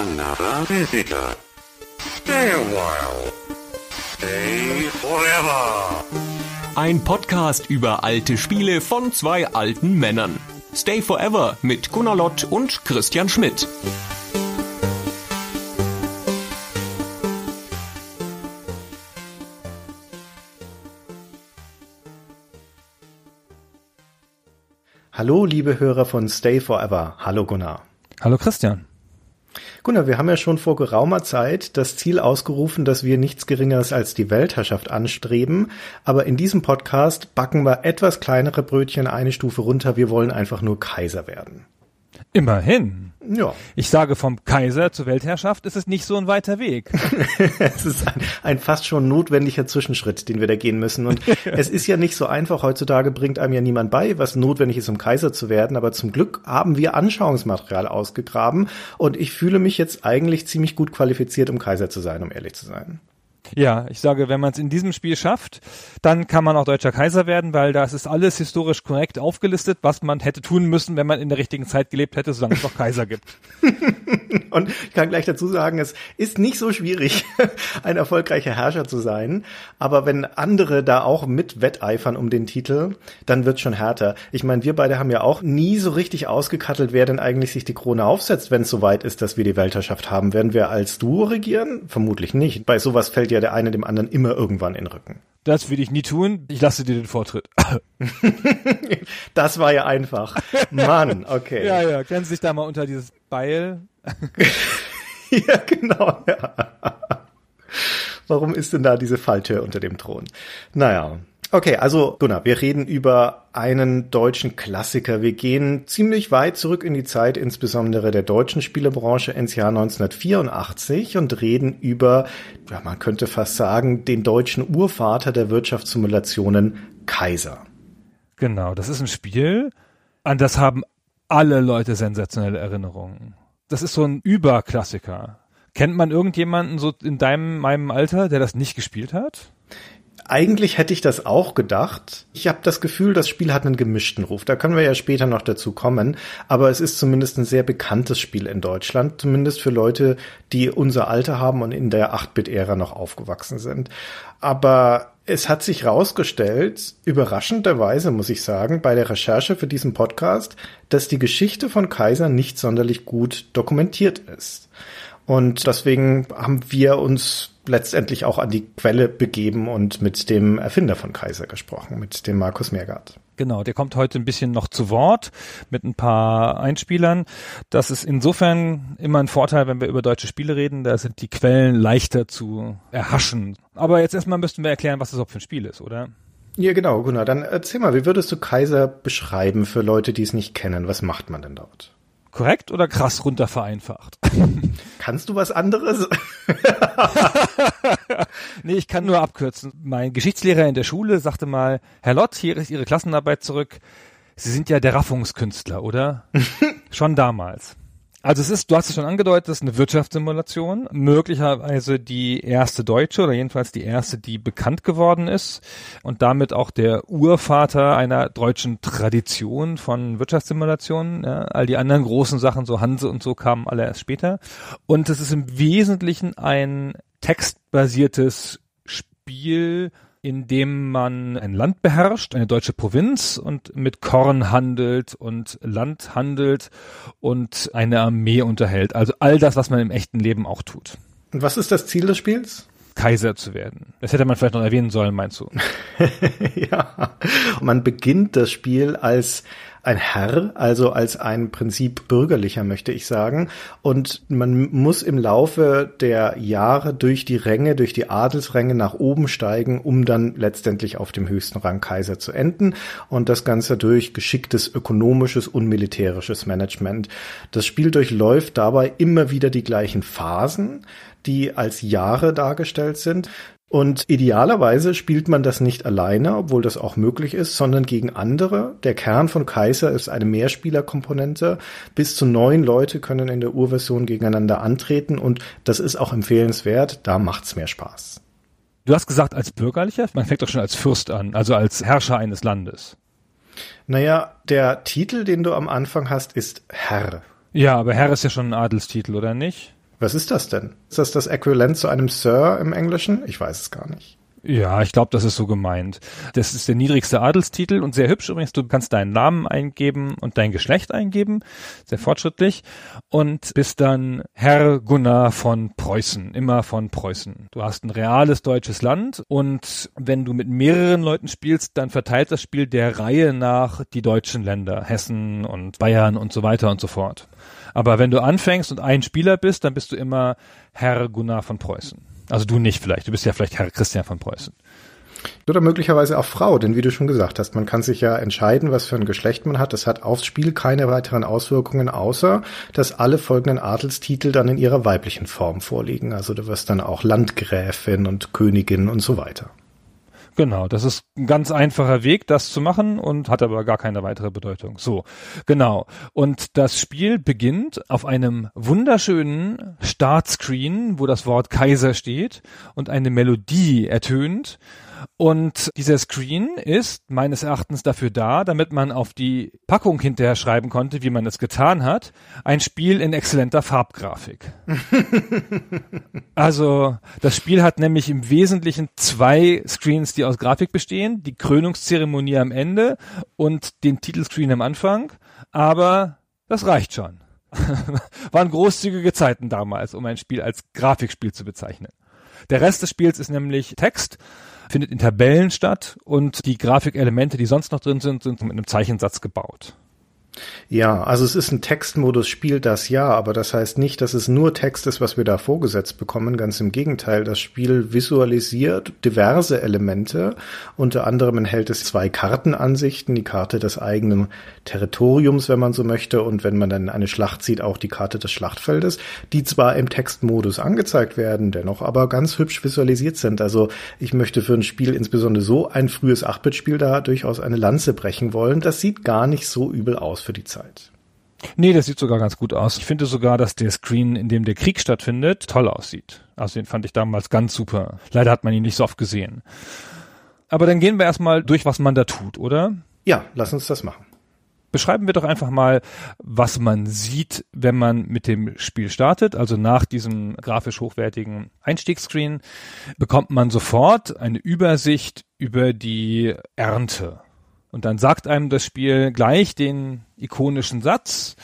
another visitor. Stay a while. Stay forever. Ein Podcast über alte Spiele von zwei alten Männern. Stay Forever mit Gunnar Lott und Christian Schmidt. Hallo, liebe Hörer von Stay Forever. Hallo Gunnar. Hallo Christian. Gunnar, wir haben ja schon vor geraumer Zeit das Ziel ausgerufen, dass wir nichts Geringeres als die Weltherrschaft anstreben. Aber in diesem Podcast backen wir etwas kleinere Brötchen eine Stufe runter. Wir wollen einfach nur Kaiser werden. Immerhin. Ja. Ich sage vom Kaiser zur Weltherrschaft ist es nicht so ein weiter Weg. es ist ein, ein, fast schon notwendiger Zwischenschritt, den wir da gehen müssen. Und es ist ja nicht so einfach. Heutzutage bringt einem ja niemand bei, was notwendig ist, um Kaiser zu werden. Aber zum Glück haben wir Anschauungsmaterial ausgegraben. Und ich fühle mich jetzt eigentlich ziemlich gut qualifiziert, um Kaiser zu sein, um ehrlich zu sein. Ja, ich sage, wenn man es in diesem Spiel schafft, dann kann man auch deutscher Kaiser werden, weil das ist alles historisch korrekt aufgelistet, was man hätte tun müssen, wenn man in der richtigen Zeit gelebt hätte, solange es noch Kaiser gibt. Und ich kann gleich dazu sagen, es ist nicht so schwierig, ein erfolgreicher Herrscher zu sein. Aber wenn andere da auch mit wetteifern um den Titel, dann wird schon härter. Ich meine, wir beide haben ja auch nie so richtig ausgekattelt, wer denn eigentlich sich die Krone aufsetzt, wenn es soweit ist, dass wir die Weltherrschaft haben. Werden wir als Duo regieren? Vermutlich nicht. Bei sowas fällt ja der eine dem anderen immer irgendwann in den Rücken. Das würde ich nie tun. Ich lasse dir den Vortritt. das war ja einfach. Mann, okay. ja, ja. Kennen Sie sich da mal unter dieses Beil? ja, genau. Ja. Warum ist denn da diese Falltür unter dem Thron? Naja, Okay, also Gunnar, wir reden über einen deutschen Klassiker. Wir gehen ziemlich weit zurück in die Zeit, insbesondere der deutschen Spielebranche ins Jahr 1984 und reden über, ja, man könnte fast sagen, den deutschen Urvater der Wirtschaftssimulationen, Kaiser. Genau, das ist ein Spiel, an das haben alle Leute sensationelle Erinnerungen. Das ist so ein Überklassiker. Kennt man irgendjemanden so in deinem, meinem Alter, der das nicht gespielt hat? Eigentlich hätte ich das auch gedacht. Ich habe das Gefühl, das Spiel hat einen gemischten Ruf. Da können wir ja später noch dazu kommen. Aber es ist zumindest ein sehr bekanntes Spiel in Deutschland. Zumindest für Leute, die unser Alter haben und in der 8-Bit-Ära noch aufgewachsen sind. Aber es hat sich rausgestellt, überraschenderweise muss ich sagen, bei der Recherche für diesen Podcast, dass die Geschichte von Kaiser nicht sonderlich gut dokumentiert ist. Und deswegen haben wir uns letztendlich auch an die Quelle begeben und mit dem Erfinder von Kaiser gesprochen, mit dem Markus Meergart. Genau, der kommt heute ein bisschen noch zu Wort mit ein paar Einspielern. Das ist insofern immer ein Vorteil, wenn wir über deutsche Spiele reden. Da sind die Quellen leichter zu erhaschen. Aber jetzt erstmal müssten wir erklären, was das überhaupt für ein Spiel ist, oder? Ja, genau, Gunnar. Dann erzähl mal, wie würdest du Kaiser beschreiben für Leute, die es nicht kennen? Was macht man denn dort? Korrekt oder krass runter vereinfacht? Kannst du was anderes? nee, ich kann nur abkürzen. Mein Geschichtslehrer in der Schule sagte mal, Herr Lott, hier ist Ihre Klassenarbeit zurück. Sie sind ja der Raffungskünstler, oder? Schon damals. Also es ist, du hast es schon angedeutet, es ist eine Wirtschaftssimulation, möglicherweise die erste deutsche oder jedenfalls die erste, die bekannt geworden ist und damit auch der Urvater einer deutschen Tradition von Wirtschaftssimulationen. Ja, all die anderen großen Sachen, so Hanse und so, kamen alle erst später. Und es ist im Wesentlichen ein textbasiertes Spiel, indem man ein Land beherrscht, eine deutsche Provinz und mit Korn handelt und Land handelt und eine Armee unterhält. Also all das, was man im echten Leben auch tut. Und was ist das Ziel des Spiels? Kaiser zu werden. Das hätte man vielleicht noch erwähnen sollen, meinst du? ja. Man beginnt das Spiel als ein Herr, also als ein Prinzip bürgerlicher, möchte ich sagen. Und man muss im Laufe der Jahre durch die Ränge, durch die Adelsränge nach oben steigen, um dann letztendlich auf dem höchsten Rang Kaiser zu enden. Und das Ganze durch geschicktes ökonomisches und militärisches Management. Das Spiel durchläuft dabei immer wieder die gleichen Phasen die als Jahre dargestellt sind. Und idealerweise spielt man das nicht alleine, obwohl das auch möglich ist, sondern gegen andere. Der Kern von Kaiser ist eine Mehrspielerkomponente. Bis zu neun Leute können in der Urversion gegeneinander antreten und das ist auch empfehlenswert. Da macht's mehr Spaß. Du hast gesagt, als Bürgerlicher? Man fängt doch schon als Fürst an, also als Herrscher eines Landes. Naja, der Titel, den du am Anfang hast, ist Herr. Ja, aber Herr ist ja schon ein Adelstitel, oder nicht? Was ist das denn? Ist das das Äquivalent zu einem Sir im Englischen? Ich weiß es gar nicht. Ja, ich glaube, das ist so gemeint. Das ist der niedrigste Adelstitel und sehr hübsch übrigens. Du kannst deinen Namen eingeben und dein Geschlecht eingeben, sehr fortschrittlich und bist dann Herr Gunnar von Preußen, immer von Preußen. Du hast ein reales deutsches Land und wenn du mit mehreren Leuten spielst, dann verteilt das Spiel der Reihe nach die deutschen Länder, Hessen und Bayern und so weiter und so fort. Aber wenn du anfängst und ein Spieler bist, dann bist du immer Herr Gunnar von Preußen. Also du nicht vielleicht, du bist ja vielleicht Herr Christian von Preußen. Oder möglicherweise auch Frau, denn wie du schon gesagt hast, man kann sich ja entscheiden, was für ein Geschlecht man hat. Das hat aufs Spiel keine weiteren Auswirkungen, außer dass alle folgenden Adelstitel dann in ihrer weiblichen Form vorliegen. Also du wirst dann auch Landgräfin und Königin und so weiter. Genau, das ist ein ganz einfacher Weg, das zu machen und hat aber gar keine weitere Bedeutung. So, genau. Und das Spiel beginnt auf einem wunderschönen Startscreen, wo das Wort Kaiser steht und eine Melodie ertönt. Und dieser Screen ist meines Erachtens dafür da, damit man auf die Packung hinterher schreiben konnte, wie man es getan hat. Ein Spiel in exzellenter Farbgrafik. also das Spiel hat nämlich im Wesentlichen zwei Screens, die aus Grafik bestehen. Die Krönungszeremonie am Ende und den Titelscreen am Anfang. Aber das reicht schon. Waren großzügige Zeiten damals, um ein Spiel als Grafikspiel zu bezeichnen. Der Rest des Spiels ist nämlich Text findet in Tabellen statt und die Grafikelemente, die sonst noch drin sind, sind mit einem Zeichensatz gebaut. Ja, also es ist ein Textmodus, spielt das ja, aber das heißt nicht, dass es nur Text ist, was wir da vorgesetzt bekommen. Ganz im Gegenteil, das Spiel visualisiert diverse Elemente. Unter anderem enthält es zwei Kartenansichten, die Karte des eigenen Territoriums, wenn man so möchte, und wenn man dann eine Schlacht sieht, auch die Karte des Schlachtfeldes, die zwar im Textmodus angezeigt werden, dennoch aber ganz hübsch visualisiert sind. Also ich möchte für ein Spiel, insbesondere so ein frühes 8-Bit-Spiel, da durchaus eine Lanze brechen wollen. Das sieht gar nicht so übel aus für die Zeit. Nee, das sieht sogar ganz gut aus. Ich finde sogar, dass der Screen, in dem der Krieg stattfindet, toll aussieht. Also den fand ich damals ganz super. Leider hat man ihn nicht so oft gesehen. Aber dann gehen wir erstmal durch, was man da tut, oder? Ja, lass uns das machen. Beschreiben wir doch einfach mal, was man sieht, wenn man mit dem Spiel startet. Also nach diesem grafisch hochwertigen Einstiegsscreen bekommt man sofort eine Übersicht über die Ernte. Und dann sagt einem das Spiel gleich den ikonischen Satz,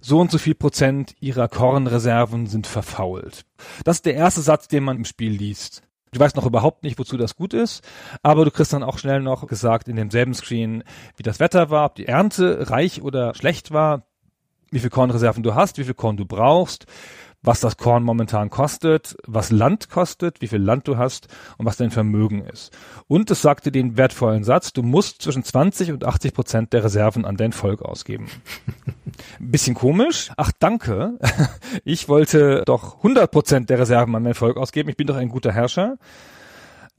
so und so viel Prozent ihrer Kornreserven sind verfault. Das ist der erste Satz, den man im Spiel liest. Du weißt noch überhaupt nicht, wozu das gut ist, aber du kriegst dann auch schnell noch gesagt in demselben Screen, wie das Wetter war, ob die Ernte reich oder schlecht war, wie viel Kornreserven du hast, wie viel Korn du brauchst, was das Korn momentan kostet, was Land kostet, wie viel Land du hast und was dein Vermögen ist. Und es sagte den wertvollen Satz, du musst zwischen 20 und 80 Prozent der Reserven an dein Volk ausgeben. Ein bisschen komisch. Ach, danke. Ich wollte doch 100 Prozent der Reserven an mein Volk ausgeben. Ich bin doch ein guter Herrscher.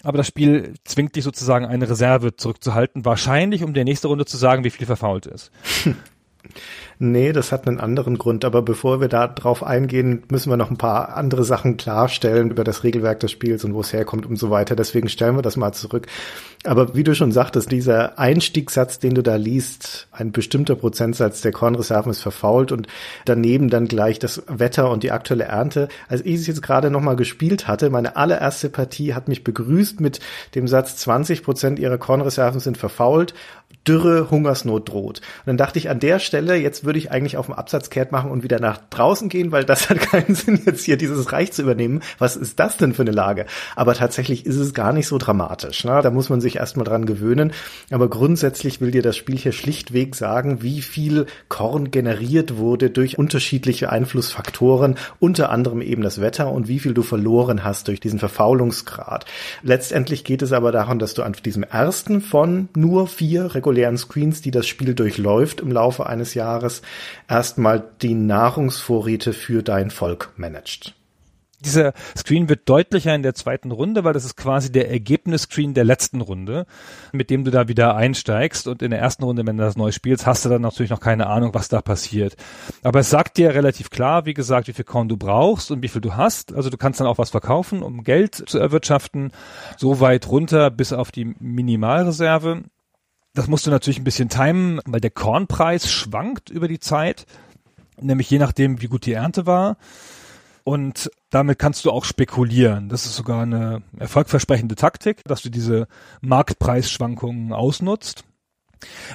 Aber das Spiel zwingt dich sozusagen eine Reserve zurückzuhalten, wahrscheinlich um der nächste Runde zu sagen, wie viel verfault ist. Nee, das hat einen anderen Grund. Aber bevor wir da drauf eingehen, müssen wir noch ein paar andere Sachen klarstellen über das Regelwerk des Spiels und wo es herkommt und so weiter. Deswegen stellen wir das mal zurück. Aber wie du schon sagtest, dieser Einstiegssatz, den du da liest, ein bestimmter Prozentsatz der Kornreserven ist verfault und daneben dann gleich das Wetter und die aktuelle Ernte. Als ich es jetzt gerade nochmal gespielt hatte, meine allererste Partie hat mich begrüßt mit dem Satz 20 Prozent ihrer Kornreserven sind verfault Dürre, Hungersnot droht. Und dann dachte ich an der Stelle, jetzt würde ich eigentlich auf dem Absatz kehrt machen und wieder nach draußen gehen, weil das hat keinen Sinn, jetzt hier dieses Reich zu übernehmen. Was ist das denn für eine Lage? Aber tatsächlich ist es gar nicht so dramatisch. Ne? Da muss man sich erstmal dran gewöhnen. Aber grundsätzlich will dir das Spiel hier schlichtweg sagen, wie viel Korn generiert wurde durch unterschiedliche Einflussfaktoren, unter anderem eben das Wetter und wie viel du verloren hast durch diesen Verfaulungsgrad. Letztendlich geht es aber darum, dass du an diesem ersten von nur vier regulären regulären Screens, die das Spiel durchläuft im Laufe eines Jahres, erstmal die Nahrungsvorräte für dein Volk managt. Dieser Screen wird deutlicher in der zweiten Runde, weil das ist quasi der Ergebnisscreen der letzten Runde, mit dem du da wieder einsteigst. Und in der ersten Runde, wenn du das neu spielst, hast du dann natürlich noch keine Ahnung, was da passiert. Aber es sagt dir relativ klar, wie gesagt, wie viel Korn du brauchst und wie viel du hast. Also du kannst dann auch was verkaufen, um Geld zu erwirtschaften. So weit runter bis auf die Minimalreserve. Das musst du natürlich ein bisschen timen, weil der Kornpreis schwankt über die Zeit, nämlich je nachdem, wie gut die Ernte war. Und damit kannst du auch spekulieren. Das ist sogar eine erfolgversprechende Taktik, dass du diese Marktpreisschwankungen ausnutzt.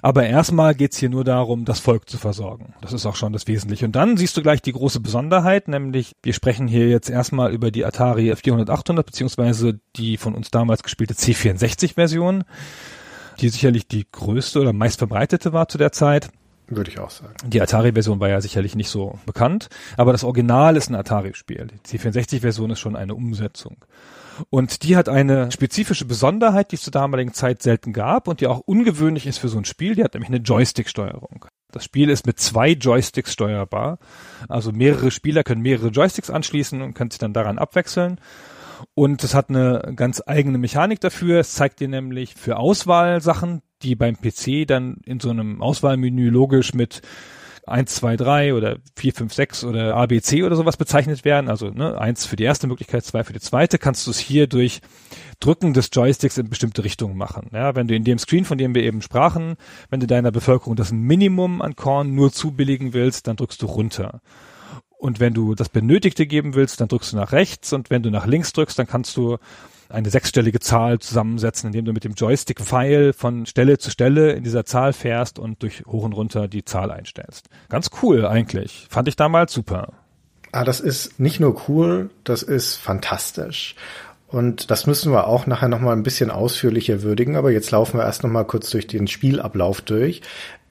Aber erstmal geht's hier nur darum, das Volk zu versorgen. Das ist auch schon das Wesentliche. Und dann siehst du gleich die große Besonderheit, nämlich wir sprechen hier jetzt erstmal über die Atari 400, 800 beziehungsweise die von uns damals gespielte C64-Version, die sicherlich die größte oder meist verbreitete war zu der Zeit. Würde ich auch sagen. Die Atari-Version war ja sicherlich nicht so bekannt, aber das Original ist ein Atari-Spiel. Die C64-Version ist schon eine Umsetzung. Und die hat eine spezifische Besonderheit, die es zur damaligen Zeit selten gab und die auch ungewöhnlich ist für so ein Spiel. Die hat nämlich eine Joystick-Steuerung. Das Spiel ist mit zwei Joysticks steuerbar. Also mehrere Spieler können mehrere Joysticks anschließen und können sich dann daran abwechseln. Und es hat eine ganz eigene Mechanik dafür. Es zeigt dir nämlich für Auswahlsachen, die beim PC dann in so einem Auswahlmenü logisch mit 1, 2, 3 oder 4, 5, 6 oder ABC oder sowas bezeichnet werden. Also ne, 1 für die erste Möglichkeit, 2 für die zweite, kannst du es hier durch Drücken des Joysticks in bestimmte Richtungen machen. Ja, wenn du in dem Screen, von dem wir eben sprachen, wenn du deiner Bevölkerung das Minimum an Korn nur zubilligen willst, dann drückst du runter. Und wenn du das Benötigte geben willst, dann drückst du nach rechts und wenn du nach links drückst, dann kannst du eine sechsstellige Zahl zusammensetzen, indem du mit dem Joystick-Pfeil von Stelle zu Stelle in dieser Zahl fährst und durch hoch und runter die Zahl einstellst. Ganz cool eigentlich. Fand ich damals super. Ah, das ist nicht nur cool, das ist fantastisch. Und das müssen wir auch nachher nochmal ein bisschen ausführlicher würdigen, aber jetzt laufen wir erst nochmal kurz durch den Spielablauf durch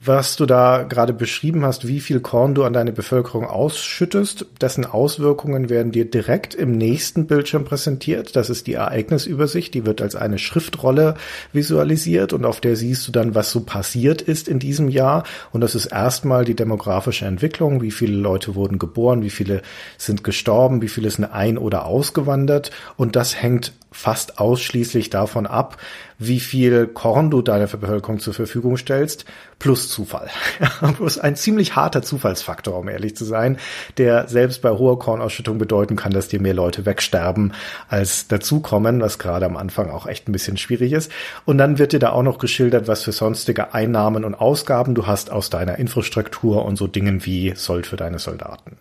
was du da gerade beschrieben hast, wie viel Korn du an deine Bevölkerung ausschüttest, dessen Auswirkungen werden dir direkt im nächsten Bildschirm präsentiert. Das ist die Ereignisübersicht, die wird als eine Schriftrolle visualisiert und auf der siehst du dann, was so passiert ist in diesem Jahr. Und das ist erstmal die demografische Entwicklung, wie viele Leute wurden geboren, wie viele sind gestorben, wie viele sind ein- oder ausgewandert. Und das hängt fast ausschließlich davon ab, wie viel Korn du deiner Bevölkerung zur Verfügung stellst, plus Zufall. plus ein ziemlich harter Zufallsfaktor, um ehrlich zu sein, der selbst bei hoher Kornausschüttung bedeuten kann, dass dir mehr Leute wegsterben als dazukommen, was gerade am Anfang auch echt ein bisschen schwierig ist. Und dann wird dir da auch noch geschildert, was für sonstige Einnahmen und Ausgaben du hast aus deiner Infrastruktur und so Dingen wie Sold für deine Soldaten.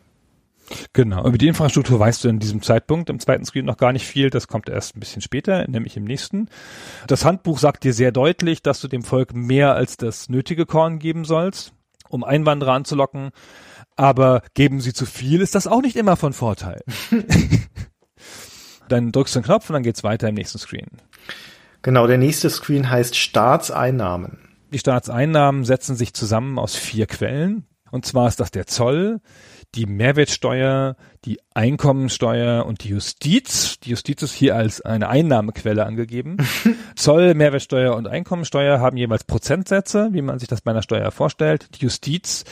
Genau, über die Infrastruktur weißt du in diesem Zeitpunkt im zweiten Screen noch gar nicht viel, das kommt erst ein bisschen später, nämlich im nächsten. Das Handbuch sagt dir sehr deutlich, dass du dem Volk mehr als das nötige Korn geben sollst, um Einwanderer anzulocken, aber geben sie zu viel, ist das auch nicht immer von Vorteil. dann drückst du den Knopf und dann geht's weiter im nächsten Screen. Genau, der nächste Screen heißt Staatseinnahmen. Die Staatseinnahmen setzen sich zusammen aus vier Quellen. Und zwar ist das der Zoll, die Mehrwertsteuer, die Einkommensteuer und die Justiz. Die Justiz ist hier als eine Einnahmequelle angegeben. Zoll, Mehrwertsteuer und Einkommensteuer haben jeweils Prozentsätze, wie man sich das bei einer Steuer vorstellt. Die Justiz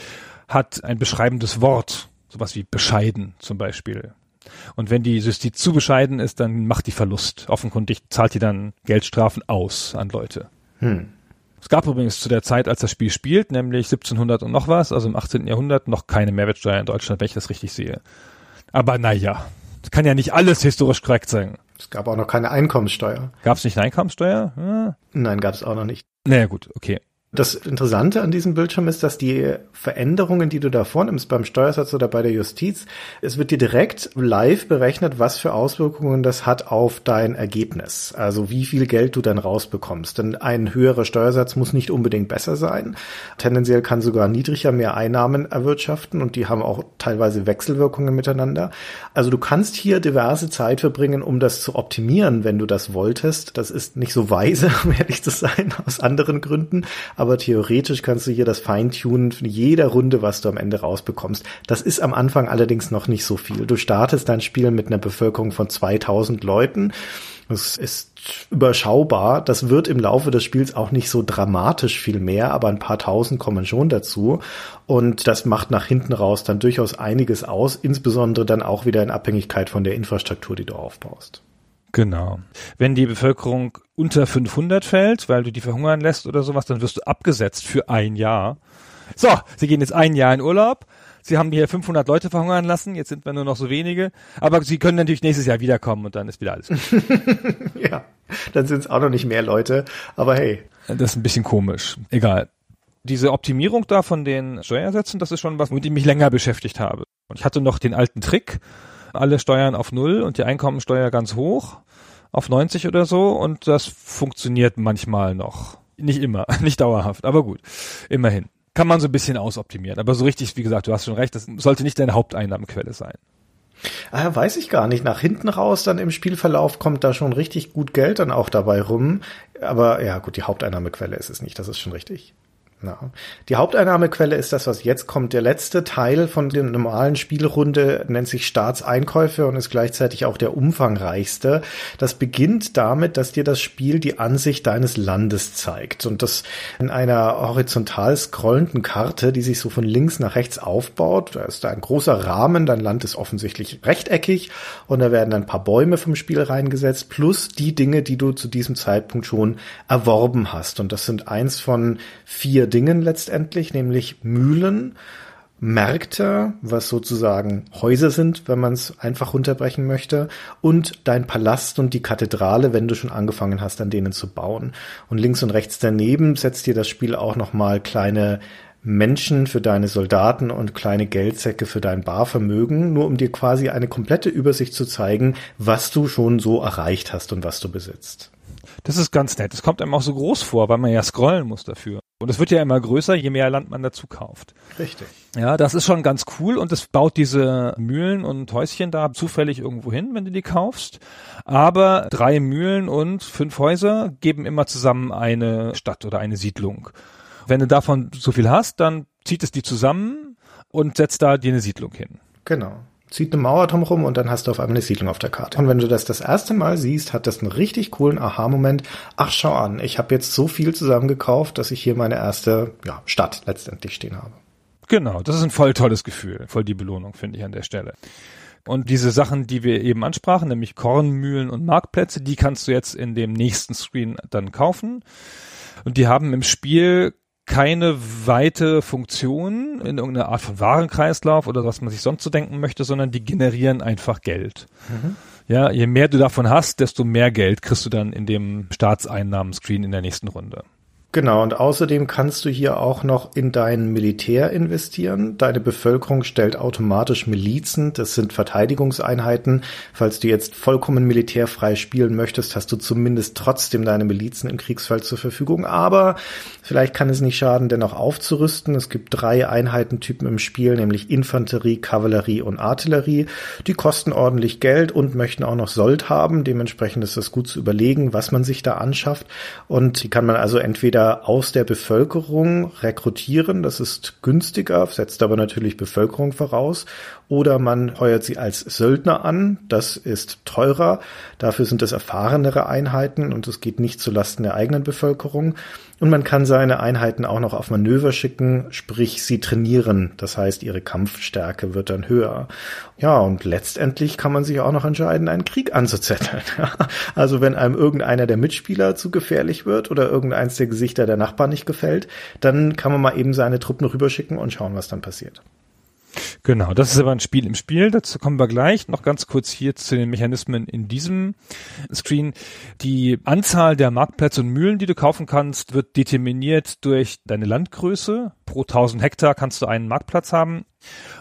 hat ein beschreibendes Wort, sowas wie bescheiden zum Beispiel. Und wenn die Justiz zu bescheiden ist, dann macht die Verlust. Offenkundig zahlt die dann Geldstrafen aus an Leute. Hm. Es gab übrigens zu der Zeit, als das Spiel spielt, nämlich 1700 und noch was, also im 18. Jahrhundert, noch keine Mehrwertsteuer in Deutschland, wenn ich das richtig sehe. Aber naja, kann ja nicht alles historisch korrekt sein. Es gab auch noch keine Einkommenssteuer. Gab es nicht eine Einkommenssteuer? Ja. Nein, gab es auch noch nicht. Naja gut, okay. Das Interessante an diesem Bildschirm ist, dass die Veränderungen, die du da vornimmst beim Steuersatz oder bei der Justiz, es wird dir direkt live berechnet, was für Auswirkungen das hat auf dein Ergebnis. Also wie viel Geld du dann rausbekommst. Denn ein höherer Steuersatz muss nicht unbedingt besser sein. Tendenziell kann sogar niedriger mehr Einnahmen erwirtschaften und die haben auch teilweise Wechselwirkungen miteinander. Also du kannst hier diverse Zeit verbringen, um das zu optimieren, wenn du das wolltest. Das ist nicht so weise, um ehrlich zu sein, aus anderen Gründen aber theoretisch kannst du hier das Feintunen für jeder Runde, was du am Ende rausbekommst. Das ist am Anfang allerdings noch nicht so viel. Du startest dein Spiel mit einer Bevölkerung von 2000 Leuten. Das ist überschaubar. Das wird im Laufe des Spiels auch nicht so dramatisch viel mehr, aber ein paar tausend kommen schon dazu. Und das macht nach hinten raus dann durchaus einiges aus, insbesondere dann auch wieder in Abhängigkeit von der Infrastruktur, die du aufbaust. Genau. Wenn die Bevölkerung unter 500 fällt, weil du die verhungern lässt oder sowas, dann wirst du abgesetzt für ein Jahr. So, sie gehen jetzt ein Jahr in Urlaub. Sie haben hier 500 Leute verhungern lassen, jetzt sind wir nur noch so wenige. Aber sie können natürlich nächstes Jahr wiederkommen und dann ist wieder alles gut. ja, dann sind es auch noch nicht mehr Leute, aber hey. Das ist ein bisschen komisch. Egal. Diese Optimierung da von den Steuersätzen, das ist schon was, mit dem ich mich länger beschäftigt habe. Und ich hatte noch den alten Trick, alle Steuern auf Null und die Einkommensteuer ganz hoch, auf 90 oder so und das funktioniert manchmal noch. Nicht immer, nicht dauerhaft, aber gut, immerhin. Kann man so ein bisschen ausoptimieren, aber so richtig, wie gesagt, du hast schon recht, das sollte nicht deine Haupteinnahmequelle sein. Ah, weiß ich gar nicht. Nach hinten raus dann im Spielverlauf kommt da schon richtig gut Geld dann auch dabei rum. Aber ja, gut, die Haupteinnahmequelle ist es nicht, das ist schon richtig. Ja. Die Haupteinnahmequelle ist das, was jetzt kommt. Der letzte Teil von der normalen Spielrunde nennt sich Staatseinkäufe und ist gleichzeitig auch der umfangreichste. Das beginnt damit, dass dir das Spiel die Ansicht deines Landes zeigt und das in einer horizontal scrollenden Karte, die sich so von links nach rechts aufbaut. Da ist da ein großer Rahmen, dein Land ist offensichtlich rechteckig und da werden ein paar Bäume vom Spiel reingesetzt plus die Dinge, die du zu diesem Zeitpunkt schon erworben hast und das sind eins von vier Dingen letztendlich, nämlich Mühlen, Märkte, was sozusagen Häuser sind, wenn man es einfach runterbrechen möchte, und dein Palast und die Kathedrale, wenn du schon angefangen hast, an denen zu bauen. Und links und rechts daneben setzt dir das Spiel auch nochmal kleine Menschen für deine Soldaten und kleine Geldsäcke für dein Barvermögen, nur um dir quasi eine komplette Übersicht zu zeigen, was du schon so erreicht hast und was du besitzt. Das ist ganz nett. Es kommt einem auch so groß vor, weil man ja scrollen muss dafür. Und es wird ja immer größer, je mehr Land man dazu kauft. Richtig. Ja, das ist schon ganz cool und es baut diese Mühlen und Häuschen da zufällig irgendwo hin, wenn du die kaufst. Aber drei Mühlen und fünf Häuser geben immer zusammen eine Stadt oder eine Siedlung. Wenn du davon so viel hast, dann zieht es die zusammen und setzt da dir eine Siedlung hin. Genau zieht eine Mauer drumherum und dann hast du auf einmal eine Siedlung auf der Karte. Und wenn du das das erste Mal siehst, hat das einen richtig coolen Aha-Moment. Ach, schau an, ich habe jetzt so viel zusammengekauft, dass ich hier meine erste ja, Stadt letztendlich stehen habe. Genau, das ist ein voll tolles Gefühl, voll die Belohnung, finde ich an der Stelle. Und diese Sachen, die wir eben ansprachen, nämlich Kornmühlen und Marktplätze, die kannst du jetzt in dem nächsten Screen dann kaufen. Und die haben im Spiel keine weite Funktion in irgendeiner Art von Warenkreislauf oder was man sich sonst so denken möchte, sondern die generieren einfach Geld. Mhm. Ja, je mehr du davon hast, desto mehr Geld kriegst du dann in dem Staatseinnahmen-Screen in der nächsten Runde. Genau, und außerdem kannst du hier auch noch in dein Militär investieren. Deine Bevölkerung stellt automatisch Milizen, das sind Verteidigungseinheiten. Falls du jetzt vollkommen militärfrei spielen möchtest, hast du zumindest trotzdem deine Milizen im Kriegsfall zur Verfügung. Aber vielleicht kann es nicht schaden, dennoch aufzurüsten. Es gibt drei Einheitentypen im Spiel, nämlich Infanterie, Kavallerie und Artillerie. Die kosten ordentlich Geld und möchten auch noch Sold haben. Dementsprechend ist es gut zu überlegen, was man sich da anschafft. Und die kann man also entweder entweder aus der Bevölkerung rekrutieren, das ist günstiger, setzt aber natürlich Bevölkerung voraus, oder man heuert sie als Söldner an, das ist teurer, dafür sind es erfahrenere Einheiten und es geht nicht zulasten der eigenen Bevölkerung. Und man kann seine Einheiten auch noch auf Manöver schicken, sprich sie trainieren. Das heißt, ihre Kampfstärke wird dann höher. Ja, und letztendlich kann man sich auch noch entscheiden, einen Krieg anzuzetteln. also wenn einem irgendeiner der Mitspieler zu gefährlich wird oder irgendeins der Gesichter der Nachbarn nicht gefällt, dann kann man mal eben seine Truppen rüberschicken und schauen, was dann passiert. Genau, das ist aber ein Spiel im Spiel. Dazu kommen wir gleich. Noch ganz kurz hier zu den Mechanismen in diesem Screen. Die Anzahl der Marktplätze und Mühlen, die du kaufen kannst, wird determiniert durch deine Landgröße. Pro 1000 Hektar kannst du einen Marktplatz haben.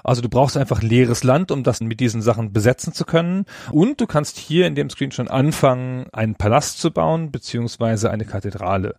Also du brauchst einfach leeres Land, um das mit diesen Sachen besetzen zu können. Und du kannst hier in dem Screen schon anfangen, einen Palast zu bauen, beziehungsweise eine Kathedrale.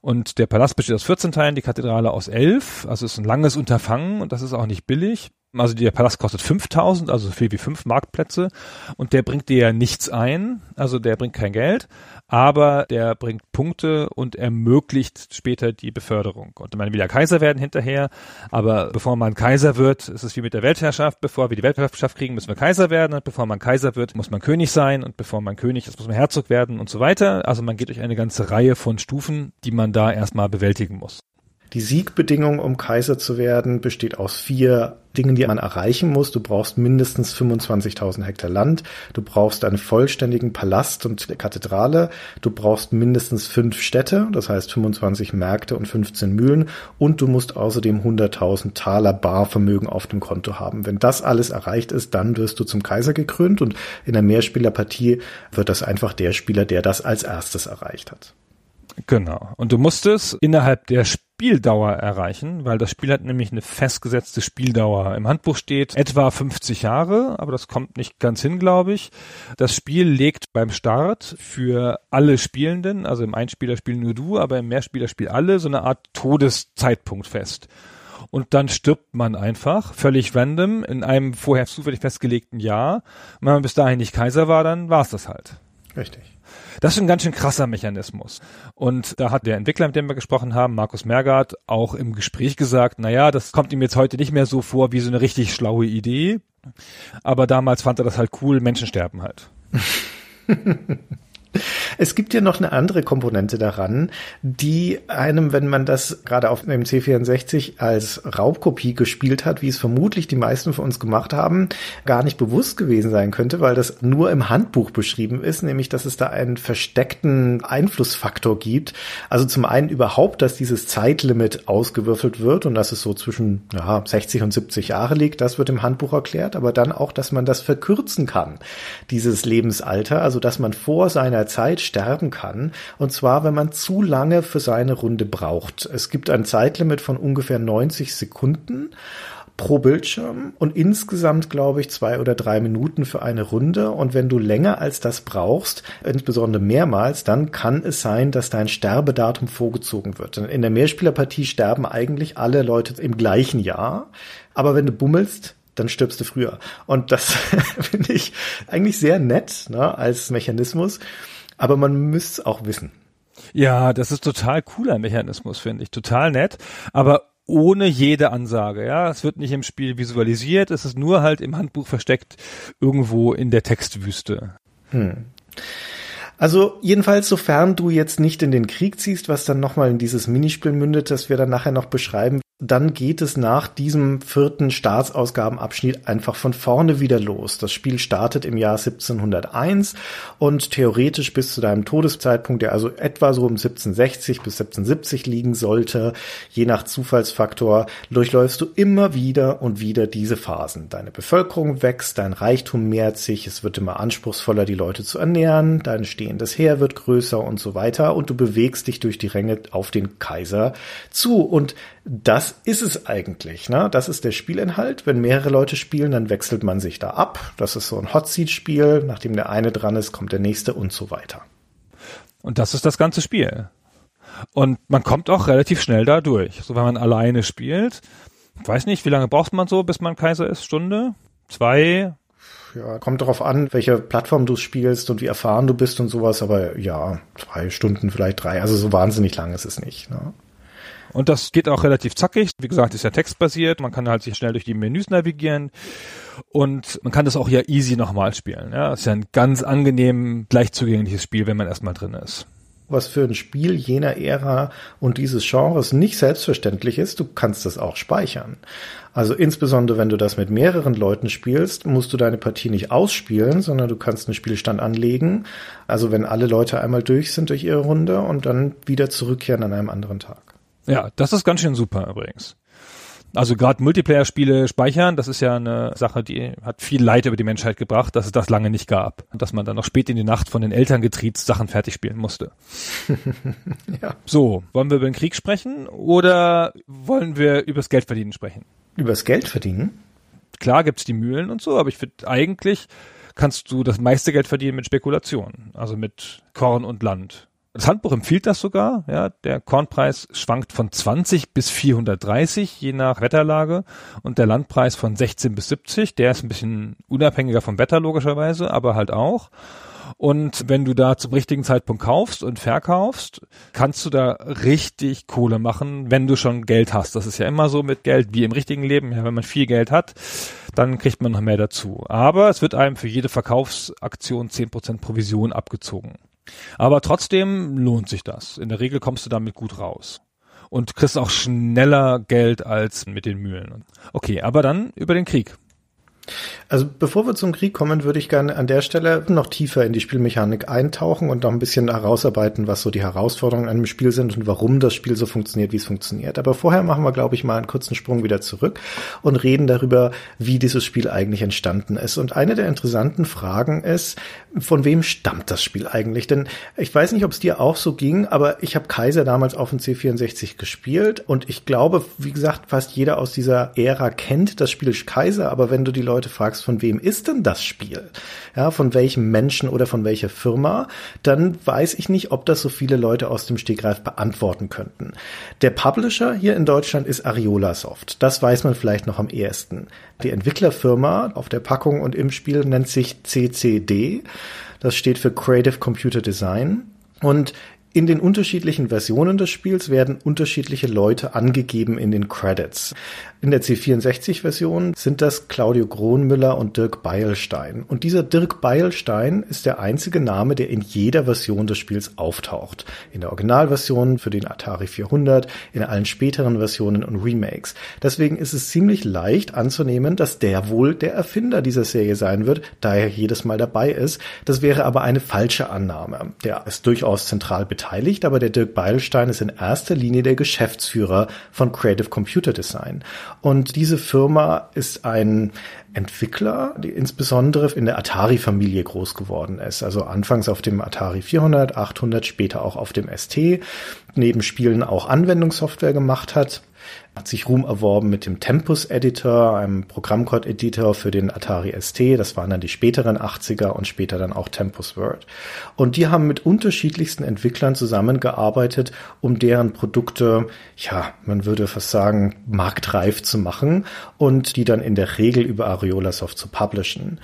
Und der Palast besteht aus 14 Teilen, die Kathedrale aus 11. Also ist ein langes Unterfangen und das ist auch nicht billig. Also der Palast kostet 5000, also so viel wie fünf Marktplätze. Und der bringt dir ja nichts ein. Also der bringt kein Geld aber der bringt Punkte und ermöglicht später die Beförderung. Und man will ja Kaiser werden hinterher, aber bevor man Kaiser wird, ist es wie mit der Weltherrschaft, bevor wir die Weltherrschaft kriegen, müssen wir Kaiser werden und bevor man Kaiser wird, muss man König sein und bevor man König ist, muss man Herzog werden und so weiter. Also man geht durch eine ganze Reihe von Stufen, die man da erstmal bewältigen muss. Die Siegbedingung, um Kaiser zu werden, besteht aus vier Dingen, die man erreichen muss. Du brauchst mindestens 25.000 Hektar Land. Du brauchst einen vollständigen Palast und Kathedrale. Du brauchst mindestens fünf Städte, das heißt 25 Märkte und 15 Mühlen. Und du musst außerdem 100.000 Taler Barvermögen auf dem Konto haben. Wenn das alles erreicht ist, dann wirst du zum Kaiser gekrönt und in der Mehrspielerpartie wird das einfach der Spieler, der das als erstes erreicht hat. Genau. Und du musstest innerhalb der Spieldauer erreichen, weil das Spiel hat nämlich eine festgesetzte Spieldauer. Im Handbuch steht etwa 50 Jahre, aber das kommt nicht ganz hin, glaube ich. Das Spiel legt beim Start für alle Spielenden, also im Einspielerspiel nur du, aber im Mehrspielerspiel alle, so eine Art Todeszeitpunkt fest und dann stirbt man einfach, völlig random, in einem vorher zufällig festgelegten Jahr. wenn man bis dahin nicht Kaiser war, dann war es das halt. Richtig. Das ist ein ganz schön krasser Mechanismus. Und da hat der Entwickler, mit dem wir gesprochen haben, Markus Mergard, auch im Gespräch gesagt, na ja, das kommt ihm jetzt heute nicht mehr so vor wie so eine richtig schlaue Idee. Aber damals fand er das halt cool, Menschen sterben halt. Es gibt ja noch eine andere Komponente daran, die einem, wenn man das gerade auf dem C64 als Raubkopie gespielt hat, wie es vermutlich die meisten von uns gemacht haben, gar nicht bewusst gewesen sein könnte, weil das nur im Handbuch beschrieben ist, nämlich dass es da einen versteckten Einflussfaktor gibt. Also zum einen überhaupt, dass dieses Zeitlimit ausgewürfelt wird und dass es so zwischen ja, 60 und 70 Jahre liegt, das wird im Handbuch erklärt, aber dann auch, dass man das verkürzen kann, dieses Lebensalter, also dass man vor seiner Zeit sterben kann. Und zwar, wenn man zu lange für seine Runde braucht. Es gibt ein Zeitlimit von ungefähr 90 Sekunden pro Bildschirm und insgesamt, glaube ich, zwei oder drei Minuten für eine Runde. Und wenn du länger als das brauchst, insbesondere mehrmals, dann kann es sein, dass dein Sterbedatum vorgezogen wird. In der Mehrspielerpartie sterben eigentlich alle Leute im gleichen Jahr. Aber wenn du bummelst, dann stirbst du früher. Und das finde ich eigentlich sehr nett ne, als Mechanismus, aber man müsste es auch wissen. Ja, das ist total cooler Mechanismus, finde ich. Total nett, aber ohne jede Ansage. Ja, es wird nicht im Spiel visualisiert, es ist nur halt im Handbuch versteckt irgendwo in der Textwüste. Hm. Also jedenfalls, sofern du jetzt nicht in den Krieg ziehst, was dann nochmal in dieses Minispiel mündet, das wir dann nachher noch beschreiben, dann geht es nach diesem vierten Staatsausgabenabschnitt einfach von vorne wieder los. Das Spiel startet im Jahr 1701 und theoretisch bis zu deinem Todeszeitpunkt, der also etwa so um 1760 bis 1770 liegen sollte, je nach Zufallsfaktor, durchläufst du immer wieder und wieder diese Phasen. Deine Bevölkerung wächst, dein Reichtum mehrt sich, es wird immer anspruchsvoller, die Leute zu ernähren, dein stehendes Heer wird größer und so weiter und du bewegst dich durch die Ränge auf den Kaiser zu und das ist es eigentlich. Ne? Das ist der Spielinhalt. Wenn mehrere Leute spielen, dann wechselt man sich da ab. Das ist so ein Hot Seat Spiel. Nachdem der eine dran ist, kommt der nächste und so weiter. Und das ist das ganze Spiel. Und man kommt auch relativ schnell da durch. So wenn man alleine spielt. weiß nicht, wie lange braucht man so, bis man Kaiser ist? Stunde? Zwei? Ja, kommt darauf an, welche Plattform du spielst und wie erfahren du bist und sowas, aber ja, zwei Stunden, vielleicht drei. Also so wahnsinnig lang ist es nicht. Ne? Und das geht auch relativ zackig. Wie gesagt, ist ja textbasiert. Man kann halt sich schnell durch die Menüs navigieren. Und man kann das auch ja easy nochmal spielen. Ja, ist ja ein ganz angenehm, leicht zugängliches Spiel, wenn man erstmal drin ist was für ein Spiel jener Ära und dieses Genres nicht selbstverständlich ist, du kannst das auch speichern. Also insbesondere wenn du das mit mehreren Leuten spielst, musst du deine Partie nicht ausspielen, sondern du kannst einen Spielstand anlegen. Also wenn alle Leute einmal durch sind durch ihre Runde und dann wieder zurückkehren an einem anderen Tag. Ja, das ist ganz schön super übrigens. Also gerade Multiplayer-Spiele speichern, das ist ja eine Sache, die hat viel Leid über die Menschheit gebracht, dass es das lange nicht gab. Und dass man dann noch spät in die Nacht von den Eltern getriezt Sachen fertig spielen musste. ja. So, wollen wir über den Krieg sprechen oder wollen wir übers Geldverdienen sprechen? Übers Geldverdienen? Klar gibt's die Mühlen und so, aber ich finde eigentlich kannst du das meiste Geld verdienen mit Spekulation, also mit Korn und Land. Das Handbuch empfiehlt das sogar. Ja, der Kornpreis schwankt von 20 bis 430 je nach Wetterlage und der Landpreis von 16 bis 70. Der ist ein bisschen unabhängiger vom Wetter logischerweise, aber halt auch. Und wenn du da zum richtigen Zeitpunkt kaufst und verkaufst, kannst du da richtig Kohle machen, wenn du schon Geld hast. Das ist ja immer so mit Geld wie im richtigen Leben. Ja, wenn man viel Geld hat, dann kriegt man noch mehr dazu. Aber es wird einem für jede Verkaufsaktion 10% Provision abgezogen. Aber trotzdem lohnt sich das. In der Regel kommst du damit gut raus. Und kriegst auch schneller Geld als mit den Mühlen. Okay, aber dann über den Krieg. Also bevor wir zum Krieg kommen, würde ich gerne an der Stelle noch tiefer in die Spielmechanik eintauchen und noch ein bisschen herausarbeiten, was so die Herausforderungen an dem Spiel sind und warum das Spiel so funktioniert, wie es funktioniert. Aber vorher machen wir, glaube ich, mal einen kurzen Sprung wieder zurück und reden darüber, wie dieses Spiel eigentlich entstanden ist. Und eine der interessanten Fragen ist, von wem stammt das Spiel eigentlich? Denn ich weiß nicht, ob es dir auch so ging, aber ich habe Kaiser damals auf dem C64 gespielt und ich glaube, wie gesagt, fast jeder aus dieser Ära kennt das Spiel Kaiser, aber wenn du die Leute fragst, von wem ist denn das Spiel? Ja, von welchem Menschen oder von welcher Firma? Dann weiß ich nicht, ob das so viele Leute aus dem Stegreif beantworten könnten. Der Publisher hier in Deutschland ist Ariola Soft. Das weiß man vielleicht noch am ehesten. Die Entwicklerfirma auf der Packung und im Spiel nennt sich CCD. Das steht für Creative Computer Design. Und in den unterschiedlichen Versionen des Spiels werden unterschiedliche Leute angegeben in den Credits. In der C64-Version sind das Claudio Grohnmüller und Dirk Beilstein. Und dieser Dirk Beilstein ist der einzige Name, der in jeder Version des Spiels auftaucht. In der Originalversion für den Atari 400, in allen späteren Versionen und Remakes. Deswegen ist es ziemlich leicht anzunehmen, dass der wohl der Erfinder dieser Serie sein wird, da er jedes Mal dabei ist. Das wäre aber eine falsche Annahme. Der ist durchaus zentral beteiligt, aber der Dirk Beilstein ist in erster Linie der Geschäftsführer von Creative Computer Design. Und diese Firma ist ein Entwickler, die insbesondere in der Atari-Familie groß geworden ist. Also anfangs auf dem Atari 400, 800, später auch auf dem ST, neben Spielen auch Anwendungssoftware gemacht hat hat sich Ruhm erworben mit dem Tempus Editor, einem Programmcode-Editor für den Atari ST. Das waren dann die späteren 80er und später dann auch Tempus Word. Und die haben mit unterschiedlichsten Entwicklern zusammengearbeitet, um deren Produkte, ja, man würde fast sagen, marktreif zu machen und die dann in der Regel über Ariolasoft zu publishen.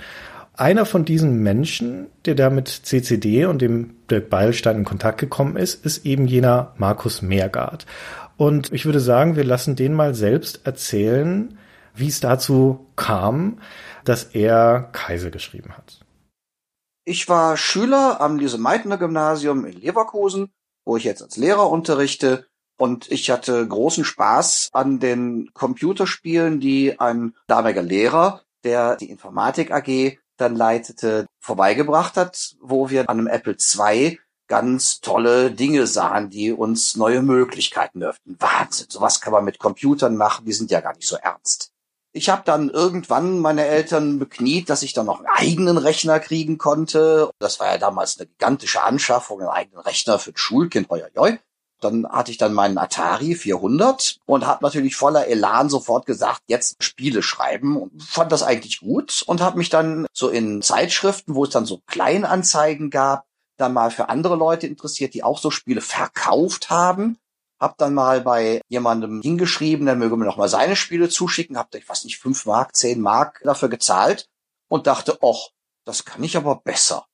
Einer von diesen Menschen, der da mit CCD und dem Dirk Beilstein in Kontakt gekommen ist, ist eben jener Markus Meergard. Und ich würde sagen, wir lassen den mal selbst erzählen, wie es dazu kam, dass er Kaiser geschrieben hat. Ich war Schüler am Lise-Meitner-Gymnasium in Leverkusen, wo ich jetzt als Lehrer unterrichte. Und ich hatte großen Spaß an den Computerspielen, die ein damaliger Lehrer, der die Informatik AG dann leitete, vorbeigebracht hat, wo wir an einem Apple II ganz tolle Dinge sahen, die uns neue Möglichkeiten öffnen. Wahnsinn, sowas kann man mit Computern machen, die sind ja gar nicht so ernst. Ich habe dann irgendwann meine Eltern bekniet, dass ich dann noch einen eigenen Rechner kriegen konnte. Das war ja damals eine gigantische Anschaffung, einen eigenen Rechner für ein Schulkind. Hoi, hoi. Dann hatte ich dann meinen Atari 400 und habe natürlich voller Elan sofort gesagt, jetzt Spiele schreiben und fand das eigentlich gut und habe mich dann so in Zeitschriften, wo es dann so Kleinanzeigen gab, dann mal für andere Leute interessiert, die auch so Spiele verkauft haben. Hab dann mal bei jemandem hingeschrieben, der möge mir noch mal seine Spiele zuschicken. Hab, ich weiß nicht, fünf Mark, zehn Mark dafür gezahlt und dachte, och, das kann ich aber besser.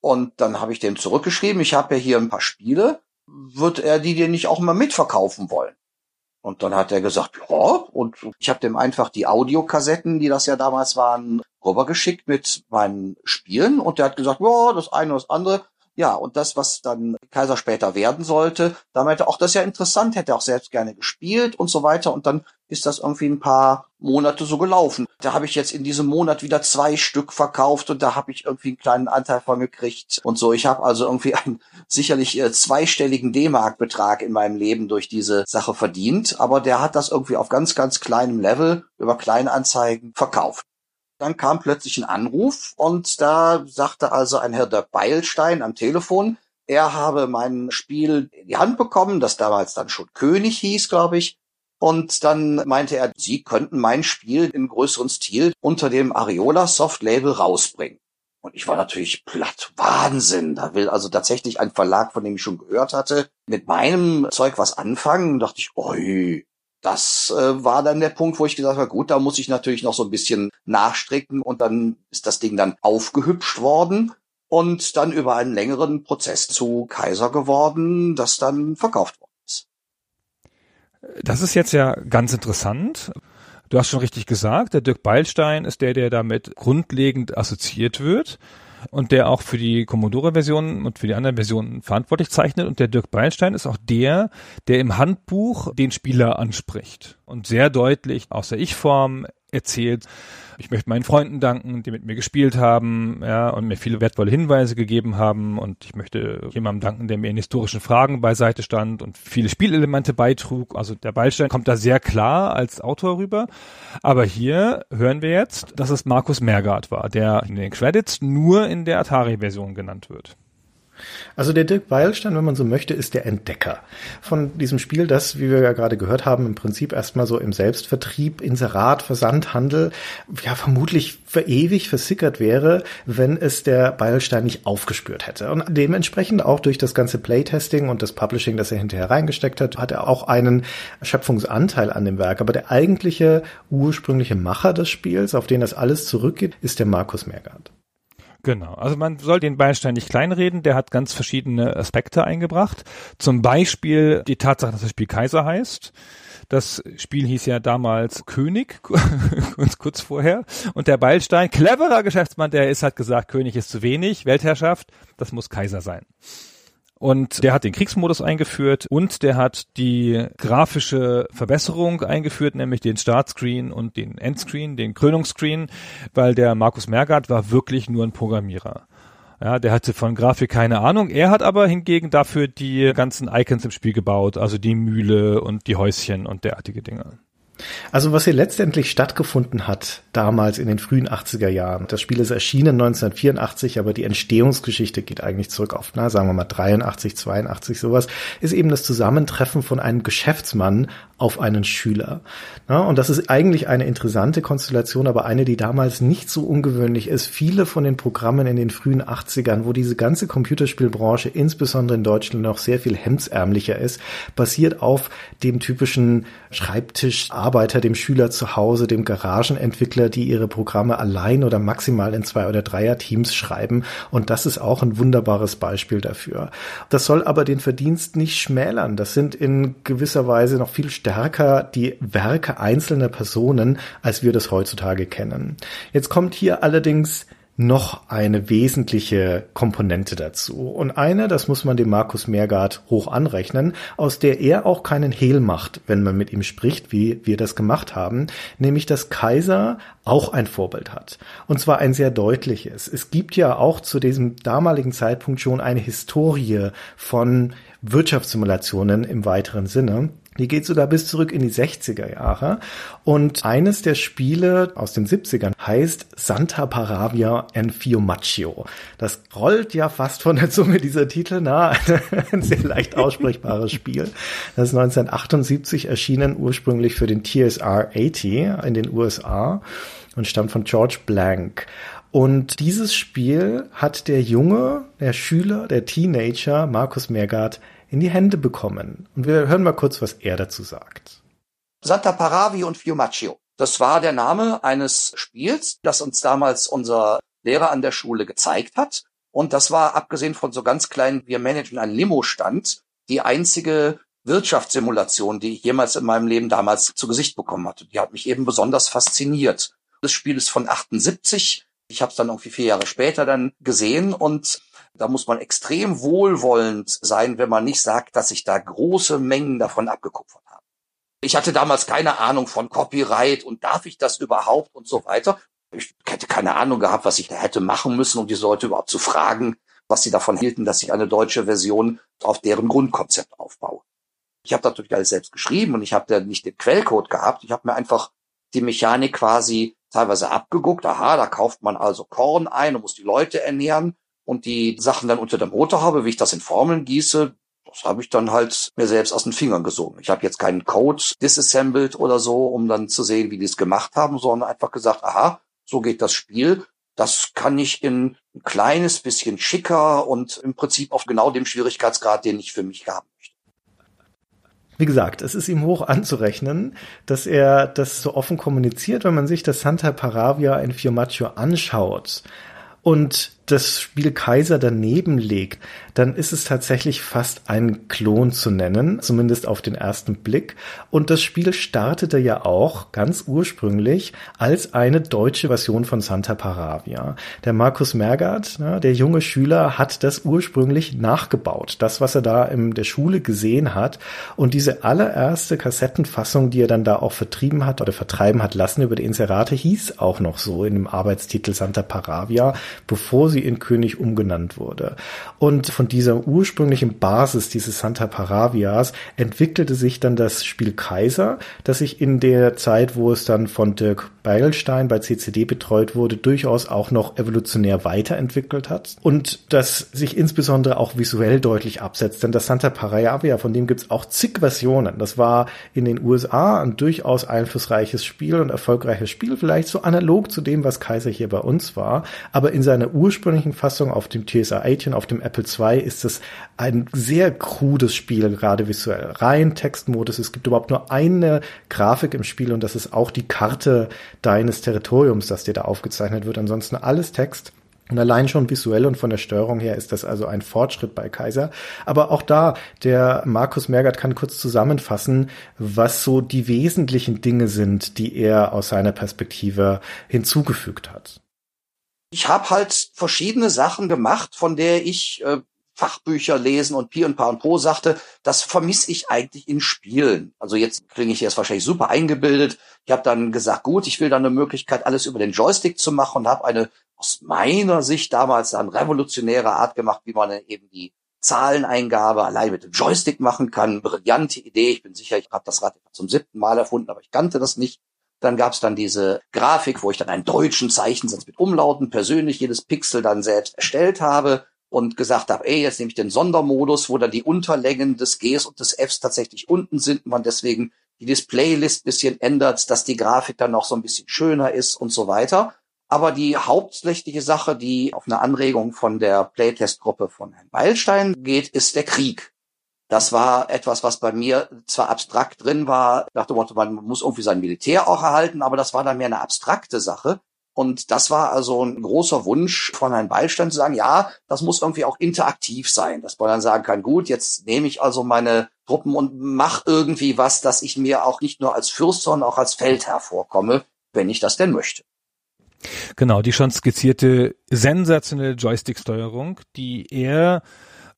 Und dann habe ich dem zurückgeschrieben, ich habe ja hier ein paar Spiele, wird er die dir nicht auch mal mitverkaufen wollen? Und dann hat er gesagt, ja, und ich habe dem einfach die Audiokassetten, die das ja damals waren, rübergeschickt mit meinen Spielen und der hat gesagt, ja, das eine oder das andere. Ja, und das, was dann Kaiser später werden sollte, da meinte auch, das ist ja interessant, hätte auch selbst gerne gespielt und so weiter. Und dann ist das irgendwie ein paar Monate so gelaufen. Da habe ich jetzt in diesem Monat wieder zwei Stück verkauft und da habe ich irgendwie einen kleinen Anteil von gekriegt und so. Ich habe also irgendwie einen sicherlich äh, zweistelligen D-Mark-Betrag in meinem Leben durch diese Sache verdient. Aber der hat das irgendwie auf ganz, ganz kleinem Level über Kleinanzeigen verkauft. Dann kam plötzlich ein Anruf und da sagte also ein Herr Dirk Beilstein am Telefon, er habe mein Spiel in die Hand bekommen, das damals dann schon König hieß, glaube ich. Und dann meinte er, Sie könnten mein Spiel in größeren Stil unter dem Ariola Soft Label rausbringen. Und ich war natürlich platt. Wahnsinn. Da will also tatsächlich ein Verlag, von dem ich schon gehört hatte, mit meinem Zeug was anfangen. Da dachte ich, oi, das äh, war dann der Punkt, wo ich gesagt habe, gut, da muss ich natürlich noch so ein bisschen nachstricken und dann ist das Ding dann aufgehübscht worden und dann über einen längeren Prozess zu Kaiser geworden, das dann verkauft worden ist. Das ist jetzt ja ganz interessant. Du hast schon richtig gesagt, der Dirk Beilstein ist der, der damit grundlegend assoziiert wird und der auch für die Commodore-Version und für die anderen Versionen verantwortlich zeichnet. Und der Dirk Beinstein ist auch der, der im Handbuch den Spieler anspricht und sehr deutlich aus der Ich-Form erzählt. Ich möchte meinen Freunden danken, die mit mir gespielt haben, ja, und mir viele wertvolle Hinweise gegeben haben. Und ich möchte jemandem danken, der mir in historischen Fragen beiseite stand und viele Spielelemente beitrug. Also der Beilstein kommt da sehr klar als Autor rüber. Aber hier hören wir jetzt, dass es Markus Mergard war, der in den Credits nur in der Atari-Version genannt wird. Also der Dirk Weilstein, wenn man so möchte, ist der Entdecker von diesem Spiel, das, wie wir ja gerade gehört haben, im Prinzip erstmal so im Selbstvertrieb, Inserat, Versandhandel, ja vermutlich für ewig versickert wäre, wenn es der Weilstein nicht aufgespürt hätte. Und dementsprechend auch durch das ganze Playtesting und das Publishing, das er hinterher reingesteckt hat, hat er auch einen Schöpfungsanteil an dem Werk. Aber der eigentliche ursprüngliche Macher des Spiels, auf den das alles zurückgeht, ist der Markus Mergard. Genau. Also man soll den Beinstein nicht kleinreden. Der hat ganz verschiedene Aspekte eingebracht. Zum Beispiel die Tatsache, dass das Spiel Kaiser heißt. Das Spiel hieß ja damals König, kurz, kurz vorher. Und der Beilstein, cleverer Geschäftsmann, der ist, hat gesagt, König ist zu wenig, Weltherrschaft, das muss Kaiser sein. Und der hat den Kriegsmodus eingeführt und der hat die grafische Verbesserung eingeführt, nämlich den Startscreen und den Endscreen, den Krönungsscreen, weil der Markus Mergard war wirklich nur ein Programmierer. Ja, der hatte von Grafik keine Ahnung. Er hat aber hingegen dafür die ganzen Icons im Spiel gebaut, also die Mühle und die Häuschen und derartige Dinge. Also was hier letztendlich stattgefunden hat, damals in den frühen 80er Jahren, das Spiel ist erschienen 1984, aber die Entstehungsgeschichte geht eigentlich zurück auf, na, sagen wir mal 83, 82, sowas, ist eben das Zusammentreffen von einem Geschäftsmann auf einen Schüler. Ja, und das ist eigentlich eine interessante Konstellation, aber eine, die damals nicht so ungewöhnlich ist. Viele von den Programmen in den frühen 80ern, wo diese ganze Computerspielbranche, insbesondere in Deutschland, noch sehr viel hemdsärmlicher ist, basiert auf dem typischen Schreibtischarbeiter, dem Schüler zu Hause, dem Garagenentwickler, die ihre Programme allein oder maximal in zwei oder dreier Teams schreiben. Und das ist auch ein wunderbares Beispiel dafür. Das soll aber den Verdienst nicht schmälern. Das sind in gewisser Weise noch viel stärker die Werke einzelner Personen, als wir das heutzutage kennen. Jetzt kommt hier allerdings noch eine wesentliche Komponente dazu. Und eine, das muss man dem Markus Meergard hoch anrechnen, aus der er auch keinen Hehl macht, wenn man mit ihm spricht, wie wir das gemacht haben, nämlich dass Kaiser auch ein Vorbild hat. Und zwar ein sehr deutliches. Es gibt ja auch zu diesem damaligen Zeitpunkt schon eine Historie von Wirtschaftssimulationen im weiteren Sinne. Die geht sogar bis zurück in die 60er Jahre. Und eines der Spiele aus den 70ern heißt Santa Paravia and Fiumaccio. Das rollt ja fast von der Zunge dieser Titel, na, ein sehr leicht aussprechbares Spiel. Das ist 1978 erschienen, ursprünglich für den TSR 80 in den USA und stammt von George Blank. Und dieses Spiel hat der Junge, der Schüler, der Teenager Markus Mergard in die Hände bekommen. Und wir hören mal kurz, was er dazu sagt. Santa Paravi und Fiumaccio. Das war der Name eines Spiels, das uns damals unser Lehrer an der Schule gezeigt hat. Und das war, abgesehen von so ganz kleinen, wir managen einen Limo-Stand, die einzige Wirtschaftssimulation, die ich jemals in meinem Leben damals zu Gesicht bekommen hatte. Die hat mich eben besonders fasziniert. Das Spiel ist von 78. Ich habe es dann irgendwie vier Jahre später dann gesehen und da muss man extrem wohlwollend sein, wenn man nicht sagt, dass sich da große Mengen davon abgekupfert haben. Ich hatte damals keine Ahnung von Copyright und darf ich das überhaupt und so weiter. Ich hätte keine Ahnung gehabt, was ich da hätte machen müssen, um die Leute überhaupt zu fragen, was sie davon hielten, dass ich eine deutsche Version auf deren Grundkonzept aufbaue. Ich habe natürlich alles selbst geschrieben und ich habe da nicht den Quellcode gehabt. Ich habe mir einfach die Mechanik quasi teilweise abgeguckt. Aha, da kauft man also Korn ein und muss die Leute ernähren und die Sachen dann unter der Motorhaube, wie ich das in Formeln gieße, das habe ich dann halt mir selbst aus den Fingern gesogen. Ich habe jetzt keinen Code disassembled oder so, um dann zu sehen, wie die es gemacht haben, sondern einfach gesagt, aha, so geht das Spiel. Das kann ich in ein kleines bisschen schicker und im Prinzip auf genau dem Schwierigkeitsgrad, den ich für mich haben möchte. Wie gesagt, es ist ihm hoch anzurechnen, dass er das so offen kommuniziert, wenn man sich das Santa Paravia in Fiumaccio anschaut. Und das Spiel Kaiser daneben legt, dann ist es tatsächlich fast ein Klon zu nennen, zumindest auf den ersten Blick. Und das Spiel startete ja auch ganz ursprünglich als eine deutsche Version von Santa Paravia. Der Markus Mergert, der junge Schüler, hat das ursprünglich nachgebaut. Das, was er da in der Schule gesehen hat. Und diese allererste Kassettenfassung, die er dann da auch vertrieben hat oder vertreiben hat lassen über die Inserate, hieß auch noch so in dem Arbeitstitel Santa Paravia, bevor sie in König umgenannt wurde. Und von dieser ursprünglichen Basis dieses Santa Paravias entwickelte sich dann das Spiel Kaiser, das sich in der Zeit, wo es dann von Dirk Beilstein bei CCD betreut wurde, durchaus auch noch evolutionär weiterentwickelt hat und das sich insbesondere auch visuell deutlich absetzt. Denn das Santa Paravia, von dem gibt es auch zig Versionen. Das war in den USA ein durchaus einflussreiches Spiel und erfolgreiches Spiel, vielleicht so analog zu dem, was Kaiser hier bei uns war, aber in seiner ursprünglichen Fassung auf dem TSA 18, auf dem Apple II ist es ein sehr krudes Spiel, gerade visuell. Rein Textmodus. Es gibt überhaupt nur eine Grafik im Spiel und das ist auch die Karte deines Territoriums, das dir da aufgezeichnet wird. Ansonsten alles Text. Und allein schon visuell und von der Steuerung her ist das also ein Fortschritt bei Kaiser. Aber auch da, der Markus Mergert kann kurz zusammenfassen, was so die wesentlichen Dinge sind, die er aus seiner Perspektive hinzugefügt hat. Ich habe halt verschiedene Sachen gemacht, von der ich äh, Fachbücher lesen und Pi und Pa und Po sagte, das vermisse ich eigentlich in Spielen. Also jetzt klinge ich jetzt wahrscheinlich super eingebildet. Ich habe dann gesagt, gut, ich will dann eine Möglichkeit, alles über den Joystick zu machen und habe eine aus meiner Sicht damals dann revolutionäre Art gemacht, wie man eben die Zahleneingabe allein mit dem Joystick machen kann. Brillante Idee. Ich bin sicher, ich habe das Rad zum siebten Mal erfunden, aber ich kannte das nicht. Dann gab es dann diese Grafik, wo ich dann einen deutschen Zeichensatz mit Umlauten persönlich jedes Pixel dann selbst erstellt habe und gesagt habe, ey, jetzt nehme ich den Sondermodus, wo dann die Unterlängen des Gs und des Fs tatsächlich unten sind, man deswegen die Displaylist bisschen ändert, dass die Grafik dann noch so ein bisschen schöner ist und so weiter. Aber die hauptsächliche Sache, die auf eine Anregung von der Playtest-Gruppe von Herrn Beilstein geht, ist der Krieg. Das war etwas, was bei mir zwar abstrakt drin war, nach dem Motto, man muss irgendwie sein Militär auch erhalten, aber das war dann mehr eine abstrakte Sache. Und das war also ein großer Wunsch von Herrn Beilstein zu sagen, ja, das muss irgendwie auch interaktiv sein, dass man dann sagen kann, gut, jetzt nehme ich also meine Truppen und mach irgendwie was, dass ich mir auch nicht nur als Fürst, sondern auch als Feldherr vorkomme, wenn ich das denn möchte. Genau, die schon skizzierte sensationelle Joystick-Steuerung, die er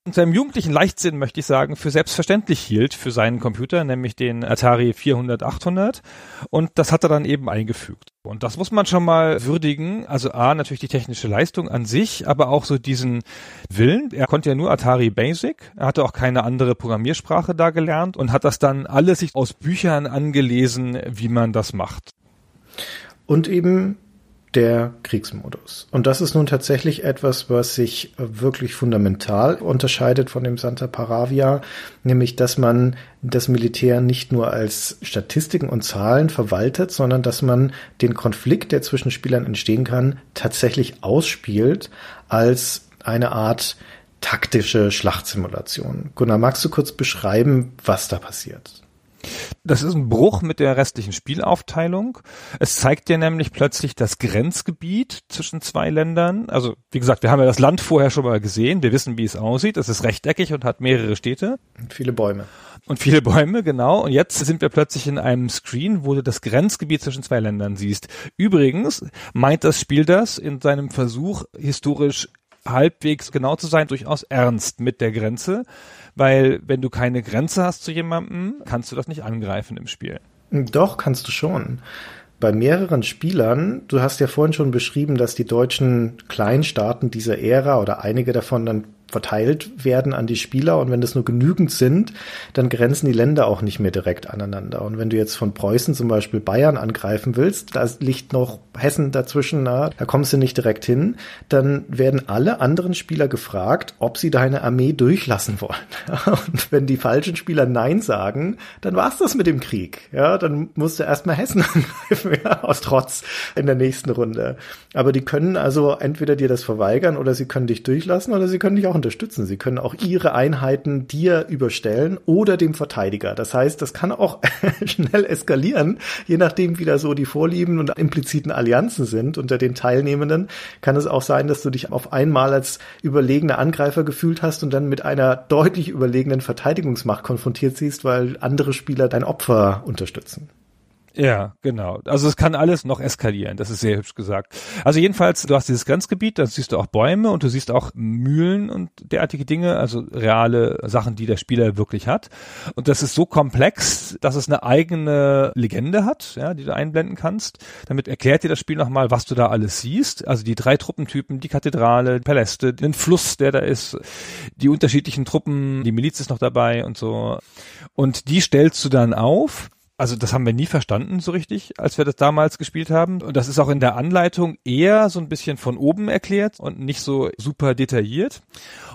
in seinem jugendlichen Leichtsinn, möchte ich sagen, für selbstverständlich hielt für seinen Computer, nämlich den Atari 400, 800. Und das hat er dann eben eingefügt. Und das muss man schon mal würdigen. Also A, natürlich die technische Leistung an sich, aber auch so diesen Willen. Er konnte ja nur Atari Basic. Er hatte auch keine andere Programmiersprache da gelernt und hat das dann alles sich aus Büchern angelesen, wie man das macht. Und eben der Kriegsmodus. Und das ist nun tatsächlich etwas, was sich wirklich fundamental unterscheidet von dem Santa Paravia, nämlich dass man das Militär nicht nur als Statistiken und Zahlen verwaltet, sondern dass man den Konflikt, der zwischen Spielern entstehen kann, tatsächlich ausspielt als eine Art taktische Schlachtsimulation. Gunnar, magst du kurz beschreiben, was da passiert? Das ist ein Bruch mit der restlichen Spielaufteilung. Es zeigt dir nämlich plötzlich das Grenzgebiet zwischen zwei Ländern. Also, wie gesagt, wir haben ja das Land vorher schon mal gesehen. Wir wissen, wie es aussieht. Es ist rechteckig und hat mehrere Städte. Und viele Bäume. Und viele Bäume, genau. Und jetzt sind wir plötzlich in einem Screen, wo du das Grenzgebiet zwischen zwei Ländern siehst. Übrigens meint das Spiel das in seinem Versuch, historisch halbwegs genau zu sein, durchaus ernst mit der Grenze weil wenn du keine Grenze hast zu jemandem, kannst du das nicht angreifen im Spiel. Doch, kannst du schon. Bei mehreren Spielern, du hast ja vorhin schon beschrieben, dass die deutschen Kleinstaaten dieser Ära oder einige davon dann verteilt werden an die Spieler und wenn das nur genügend sind, dann grenzen die Länder auch nicht mehr direkt aneinander. Und wenn du jetzt von Preußen zum Beispiel Bayern angreifen willst, da liegt noch Hessen dazwischen, na, da kommst du nicht direkt hin, dann werden alle anderen Spieler gefragt, ob sie deine Armee durchlassen wollen. Und wenn die falschen Spieler Nein sagen, dann war's das mit dem Krieg. Ja, dann musst du erstmal Hessen angreifen, ja, aus Trotz in der nächsten Runde. Aber die können also entweder dir das verweigern oder sie können dich durchlassen oder sie können dich auch auch unterstützen. Sie können auch ihre Einheiten dir überstellen oder dem Verteidiger. Das heißt, das kann auch schnell eskalieren, je nachdem, wie da so die Vorlieben und impliziten Allianzen sind unter den Teilnehmenden. Kann es auch sein, dass du dich auf einmal als überlegener Angreifer gefühlt hast und dann mit einer deutlich überlegenen Verteidigungsmacht konfrontiert siehst, weil andere Spieler dein Opfer unterstützen. Ja, genau. Also es kann alles noch eskalieren, das ist sehr hübsch gesagt. Also jedenfalls, du hast dieses Grenzgebiet, da siehst du auch Bäume und du siehst auch Mühlen und derartige Dinge, also reale Sachen, die der Spieler wirklich hat. Und das ist so komplex, dass es eine eigene Legende hat, ja, die du einblenden kannst. Damit erklärt dir das Spiel nochmal, was du da alles siehst. Also die drei Truppentypen, die Kathedrale, die Paläste, den Fluss, der da ist, die unterschiedlichen Truppen, die Miliz ist noch dabei und so. Und die stellst du dann auf also das haben wir nie verstanden so richtig, als wir das damals gespielt haben. Und das ist auch in der Anleitung eher so ein bisschen von oben erklärt und nicht so super detailliert.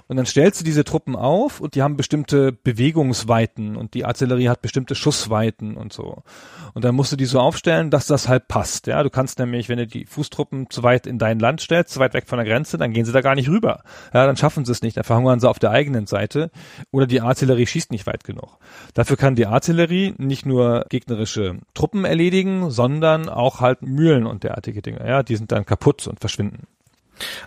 Und dann stellst du diese Truppen auf und die haben bestimmte Bewegungsweiten und die Artillerie hat bestimmte Schussweiten und so. Und dann musst du die so aufstellen, dass das halt passt. Ja, du kannst nämlich, wenn du die Fußtruppen zu weit in dein Land stellst, zu weit weg von der Grenze, dann gehen sie da gar nicht rüber. Ja, dann schaffen sie es nicht, dann verhungern sie auf der eigenen Seite oder die Artillerie schießt nicht weit genug. Dafür kann die Artillerie nicht nur gegnerische Truppen erledigen, sondern auch halt Mühlen und derartige Dinge. Ja, die sind dann kaputt und verschwinden.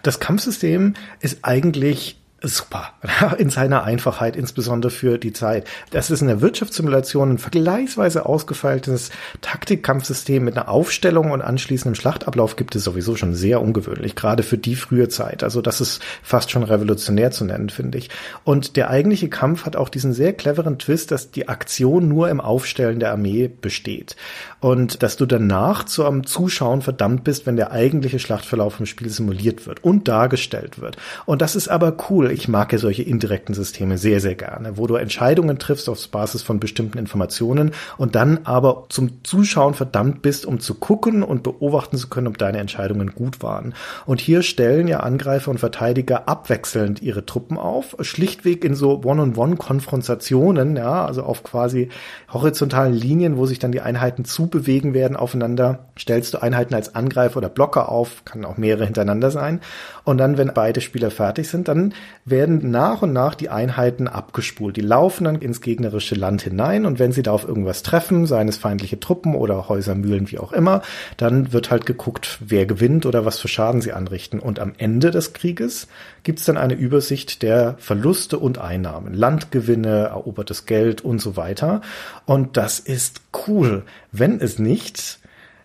Das Kampfsystem ist eigentlich super. In seiner Einfachheit, insbesondere für die Zeit. Das ist in der Wirtschaftssimulation ein vergleichsweise ausgefeiltes Taktikkampfsystem mit einer Aufstellung und anschließendem Schlachtablauf gibt es sowieso schon sehr ungewöhnlich, gerade für die frühe Zeit. Also das ist fast schon revolutionär zu nennen, finde ich. Und der eigentliche Kampf hat auch diesen sehr cleveren Twist, dass die Aktion nur im Aufstellen der Armee besteht. Und dass du danach zu einem Zuschauen verdammt bist, wenn der eigentliche Schlachtverlauf im Spiel simuliert wird und dargestellt wird. Und das ist aber cool ich mag ja solche indirekten Systeme sehr, sehr gerne, wo du Entscheidungen triffst auf Basis von bestimmten Informationen und dann aber zum Zuschauen verdammt bist, um zu gucken und beobachten zu können, ob deine Entscheidungen gut waren. Und hier stellen ja Angreifer und Verteidiger abwechselnd ihre Truppen auf, schlichtweg in so One-on-One-Konfrontationen, ja, also auf quasi horizontalen Linien, wo sich dann die Einheiten zubewegen werden aufeinander, stellst du Einheiten als Angreifer oder Blocker auf, kann auch mehrere hintereinander sein. Und dann, wenn beide Spieler fertig sind, dann werden nach und nach die Einheiten abgespult. Die laufen dann ins gegnerische Land hinein und wenn sie da auf irgendwas treffen, seien es feindliche Truppen oder Häuser, Mühlen, wie auch immer, dann wird halt geguckt, wer gewinnt oder was für Schaden sie anrichten. Und am Ende des Krieges gibt's dann eine Übersicht der Verluste und Einnahmen, Landgewinne, erobertes Geld und so weiter. Und das ist cool. Wenn es nicht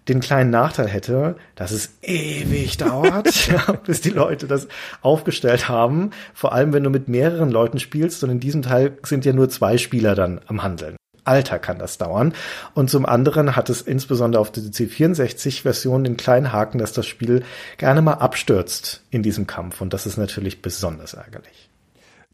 den kleinen Nachteil hätte, dass es ewig dauert, ja, bis die Leute das aufgestellt haben. Vor allem, wenn du mit mehreren Leuten spielst und in diesem Teil sind ja nur zwei Spieler dann am Handeln. Alter kann das dauern. Und zum anderen hat es insbesondere auf der C64-Version den kleinen Haken, dass das Spiel gerne mal abstürzt in diesem Kampf. Und das ist natürlich besonders ärgerlich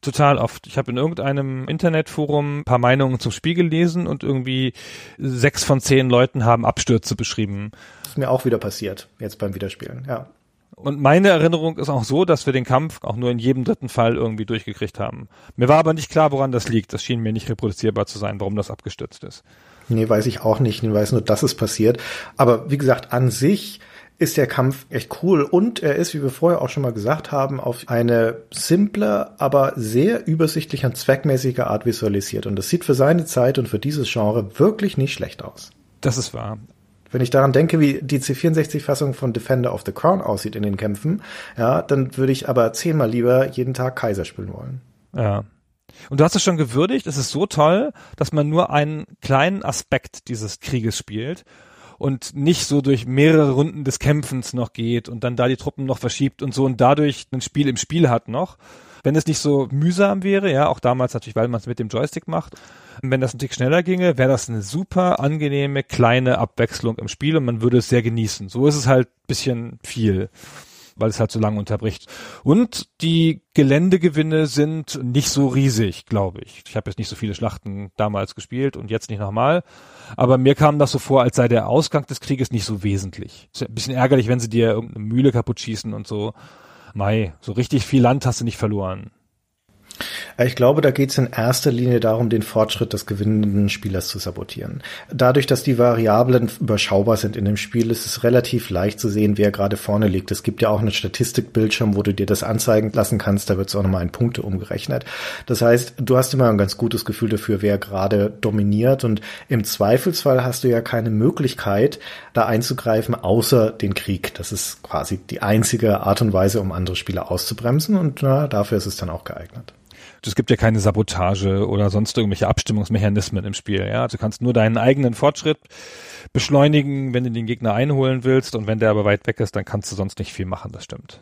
total oft. Ich habe in irgendeinem Internetforum ein paar Meinungen zum Spiel gelesen und irgendwie sechs von zehn Leuten haben Abstürze beschrieben. Das ist mir auch wieder passiert, jetzt beim Wiederspielen, ja. Und meine Erinnerung ist auch so, dass wir den Kampf auch nur in jedem dritten Fall irgendwie durchgekriegt haben. Mir war aber nicht klar, woran das liegt. Das schien mir nicht reproduzierbar zu sein, warum das abgestürzt ist. Nee, weiß ich auch nicht. Ich weiß nur, dass es passiert. Aber wie gesagt, an sich ist der Kampf echt cool und er ist, wie wir vorher auch schon mal gesagt haben, auf eine simple, aber sehr übersichtliche und zweckmäßige Art visualisiert. Und das sieht für seine Zeit und für dieses Genre wirklich nicht schlecht aus. Das ist wahr. Wenn ich daran denke, wie die C64-Fassung von Defender of the Crown aussieht in den Kämpfen, ja, dann würde ich aber zehnmal lieber jeden Tag Kaiser spielen wollen. Ja. Und du hast es schon gewürdigt, es ist so toll, dass man nur einen kleinen Aspekt dieses Krieges spielt und nicht so durch mehrere Runden des Kämpfens noch geht und dann da die Truppen noch verschiebt und so und dadurch ein Spiel im Spiel hat noch. Wenn es nicht so mühsam wäre, ja, auch damals natürlich, weil man es mit dem Joystick macht, wenn das ein Tick schneller ginge, wäre das eine super angenehme kleine Abwechslung im Spiel und man würde es sehr genießen. So ist es halt bisschen viel weil es halt so lange unterbricht. Und die Geländegewinne sind nicht so riesig, glaube ich. Ich habe jetzt nicht so viele Schlachten damals gespielt und jetzt nicht nochmal. Aber mir kam das so vor, als sei der Ausgang des Krieges nicht so wesentlich. Ist ein bisschen ärgerlich, wenn sie dir irgendeine Mühle kaputt schießen und so. Mai, so richtig viel Land hast du nicht verloren. Ich glaube, da geht es in erster Linie darum, den Fortschritt des gewinnenden Spielers zu sabotieren. Dadurch, dass die Variablen überschaubar sind in dem Spiel, ist es relativ leicht zu sehen, wer gerade vorne liegt. Es gibt ja auch einen Statistikbildschirm, wo du dir das anzeigen lassen kannst. Da wird es auch nochmal in Punkte umgerechnet. Das heißt, du hast immer ein ganz gutes Gefühl dafür, wer gerade dominiert. Und im Zweifelsfall hast du ja keine Möglichkeit, da einzugreifen, außer den Krieg. Das ist quasi die einzige Art und Weise, um andere Spieler auszubremsen. Und na, dafür ist es dann auch geeignet es gibt ja keine Sabotage oder sonst irgendwelche Abstimmungsmechanismen im Spiel. Ja, du kannst nur deinen eigenen Fortschritt beschleunigen, wenn du den Gegner einholen willst und wenn der aber weit weg ist, dann kannst du sonst nicht viel machen. Das stimmt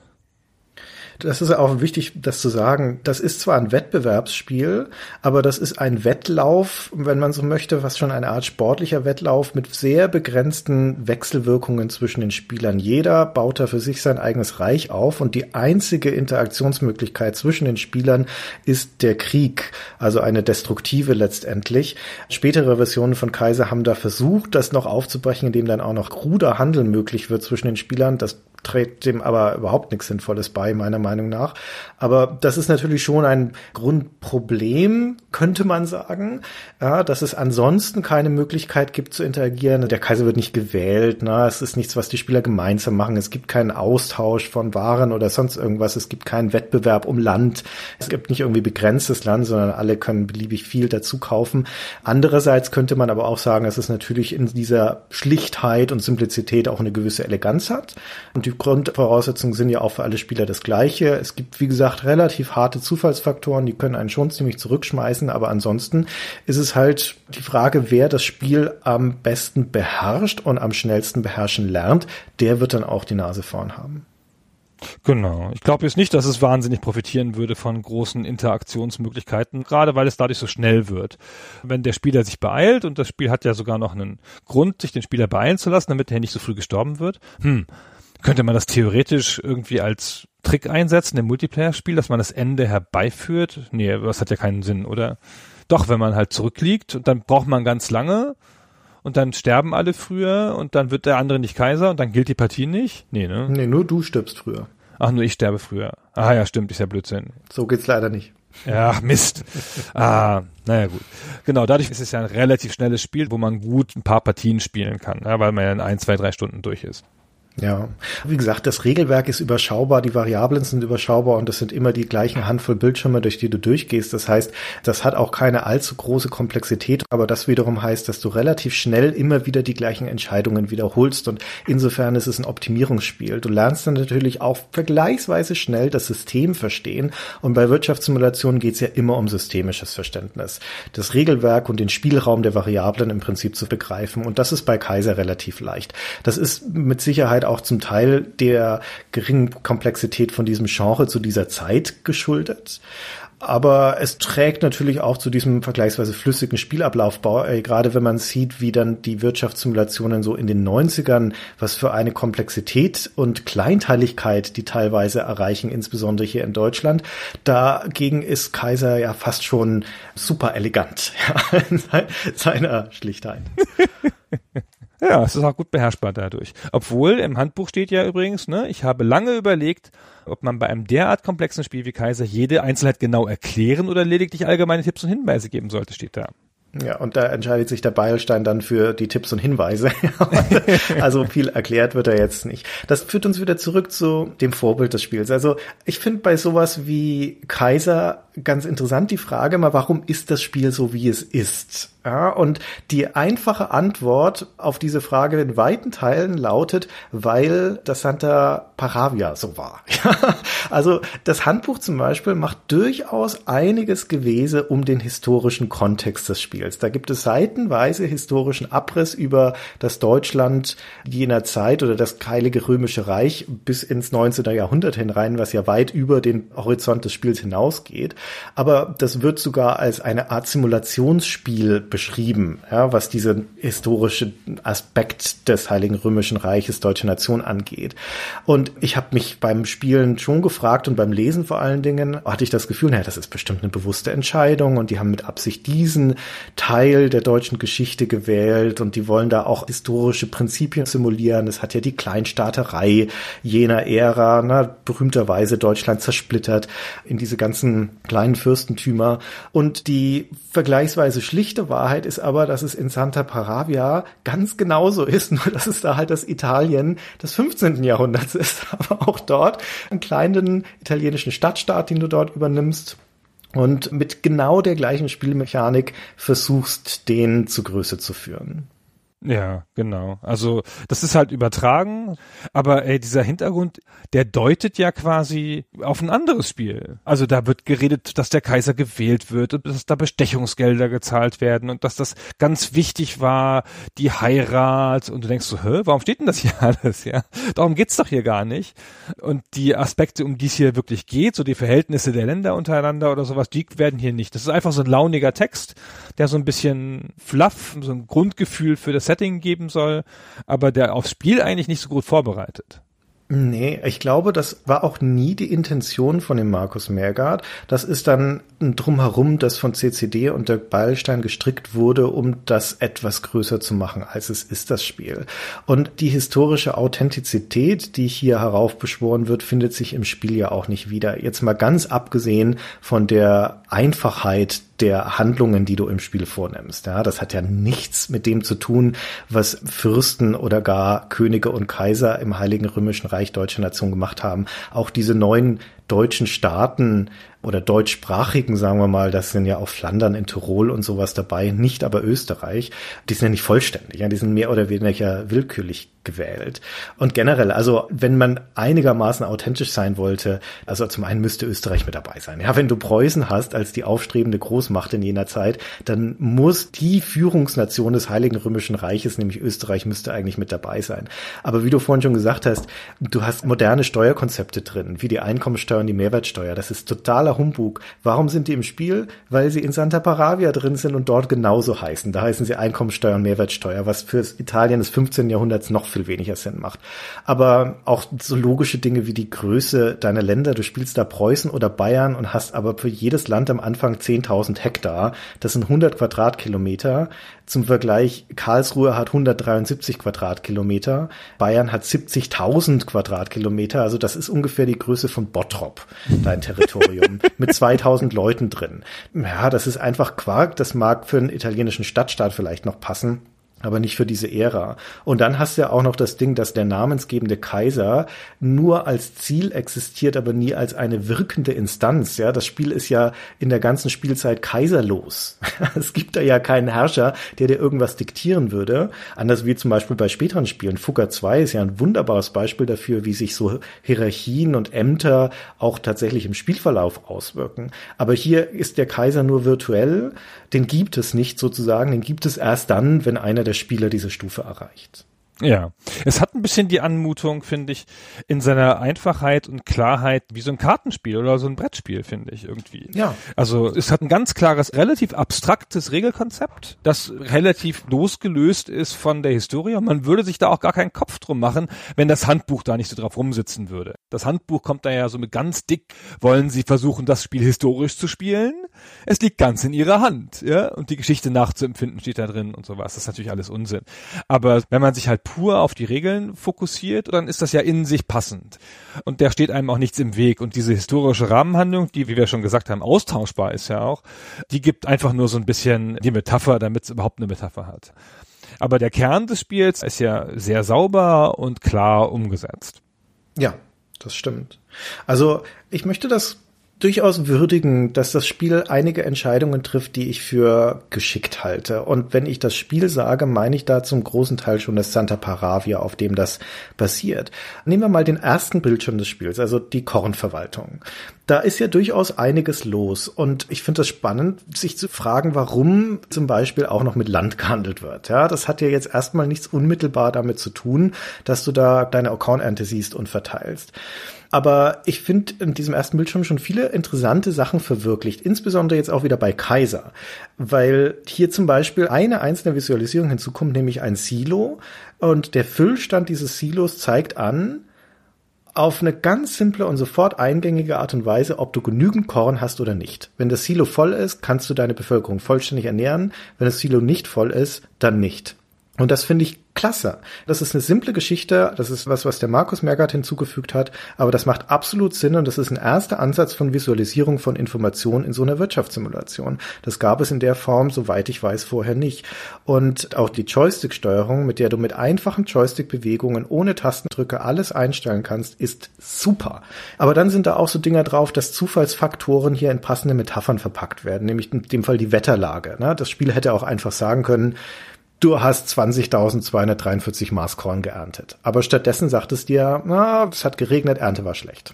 das ist auch wichtig, das zu sagen. Das ist zwar ein Wettbewerbsspiel, aber das ist ein Wettlauf, wenn man so möchte, was schon eine Art sportlicher Wettlauf mit sehr begrenzten Wechselwirkungen zwischen den Spielern. Jeder baut da für sich sein eigenes Reich auf und die einzige Interaktionsmöglichkeit zwischen den Spielern ist der Krieg, also eine destruktive letztendlich. Spätere Versionen von Kaiser haben da versucht, das noch aufzubrechen, indem dann auch noch kruder Handel möglich wird zwischen den Spielern. Das trägt dem aber überhaupt nichts Sinnvolles bei, meiner Meinung nach. Aber das ist natürlich schon ein Grundproblem, könnte man sagen, ja, dass es ansonsten keine Möglichkeit gibt zu interagieren. Der Kaiser wird nicht gewählt, na, es ist nichts, was die Spieler gemeinsam machen. Es gibt keinen Austausch von Waren oder sonst irgendwas. Es gibt keinen Wettbewerb um Land. Es gibt nicht irgendwie begrenztes Land, sondern alle können beliebig viel dazu kaufen. Andererseits könnte man aber auch sagen, dass es natürlich in dieser Schlichtheit und Simplizität auch eine gewisse Eleganz hat. Und die Grundvoraussetzungen sind ja auch für alle Spieler das gleiche. Es gibt, wie gesagt, relativ harte Zufallsfaktoren, die können einen schon ziemlich zurückschmeißen, aber ansonsten ist es halt die Frage, wer das Spiel am besten beherrscht und am schnellsten beherrschen lernt, der wird dann auch die Nase vorn haben. Genau. Ich glaube jetzt nicht, dass es wahnsinnig profitieren würde von großen Interaktionsmöglichkeiten, gerade weil es dadurch so schnell wird. Wenn der Spieler sich beeilt und das Spiel hat ja sogar noch einen Grund, sich den Spieler beeilen zu lassen, damit er nicht so früh gestorben wird, hm, könnte man das theoretisch irgendwie als Trick einsetzen im Multiplayer-Spiel, dass man das Ende herbeiführt? Nee, das hat ja keinen Sinn, oder? Doch, wenn man halt zurückliegt und dann braucht man ganz lange und dann sterben alle früher und dann wird der andere nicht Kaiser und dann gilt die Partie nicht? Nee, ne? Nee, nur du stirbst früher. Ach, nur ich sterbe früher. Ah ja, stimmt, ist ja Blödsinn. So geht's leider nicht. Ja, Mist. ah, naja gut. Genau, dadurch ist es ja ein relativ schnelles Spiel, wo man gut ein paar Partien spielen kann, ja, weil man ja in ein, zwei, drei Stunden durch ist. Ja, wie gesagt, das Regelwerk ist überschaubar, die Variablen sind überschaubar und es sind immer die gleichen Handvoll Bildschirme, durch die du durchgehst. Das heißt, das hat auch keine allzu große Komplexität, aber das wiederum heißt, dass du relativ schnell immer wieder die gleichen Entscheidungen wiederholst und insofern ist es ein Optimierungsspiel. Du lernst dann natürlich auch vergleichsweise schnell das System verstehen und bei Wirtschaftssimulationen geht es ja immer um systemisches Verständnis. Das Regelwerk und den Spielraum der Variablen im Prinzip zu begreifen und das ist bei Kaiser relativ leicht. Das ist mit Sicherheit Sicherheit auch zum Teil der geringen Komplexität von diesem Genre zu dieser Zeit geschuldet. Aber es trägt natürlich auch zu diesem vergleichsweise flüssigen Spielablauf äh, gerade wenn man sieht, wie dann die Wirtschaftssimulationen so in den 90ern, was für eine Komplexität und Kleinteiligkeit die teilweise erreichen, insbesondere hier in Deutschland. Dagegen ist Kaiser ja fast schon super elegant ja, in seiner Schlichtheit. Ja, es ist auch gut beherrschbar dadurch. Obwohl im Handbuch steht ja übrigens, ne, ich habe lange überlegt, ob man bei einem derart komplexen Spiel wie Kaiser jede Einzelheit genau erklären oder lediglich allgemeine Tipps und Hinweise geben sollte, steht da. Ja, und da entscheidet sich der Beilstein dann für die Tipps und Hinweise. also viel erklärt wird er jetzt nicht. Das führt uns wieder zurück zu dem Vorbild des Spiels. Also ich finde bei sowas wie Kaiser ganz interessant die Frage mal, warum ist das Spiel so, wie es ist? Ja, und die einfache Antwort auf diese Frage in weiten Teilen lautet, weil das Santa Paravia so war. also das Handbuch zum Beispiel macht durchaus einiges Gewese um den historischen Kontext des Spiels. Da gibt es seitenweise historischen Abriss über das Deutschland jener Zeit oder das Heilige Römische Reich bis ins 19. Jahrhundert hinein, was ja weit über den Horizont des Spiels hinausgeht. Aber das wird sogar als eine Art Simulationsspiel beschrieben, ja, was diesen historischen Aspekt des Heiligen Römischen Reiches deutsche Nation angeht. Und ich habe mich beim Spielen schon gefragt und beim Lesen vor allen Dingen hatte ich das Gefühl, naja, das ist bestimmt eine bewusste Entscheidung und die haben mit Absicht diesen Teil der deutschen Geschichte gewählt und die wollen da auch historische Prinzipien simulieren. Es hat ja die Kleinstaaterei jener Ära, na, berühmterweise Deutschland zersplittert in diese ganzen kleinen Fürstentümer. Und die vergleichsweise schlichte Wahrheit ist aber, dass es in Santa Paravia ganz genauso ist, nur dass es da halt das Italien des 15. Jahrhunderts ist, aber auch dort einen kleinen italienischen Stadtstaat, den du dort übernimmst und mit genau der gleichen Spielmechanik versuchst, den zu Größe zu führen. Ja, genau. Also das ist halt übertragen, aber ey, dieser Hintergrund, der deutet ja quasi auf ein anderes Spiel. Also da wird geredet, dass der Kaiser gewählt wird und dass da Bestechungsgelder gezahlt werden und dass das ganz wichtig war, die Heirat und du denkst so, hä, warum steht denn das hier alles? Ja, darum geht's doch hier gar nicht. Und die Aspekte, um die es hier wirklich geht, so die Verhältnisse der Länder untereinander oder sowas, die werden hier nicht. Das ist einfach so ein launiger Text, der so ein bisschen fluff, so ein Grundgefühl für das Setting geben soll, aber der aufs Spiel eigentlich nicht so gut vorbereitet. Nee, ich glaube, das war auch nie die Intention von dem Markus Mergard. Das ist dann ein Drumherum, das von CCD und der Beilstein gestrickt wurde, um das etwas größer zu machen, als es ist, das Spiel. Und die historische Authentizität, die hier heraufbeschworen wird, findet sich im Spiel ja auch nicht wieder. Jetzt mal ganz abgesehen von der Einfachheit der Handlungen, die du im Spiel vornimmst. Ja, das hat ja nichts mit dem zu tun, was Fürsten oder gar Könige und Kaiser im Heiligen Römischen Reich deutscher Nation gemacht haben. Auch diese neuen deutschen Staaten oder deutschsprachigen, sagen wir mal, das sind ja auch Flandern in Tirol und sowas dabei, nicht aber Österreich. Die sind ja nicht vollständig, ja, die sind mehr oder weniger willkürlich gewählt. Und generell, also wenn man einigermaßen authentisch sein wollte, also zum einen müsste Österreich mit dabei sein. Ja, wenn du Preußen hast als die aufstrebende Großmacht in jener Zeit, dann muss die Führungsnation des Heiligen Römischen Reiches, nämlich Österreich, müsste eigentlich mit dabei sein. Aber wie du vorhin schon gesagt hast, du hast moderne Steuerkonzepte drin, wie die Einkommensteuer und die Mehrwertsteuer. Das ist totaler Humbug. Warum sind die im Spiel? Weil sie in Santa Paravia drin sind und dort genauso heißen. Da heißen sie Einkommensteuer und Mehrwertsteuer, was für Italien des 15. Jahrhunderts noch viel weniger Sinn macht. Aber auch so logische Dinge wie die Größe deiner Länder. Du spielst da Preußen oder Bayern und hast aber für jedes Land am Anfang 10.000 Hektar. Das sind 100 Quadratkilometer. Zum Vergleich, Karlsruhe hat 173 Quadratkilometer, Bayern hat 70.000 Quadratkilometer, also das ist ungefähr die Größe von Bottrop, dein Territorium, mit 2000 Leuten drin. Ja, das ist einfach Quark, das mag für einen italienischen Stadtstaat vielleicht noch passen aber nicht für diese Ära. Und dann hast du ja auch noch das Ding, dass der namensgebende Kaiser nur als Ziel existiert, aber nie als eine wirkende Instanz. Ja, das Spiel ist ja in der ganzen Spielzeit kaiserlos. es gibt da ja keinen Herrscher, der dir irgendwas diktieren würde. Anders wie zum Beispiel bei späteren Spielen. Fugger 2 ist ja ein wunderbares Beispiel dafür, wie sich so Hierarchien und Ämter auch tatsächlich im Spielverlauf auswirken. Aber hier ist der Kaiser nur virtuell. Den gibt es nicht sozusagen. Den gibt es erst dann, wenn einer der Spieler diese Stufe erreicht. Ja, es hat ein bisschen die Anmutung, finde ich, in seiner Einfachheit und Klarheit wie so ein Kartenspiel oder so ein Brettspiel, finde ich irgendwie. Ja. Also es hat ein ganz klares, relativ abstraktes Regelkonzept, das relativ losgelöst ist von der Historie. Und man würde sich da auch gar keinen Kopf drum machen, wenn das Handbuch da nicht so drauf rumsitzen würde. Das Handbuch kommt da ja so mit ganz dick, wollen sie versuchen, das Spiel historisch zu spielen? Es liegt ganz in ihrer Hand, ja. Und die Geschichte nachzuempfinden steht da drin und sowas. Das ist natürlich alles Unsinn. Aber wenn man sich halt pur auf die Regeln fokussiert, dann ist das ja in sich passend. Und der steht einem auch nichts im Weg. Und diese historische Rahmenhandlung, die, wie wir schon gesagt haben, austauschbar ist ja auch, die gibt einfach nur so ein bisschen die Metapher, damit es überhaupt eine Metapher hat. Aber der Kern des Spiels ist ja sehr sauber und klar umgesetzt. Ja, das stimmt. Also ich möchte das durchaus würdigen, dass das Spiel einige Entscheidungen trifft, die ich für geschickt halte. Und wenn ich das Spiel sage, meine ich da zum großen Teil schon das Santa Paravia, auf dem das basiert. Nehmen wir mal den ersten Bildschirm des Spiels, also die Kornverwaltung. da ist ja durchaus einiges los. Und ich finde es spannend, sich zu fragen, warum zum Beispiel auch noch mit Land gehandelt wird. Ja, das hat ja jetzt erstmal nichts unmittelbar damit zu tun, dass du da deine Account-Ernte siehst und verteilst. Aber ich finde in diesem ersten Bildschirm schon viele interessante Sachen verwirklicht, insbesondere jetzt auch wieder bei Kaiser, weil hier zum Beispiel eine einzelne Visualisierung hinzukommt, nämlich ein Silo und der Füllstand dieses Silos zeigt an, auf eine ganz simple und sofort eingängige Art und Weise, ob du genügend Korn hast oder nicht. Wenn das Silo voll ist, kannst du deine Bevölkerung vollständig ernähren. Wenn das Silo nicht voll ist, dann nicht. Und das finde ich klasse. Das ist eine simple Geschichte. Das ist was, was der Markus Mergert hinzugefügt hat. Aber das macht absolut Sinn und das ist ein erster Ansatz von Visualisierung von Informationen in so einer Wirtschaftssimulation. Das gab es in der Form, soweit ich weiß, vorher nicht. Und auch die Joystick-Steuerung, mit der du mit einfachen Joystick-Bewegungen ohne Tastendrücke alles einstellen kannst, ist super. Aber dann sind da auch so Dinger drauf, dass Zufallsfaktoren hier in passende Metaphern verpackt werden, nämlich in dem Fall die Wetterlage. Ne? Das Spiel hätte auch einfach sagen können, du hast 20.243 Maßkorn geerntet. Aber stattdessen sagt es dir, na, es hat geregnet, Ernte war schlecht.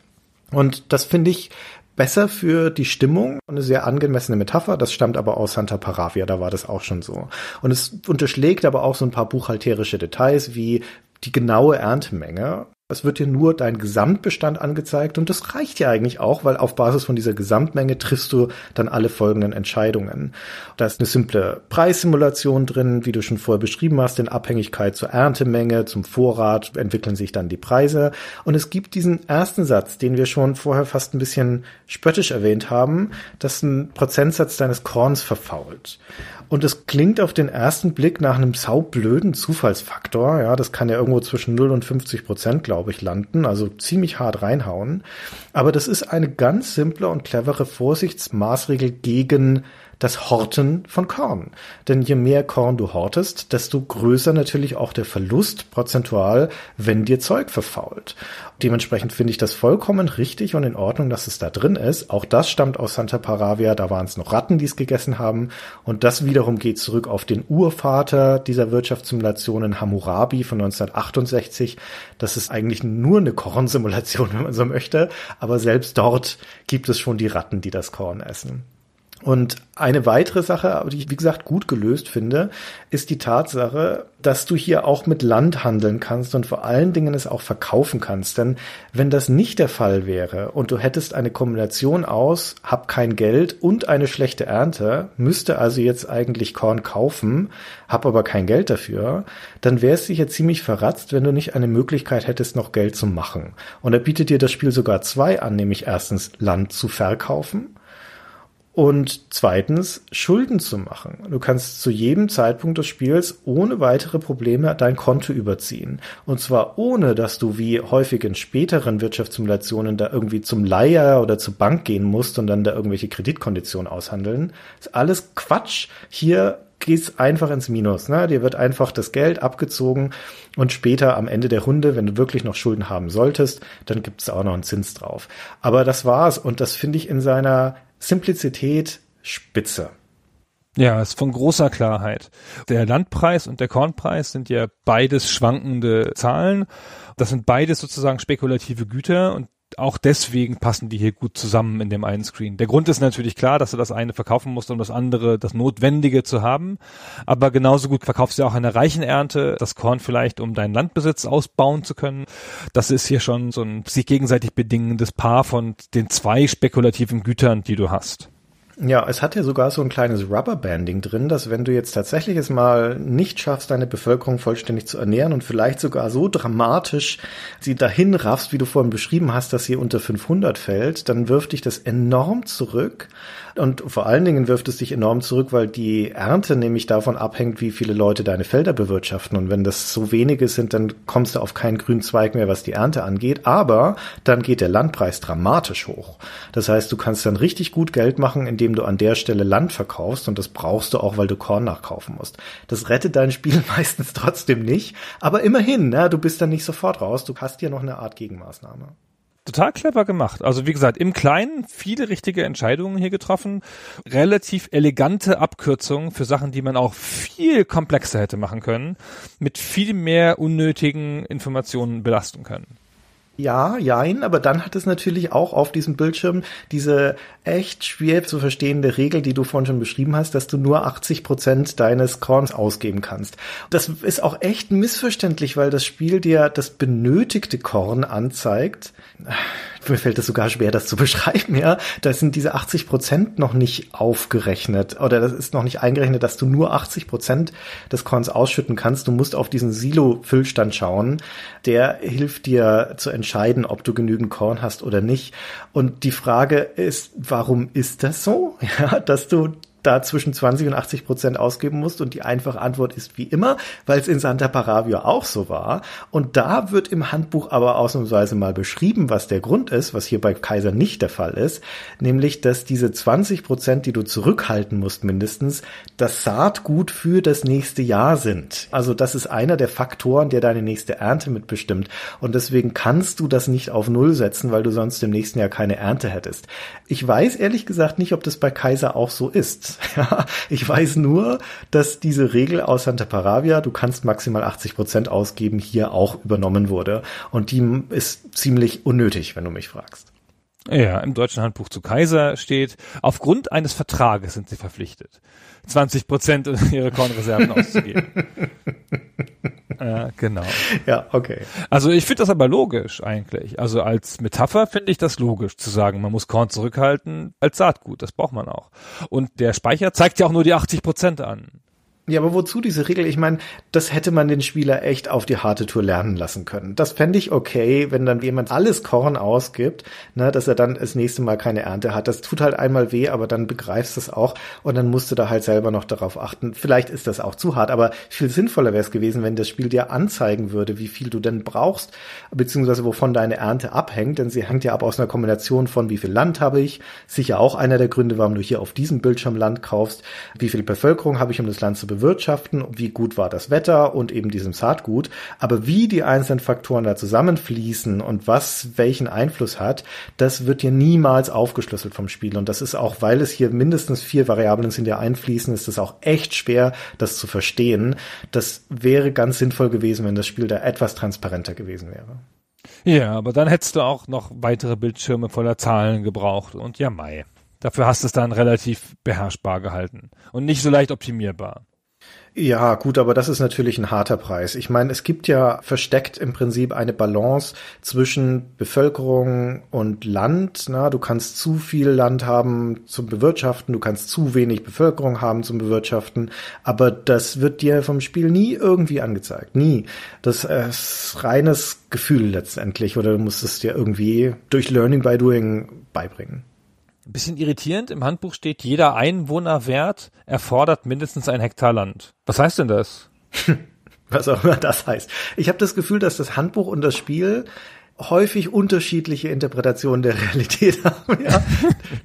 Und das finde ich besser für die Stimmung. Eine sehr angemessene Metapher. Das stammt aber aus Santa Paravia, da war das auch schon so. Und es unterschlägt aber auch so ein paar buchhalterische Details wie die genaue Erntemenge. Es wird dir nur dein Gesamtbestand angezeigt und das reicht ja eigentlich auch, weil auf Basis von dieser Gesamtmenge triffst du dann alle folgenden Entscheidungen. Da ist eine simple Preissimulation drin, wie du schon vorher beschrieben hast, in Abhängigkeit zur Erntemenge, zum Vorrat entwickeln sich dann die Preise. Und es gibt diesen ersten Satz, den wir schon vorher fast ein bisschen spöttisch erwähnt haben, dass ein Prozentsatz deines Korns verfault. Und es klingt auf den ersten Blick nach einem saublöden Zufallsfaktor. Ja, das kann ja irgendwo zwischen 0 und 50 Prozent, glaube ich, landen. Also ziemlich hart reinhauen. Aber das ist eine ganz simple und clevere Vorsichtsmaßregel gegen das Horten von Korn. Denn je mehr Korn du hortest, desto größer natürlich auch der Verlust prozentual, wenn dir Zeug verfault. Dementsprechend finde ich das vollkommen richtig und in Ordnung, dass es da drin ist. Auch das stammt aus Santa Paravia, da waren es noch Ratten, die es gegessen haben. Und das wiederum geht zurück auf den Urvater dieser Wirtschaftssimulationen, Hammurabi von 1968. Das ist eigentlich nur eine Kornsimulation, wenn man so möchte. Aber selbst dort gibt es schon die Ratten, die das Korn essen. Und eine weitere Sache, die ich, wie gesagt, gut gelöst finde, ist die Tatsache, dass du hier auch mit Land handeln kannst und vor allen Dingen es auch verkaufen kannst. Denn wenn das nicht der Fall wäre und du hättest eine Kombination aus, hab kein Geld und eine schlechte Ernte, müsste also jetzt eigentlich Korn kaufen, hab aber kein Geld dafür, dann wäre es sicher ziemlich verratzt, wenn du nicht eine Möglichkeit hättest, noch Geld zu machen. Und da bietet dir das Spiel sogar zwei an, nämlich erstens Land zu verkaufen und zweitens, Schulden zu machen. Du kannst zu jedem Zeitpunkt des Spiels ohne weitere Probleme dein Konto überziehen. Und zwar ohne, dass du wie häufig in späteren Wirtschaftssimulationen da irgendwie zum Leiher oder zur Bank gehen musst und dann da irgendwelche Kreditkonditionen aushandeln. Das ist alles Quatsch. Hier geht's einfach ins Minus. Ne? Dir wird einfach das Geld abgezogen und später am Ende der Runde, wenn du wirklich noch Schulden haben solltest, dann gibt's auch noch einen Zins drauf. Aber das war's und das finde ich in seiner Simplizität spitze. Ja, ist von großer Klarheit. Der Landpreis und der Kornpreis sind ja beides schwankende Zahlen. Das sind beides sozusagen spekulative Güter und auch deswegen passen die hier gut zusammen in dem einen Screen. Der Grund ist natürlich klar, dass du das eine verkaufen musst, um das andere, das Notwendige zu haben. Aber genauso gut verkaufst du auch eine Reichenernte, das Korn vielleicht, um deinen Landbesitz ausbauen zu können. Das ist hier schon so ein sich gegenseitig bedingendes Paar von den zwei spekulativen Gütern, die du hast. Ja, es hat ja sogar so ein kleines Rubberbanding drin, dass wenn du jetzt tatsächlich es mal nicht schaffst, deine Bevölkerung vollständig zu ernähren und vielleicht sogar so dramatisch sie dahin raffst, wie du vorhin beschrieben hast, dass sie unter 500 fällt, dann wirft dich das enorm zurück und vor allen Dingen wirft es dich enorm zurück, weil die Ernte nämlich davon abhängt, wie viele Leute deine Felder bewirtschaften. Und wenn das so wenige sind, dann kommst du auf keinen grünen Zweig mehr, was die Ernte angeht. Aber dann geht der Landpreis dramatisch hoch. Das heißt, du kannst dann richtig gut Geld machen, indem du an der Stelle Land verkaufst. Und das brauchst du auch, weil du Korn nachkaufen musst. Das rettet dein Spiel meistens trotzdem nicht. Aber immerhin, ne, du bist dann nicht sofort raus. Du hast hier noch eine Art Gegenmaßnahme total clever gemacht. Also wie gesagt, im Kleinen viele richtige Entscheidungen hier getroffen, relativ elegante Abkürzungen für Sachen, die man auch viel komplexer hätte machen können, mit viel mehr unnötigen Informationen belasten können. Ja, jein, aber dann hat es natürlich auch auf diesem Bildschirm diese echt schwer zu verstehende Regel, die du vorhin schon beschrieben hast, dass du nur 80 Prozent deines Korns ausgeben kannst. Das ist auch echt missverständlich, weil das Spiel dir das benötigte Korn anzeigt mir fällt es sogar schwer, das zu beschreiben, ja. Da sind diese 80 Prozent noch nicht aufgerechnet oder das ist noch nicht eingerechnet, dass du nur 80 Prozent des Korns ausschütten kannst. Du musst auf diesen Silo-Füllstand schauen. Der hilft dir zu entscheiden, ob du genügend Korn hast oder nicht. Und die Frage ist, warum ist das so? Ja, dass du da zwischen 20 und 80 Prozent ausgeben musst? Und die einfache Antwort ist wie immer, weil es in Santa Paravia auch so war. Und da wird im Handbuch aber ausnahmsweise mal beschrieben, was der Grund ist, was hier bei Kaiser nicht der Fall ist, nämlich, dass diese 20 Prozent, die du zurückhalten musst mindestens, das Saatgut für das nächste Jahr sind. Also das ist einer der Faktoren, der deine nächste Ernte mitbestimmt. Und deswegen kannst du das nicht auf Null setzen, weil du sonst im nächsten Jahr keine Ernte hättest. Ich weiß ehrlich gesagt nicht, ob das bei Kaiser auch so ist. Ja, ich weiß nur, dass diese Regel aus Santa Paravia, du kannst maximal 80 Prozent ausgeben, hier auch übernommen wurde. Und die ist ziemlich unnötig, wenn du mich fragst. Ja, im deutschen Handbuch zu Kaiser steht, aufgrund eines Vertrages sind sie verpflichtet, 20 Prozent ihrer Kornreserven auszugeben. äh, genau. Ja, okay. Also ich finde das aber logisch eigentlich. Also als Metapher finde ich das logisch zu sagen, man muss Korn zurückhalten als Saatgut. Das braucht man auch. Und der Speicher zeigt ja auch nur die 80 Prozent an. Ja, aber wozu diese Regel? Ich meine, das hätte man den Spieler echt auf die harte Tour lernen lassen können. Das fände ich okay, wenn dann jemand alles Korn ausgibt, ne, dass er dann das nächste Mal keine Ernte hat. Das tut halt einmal weh, aber dann begreifst du es auch und dann musst du da halt selber noch darauf achten. Vielleicht ist das auch zu hart, aber viel sinnvoller wäre es gewesen, wenn das Spiel dir anzeigen würde, wie viel du denn brauchst, beziehungsweise wovon deine Ernte abhängt, denn sie hängt ja ab aus einer Kombination von wie viel Land habe ich, sicher auch einer der Gründe, warum du hier auf diesem Bildschirm Land kaufst, wie viel Bevölkerung habe ich, um das Land zu bewirtschaften, wie gut war das Wetter und eben diesem Saatgut. Aber wie die einzelnen Faktoren da zusammenfließen und was welchen Einfluss hat, das wird hier niemals aufgeschlüsselt vom Spiel. Und das ist auch, weil es hier mindestens vier Variablen sind, die einfließen, ist es auch echt schwer, das zu verstehen. Das wäre ganz sinnvoll gewesen, wenn das Spiel da etwas transparenter gewesen wäre. Ja, aber dann hättest du auch noch weitere Bildschirme voller Zahlen gebraucht und ja, Mai. Dafür hast du es dann relativ beherrschbar gehalten und nicht so leicht optimierbar. Ja, gut, aber das ist natürlich ein harter Preis. Ich meine, es gibt ja versteckt im Prinzip eine Balance zwischen Bevölkerung und Land. Na, du kannst zu viel Land haben zum Bewirtschaften, du kannst zu wenig Bevölkerung haben zum Bewirtschaften, aber das wird dir vom Spiel nie irgendwie angezeigt. Nie. Das ist reines Gefühl letztendlich oder du musst es dir irgendwie durch Learning by Doing beibringen. Ein bisschen irritierend, im Handbuch steht, jeder Einwohnerwert erfordert mindestens ein Hektar Land. Was heißt denn das? Was auch immer das heißt. Ich habe das Gefühl, dass das Handbuch und das Spiel häufig unterschiedliche Interpretationen der Realität haben. Ja?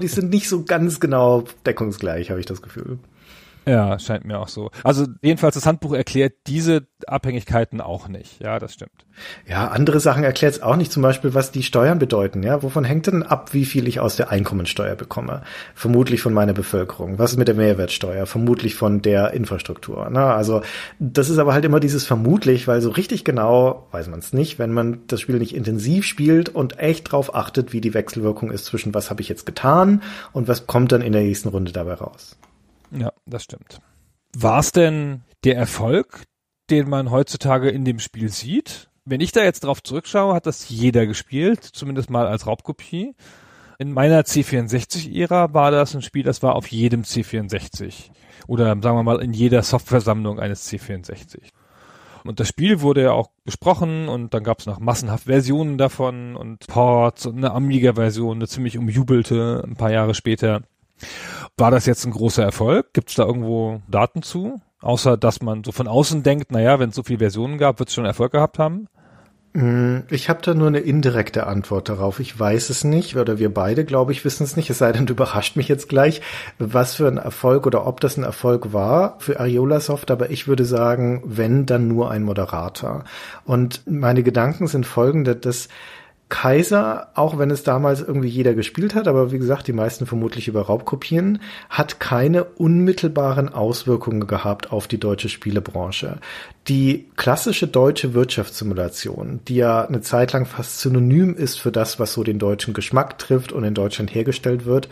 Die sind nicht so ganz genau deckungsgleich, habe ich das Gefühl. Ja, scheint mir auch so. Also jedenfalls das Handbuch erklärt diese Abhängigkeiten auch nicht. Ja, das stimmt. Ja, andere Sachen erklärt es auch nicht. Zum Beispiel, was die Steuern bedeuten. Ja, wovon hängt denn ab, wie viel ich aus der Einkommensteuer bekomme? Vermutlich von meiner Bevölkerung. Was ist mit der Mehrwertsteuer? Vermutlich von der Infrastruktur. Na, also das ist aber halt immer dieses vermutlich, weil so richtig genau weiß man es nicht, wenn man das Spiel nicht intensiv spielt und echt drauf achtet, wie die Wechselwirkung ist zwischen was habe ich jetzt getan und was kommt dann in der nächsten Runde dabei raus. Ja, das stimmt. War es denn der Erfolg, den man heutzutage in dem Spiel sieht? Wenn ich da jetzt drauf zurückschaue, hat das jeder gespielt, zumindest mal als Raubkopie. In meiner C64-Ära war das ein Spiel, das war auf jedem C64. Oder sagen wir mal in jeder Softwaresammlung eines C64. Und das Spiel wurde ja auch besprochen und dann gab es noch massenhaft Versionen davon und Ports und eine Amiga-Version, eine ziemlich umjubelte, ein paar Jahre später. War das jetzt ein großer Erfolg? Gibt es da irgendwo Daten zu? Außer, dass man so von außen denkt, naja, wenn es so viele Versionen gab, wird es schon Erfolg gehabt haben? Mm, ich habe da nur eine indirekte Antwort darauf. Ich weiß es nicht, oder wir beide, glaube ich, wissen es nicht. Es sei denn, du überrascht mich jetzt gleich, was für ein Erfolg oder ob das ein Erfolg war für Ariola Soft. Aber ich würde sagen, wenn, dann nur ein Moderator. Und meine Gedanken sind folgende, dass Kaiser, auch wenn es damals irgendwie jeder gespielt hat, aber wie gesagt, die meisten vermutlich über Raubkopien, hat keine unmittelbaren Auswirkungen gehabt auf die deutsche Spielebranche. Die klassische deutsche Wirtschaftssimulation, die ja eine Zeit lang fast synonym ist für das, was so den deutschen Geschmack trifft und in Deutschland hergestellt wird,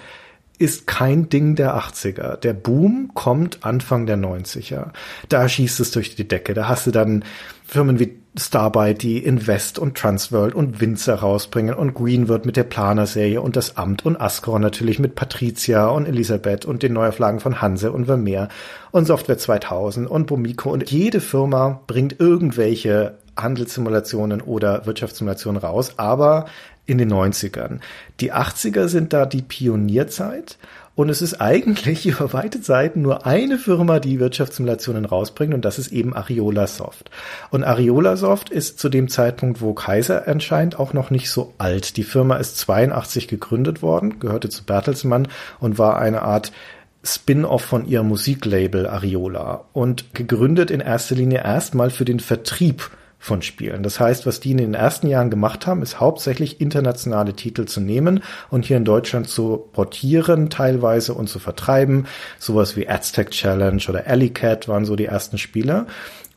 ist kein Ding der 80er. Der Boom kommt Anfang der 90er. Da schießt es durch die Decke. Da hast du dann Firmen wie Starbite, die Invest und Transworld und Winzer rausbringen und Green wird mit der Planer-Serie und das Amt und Ascor natürlich mit Patricia und Elisabeth und den Neuauflagen von Hanse und Vermeer und Software 2000 und Bomico und jede Firma bringt irgendwelche Handelssimulationen oder Wirtschaftssimulationen raus, aber in den 90ern. Die 80er sind da die Pionierzeit und es ist eigentlich über weite Zeiten nur eine Firma, die Wirtschaftssimulationen rausbringt und das ist eben Ariola Soft. Und Ariola Soft ist zu dem Zeitpunkt, wo Kaiser erscheint, auch noch nicht so alt. Die Firma ist 82 gegründet worden, gehörte zu Bertelsmann und war eine Art Spin-off von ihrem Musiklabel Ariola und gegründet in erster Linie erstmal für den Vertrieb von Spielen. Das heißt, was die in den ersten Jahren gemacht haben, ist hauptsächlich internationale Titel zu nehmen und hier in Deutschland zu portieren teilweise und zu vertreiben. Sowas wie Aztec Challenge oder Alley Cat waren so die ersten Spiele.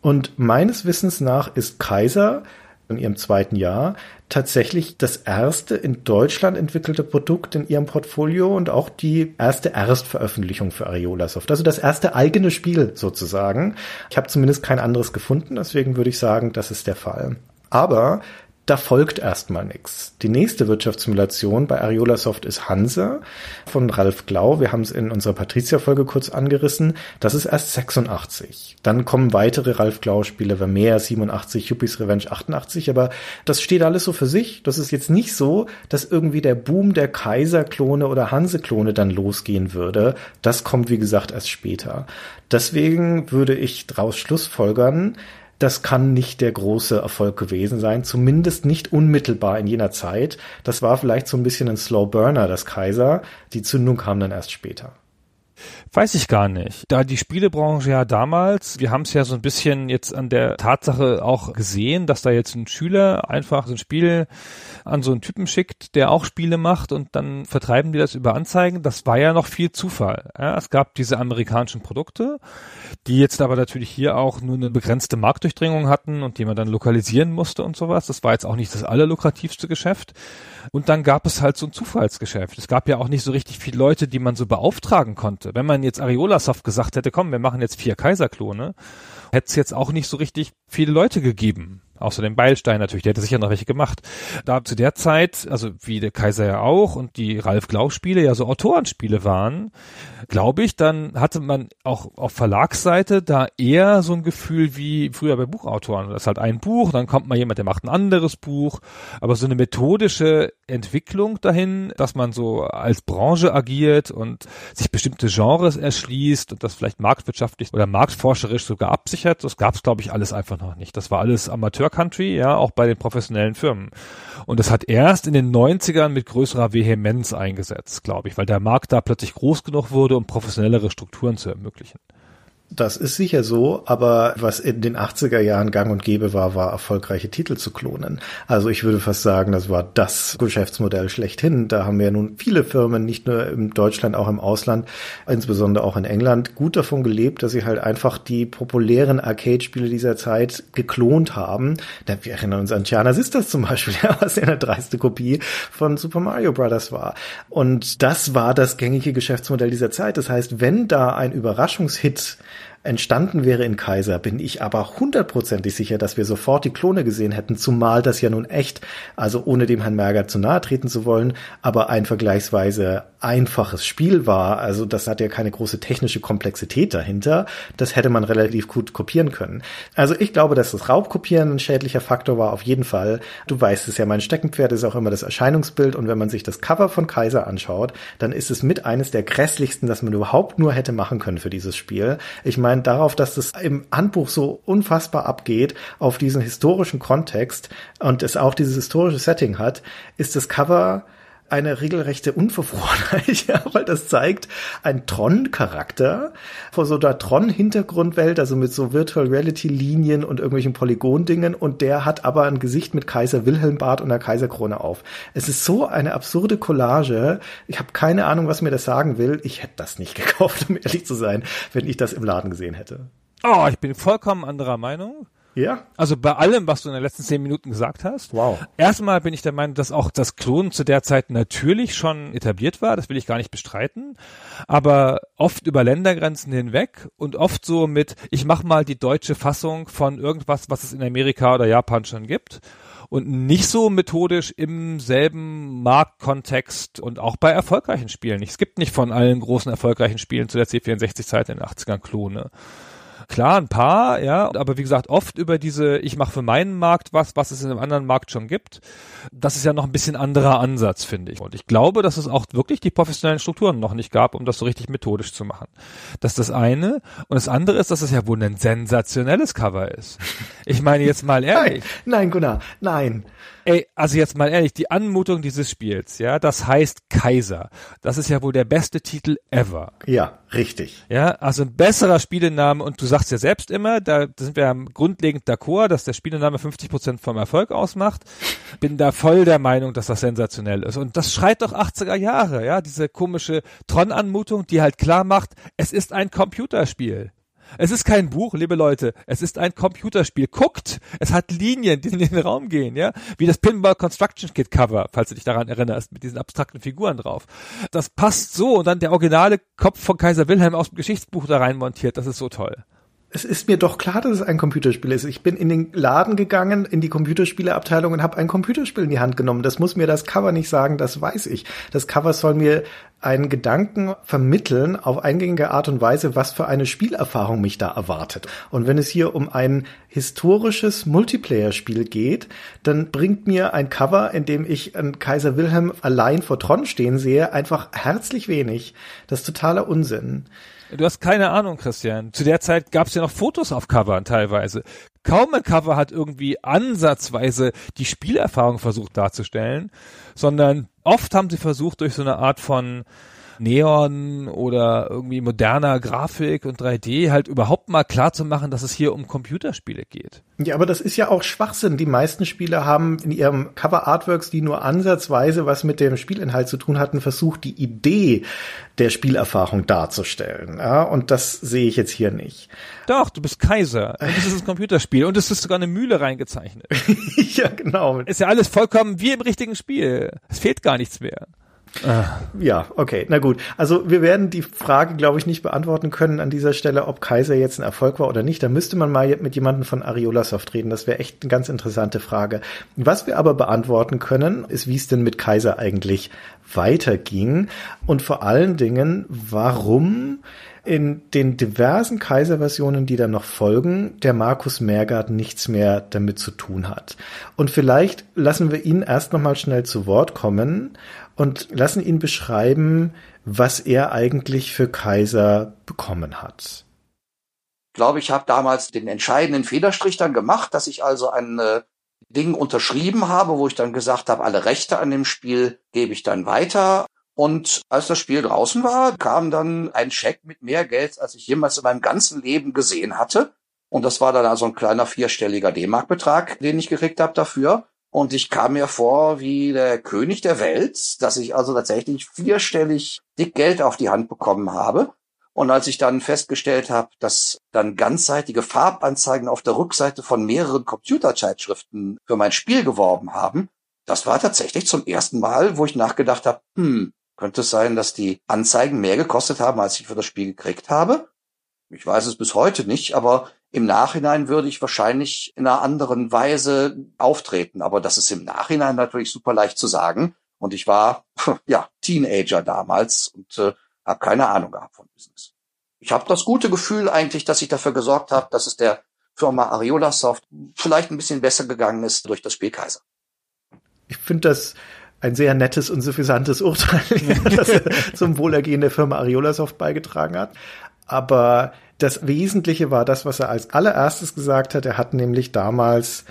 Und meines Wissens nach ist Kaiser in ihrem zweiten Jahr tatsächlich das erste in Deutschland entwickelte Produkt in ihrem Portfolio und auch die erste Erstveröffentlichung für Ariolasoft. Also das erste eigene Spiel sozusagen. Ich habe zumindest kein anderes gefunden, deswegen würde ich sagen, das ist der Fall. Aber da folgt erstmal nichts. Die nächste Wirtschaftssimulation bei Ariola Soft ist Hansa von Ralf Glau. Wir haben es in unserer Patricia-Folge kurz angerissen. Das ist erst 86. Dann kommen weitere Ralf Glau-Spiele, Vermeer 87, Yuppies Revenge 88. Aber das steht alles so für sich. Das ist jetzt nicht so, dass irgendwie der Boom der Kaiser-Klone oder Hanse-Klone dann losgehen würde. Das kommt, wie gesagt, erst später. Deswegen würde ich daraus schlussfolgern, das kann nicht der große Erfolg gewesen sein, zumindest nicht unmittelbar in jener Zeit. Das war vielleicht so ein bisschen ein Slow Burner, das Kaiser. Die Zündung kam dann erst später. Weiß ich gar nicht. Da die Spielebranche ja damals, wir haben es ja so ein bisschen jetzt an der Tatsache auch gesehen, dass da jetzt ein Schüler einfach so ein Spiel an so einen Typen schickt, der auch Spiele macht und dann vertreiben die das über Anzeigen. Das war ja noch viel Zufall. Ja, es gab diese amerikanischen Produkte, die jetzt aber natürlich hier auch nur eine begrenzte Marktdurchdringung hatten und die man dann lokalisieren musste und sowas. Das war jetzt auch nicht das allerlukrativste Geschäft. Und dann gab es halt so ein Zufallsgeschäft. Es gab ja auch nicht so richtig viele Leute, die man so beauftragen konnte. Wenn man jetzt Ariolasoft gesagt hätte, komm, wir machen jetzt vier Kaiserklone, hätte es jetzt auch nicht so richtig viele Leute gegeben. Außer dem Beilstein natürlich, der hätte sicher noch welche gemacht. Da zu der Zeit, also wie der Kaiser ja auch und die Ralf Glau Spiele ja so Autorenspiele waren, glaube ich, dann hatte man auch auf Verlagsseite da eher so ein Gefühl wie früher bei Buchautoren. Das ist halt ein Buch, dann kommt mal jemand, der macht ein anderes Buch, aber so eine methodische Entwicklung dahin, dass man so als Branche agiert und sich bestimmte Genres erschließt und das vielleicht marktwirtschaftlich oder marktforscherisch sogar absichert, das gab es glaube ich alles einfach noch nicht. Das war alles Amateur-Country, ja, auch bei den professionellen Firmen. Und das hat erst in den 90ern mit größerer Vehemenz eingesetzt, glaube ich, weil der Markt da plötzlich groß genug wurde, um professionellere Strukturen zu ermöglichen. Das ist sicher so, aber was in den 80er Jahren gang und gäbe war, war erfolgreiche Titel zu klonen. Also ich würde fast sagen, das war das Geschäftsmodell schlechthin. Da haben wir nun viele Firmen, nicht nur in Deutschland, auch im Ausland, insbesondere auch in England, gut davon gelebt, dass sie halt einfach die populären Arcade-Spiele dieser Zeit geklont haben. Wir erinnern uns an Gianna Sisters zum Beispiel, was ja eine dreiste Kopie von Super Mario Brothers war. Und das war das gängige Geschäftsmodell dieser Zeit. Das heißt, wenn da ein Überraschungshit entstanden wäre in Kaiser, bin ich aber hundertprozentig sicher, dass wir sofort die Klone gesehen hätten, zumal das ja nun echt, also ohne dem Herrn Merger zu nahe treten zu wollen, aber ein vergleichsweise einfaches Spiel war. Also das hat ja keine große technische Komplexität dahinter. Das hätte man relativ gut kopieren können. Also ich glaube, dass das Raubkopieren ein schädlicher Faktor war, auf jeden Fall. Du weißt es ja, mein Steckenpferd ist auch immer das Erscheinungsbild und wenn man sich das Cover von Kaiser anschaut, dann ist es mit eines der grässlichsten, das man überhaupt nur hätte machen können für dieses Spiel. Ich meine, darauf, dass das im Handbuch so unfassbar abgeht auf diesen historischen Kontext und es auch dieses historische Setting hat, ist das Cover eine regelrechte Unverfrorenheit, ja, weil das zeigt ein Tron-Charakter vor so einer Tron-Hintergrundwelt, also mit so Virtual Reality-Linien und irgendwelchen Polygondingen und der hat aber ein Gesicht mit Kaiser Wilhelm Bart und einer Kaiserkrone auf. Es ist so eine absurde Collage. Ich habe keine Ahnung, was mir das sagen will. Ich hätte das nicht gekauft, um ehrlich zu sein, wenn ich das im Laden gesehen hätte. Oh, ich bin vollkommen anderer Meinung. Ja? Also bei allem, was du in den letzten zehn Minuten gesagt hast. Wow. Erstmal bin ich der Meinung, dass auch das Klonen zu der Zeit natürlich schon etabliert war. Das will ich gar nicht bestreiten. Aber oft über Ländergrenzen hinweg und oft so mit, ich mach mal die deutsche Fassung von irgendwas, was es in Amerika oder Japan schon gibt. Und nicht so methodisch im selben Marktkontext und auch bei erfolgreichen Spielen. Es gibt nicht von allen großen erfolgreichen Spielen zu der C64-Zeit in den 80ern Klone. Klar, ein paar, ja, aber wie gesagt, oft über diese, ich mache für meinen Markt was, was es in einem anderen Markt schon gibt. Das ist ja noch ein bisschen anderer Ansatz, finde ich. Und ich glaube, dass es auch wirklich die professionellen Strukturen noch nicht gab, um das so richtig methodisch zu machen. Das ist das eine. Und das andere ist, dass es ja wohl ein sensationelles Cover ist. Ich meine jetzt mal ehrlich. Nein, nein, Gunnar, nein. Ey, also jetzt mal ehrlich, die Anmutung dieses Spiels, ja, das heißt Kaiser. Das ist ja wohl der beste Titel ever. Ja, richtig. Ja, also ein besserer Spielename und du sagst ja selbst immer, da sind wir grundlegend d'accord, dass der Spielename 50 Prozent vom Erfolg ausmacht. Bin da voll der Meinung, dass das sensationell ist. Und das schreit doch 80er Jahre, ja, diese komische Tron-Anmutung, die halt klar macht, es ist ein Computerspiel. Es ist kein Buch, liebe Leute. Es ist ein Computerspiel. Guckt, es hat Linien, die in den Raum gehen, ja. Wie das Pinball Construction Kit Cover, falls du dich daran erinnerst, mit diesen abstrakten Figuren drauf. Das passt so und dann der originale Kopf von Kaiser Wilhelm aus dem Geschichtsbuch da rein montiert. Das ist so toll es ist mir doch klar, dass es ein Computerspiel ist. Ich bin in den Laden gegangen, in die Computerspieleabteilung und habe ein Computerspiel in die Hand genommen. Das muss mir das Cover nicht sagen, das weiß ich. Das Cover soll mir einen Gedanken vermitteln auf eingängige Art und Weise, was für eine Spielerfahrung mich da erwartet. Und wenn es hier um ein historisches Multiplayer-Spiel geht, dann bringt mir ein Cover, in dem ich einen Kaiser Wilhelm allein vor Tron stehen sehe, einfach herzlich wenig. Das ist totaler Unsinn. Du hast keine Ahnung, Christian. Zu der Zeit gab es ja noch Fotos auf Covern teilweise. Kaum ein Cover hat irgendwie ansatzweise die Spielerfahrung versucht darzustellen, sondern oft haben sie versucht, durch so eine Art von Neon oder irgendwie moderner Grafik und 3D halt überhaupt mal klar zu machen, dass es hier um Computerspiele geht. Ja, aber das ist ja auch Schwachsinn. Die meisten Spiele haben in ihrem Cover Artworks, die nur ansatzweise was mit dem Spielinhalt zu tun hatten, versucht, die Idee der Spielerfahrung darzustellen. Ja, und das sehe ich jetzt hier nicht. Doch, du bist Kaiser. Und das ist ein Computerspiel. Und es ist sogar eine Mühle reingezeichnet. ja, genau. Ist ja alles vollkommen wie im richtigen Spiel. Es fehlt gar nichts mehr. Ah. Ja, okay, na gut. Also wir werden die Frage, glaube ich, nicht beantworten können an dieser Stelle, ob Kaiser jetzt ein Erfolg war oder nicht. Da müsste man mal mit jemandem von Ariolasoft reden. Das wäre echt eine ganz interessante Frage. Was wir aber beantworten können, ist, wie es denn mit Kaiser eigentlich weiterging und vor allen Dingen, warum in den diversen Kaiserversionen, die dann noch folgen, der Markus Mergard nichts mehr damit zu tun hat. Und vielleicht lassen wir ihn erst noch mal schnell zu Wort kommen und lassen ihn beschreiben, was er eigentlich für Kaiser bekommen hat. Ich glaube, ich habe damals den entscheidenden Federstrich dann gemacht, dass ich also ein äh, Ding unterschrieben habe, wo ich dann gesagt habe, alle Rechte an dem Spiel gebe ich dann weiter. Und als das Spiel draußen war, kam dann ein Scheck mit mehr Geld, als ich jemals in meinem ganzen Leben gesehen hatte. Und das war dann also ein kleiner vierstelliger D-Mark-Betrag, den ich gekriegt habe dafür. Und ich kam mir vor wie der König der Welt, dass ich also tatsächlich vierstellig dick Geld auf die Hand bekommen habe. Und als ich dann festgestellt habe, dass dann ganzseitige Farbanzeigen auf der Rückseite von mehreren Computerzeitschriften für mein Spiel geworben haben, das war tatsächlich zum ersten Mal, wo ich nachgedacht habe, hm, könnte es sein, dass die Anzeigen mehr gekostet haben, als ich für das Spiel gekriegt habe? Ich weiß es bis heute nicht, aber im Nachhinein würde ich wahrscheinlich in einer anderen Weise auftreten. Aber das ist im Nachhinein natürlich super leicht zu sagen. Und ich war ja Teenager damals und äh, habe keine Ahnung gehabt von Business. Ich habe das gute Gefühl eigentlich, dass ich dafür gesorgt habe, dass es der Firma Ariola Soft vielleicht ein bisschen besser gegangen ist durch das Spiel Kaiser. Ich finde das ein sehr nettes und suffisantes Urteil, das zum Wohlergehen der Firma Ariola Soft beigetragen hat. Aber das Wesentliche war das, was er als allererstes gesagt hat. Er hat nämlich damals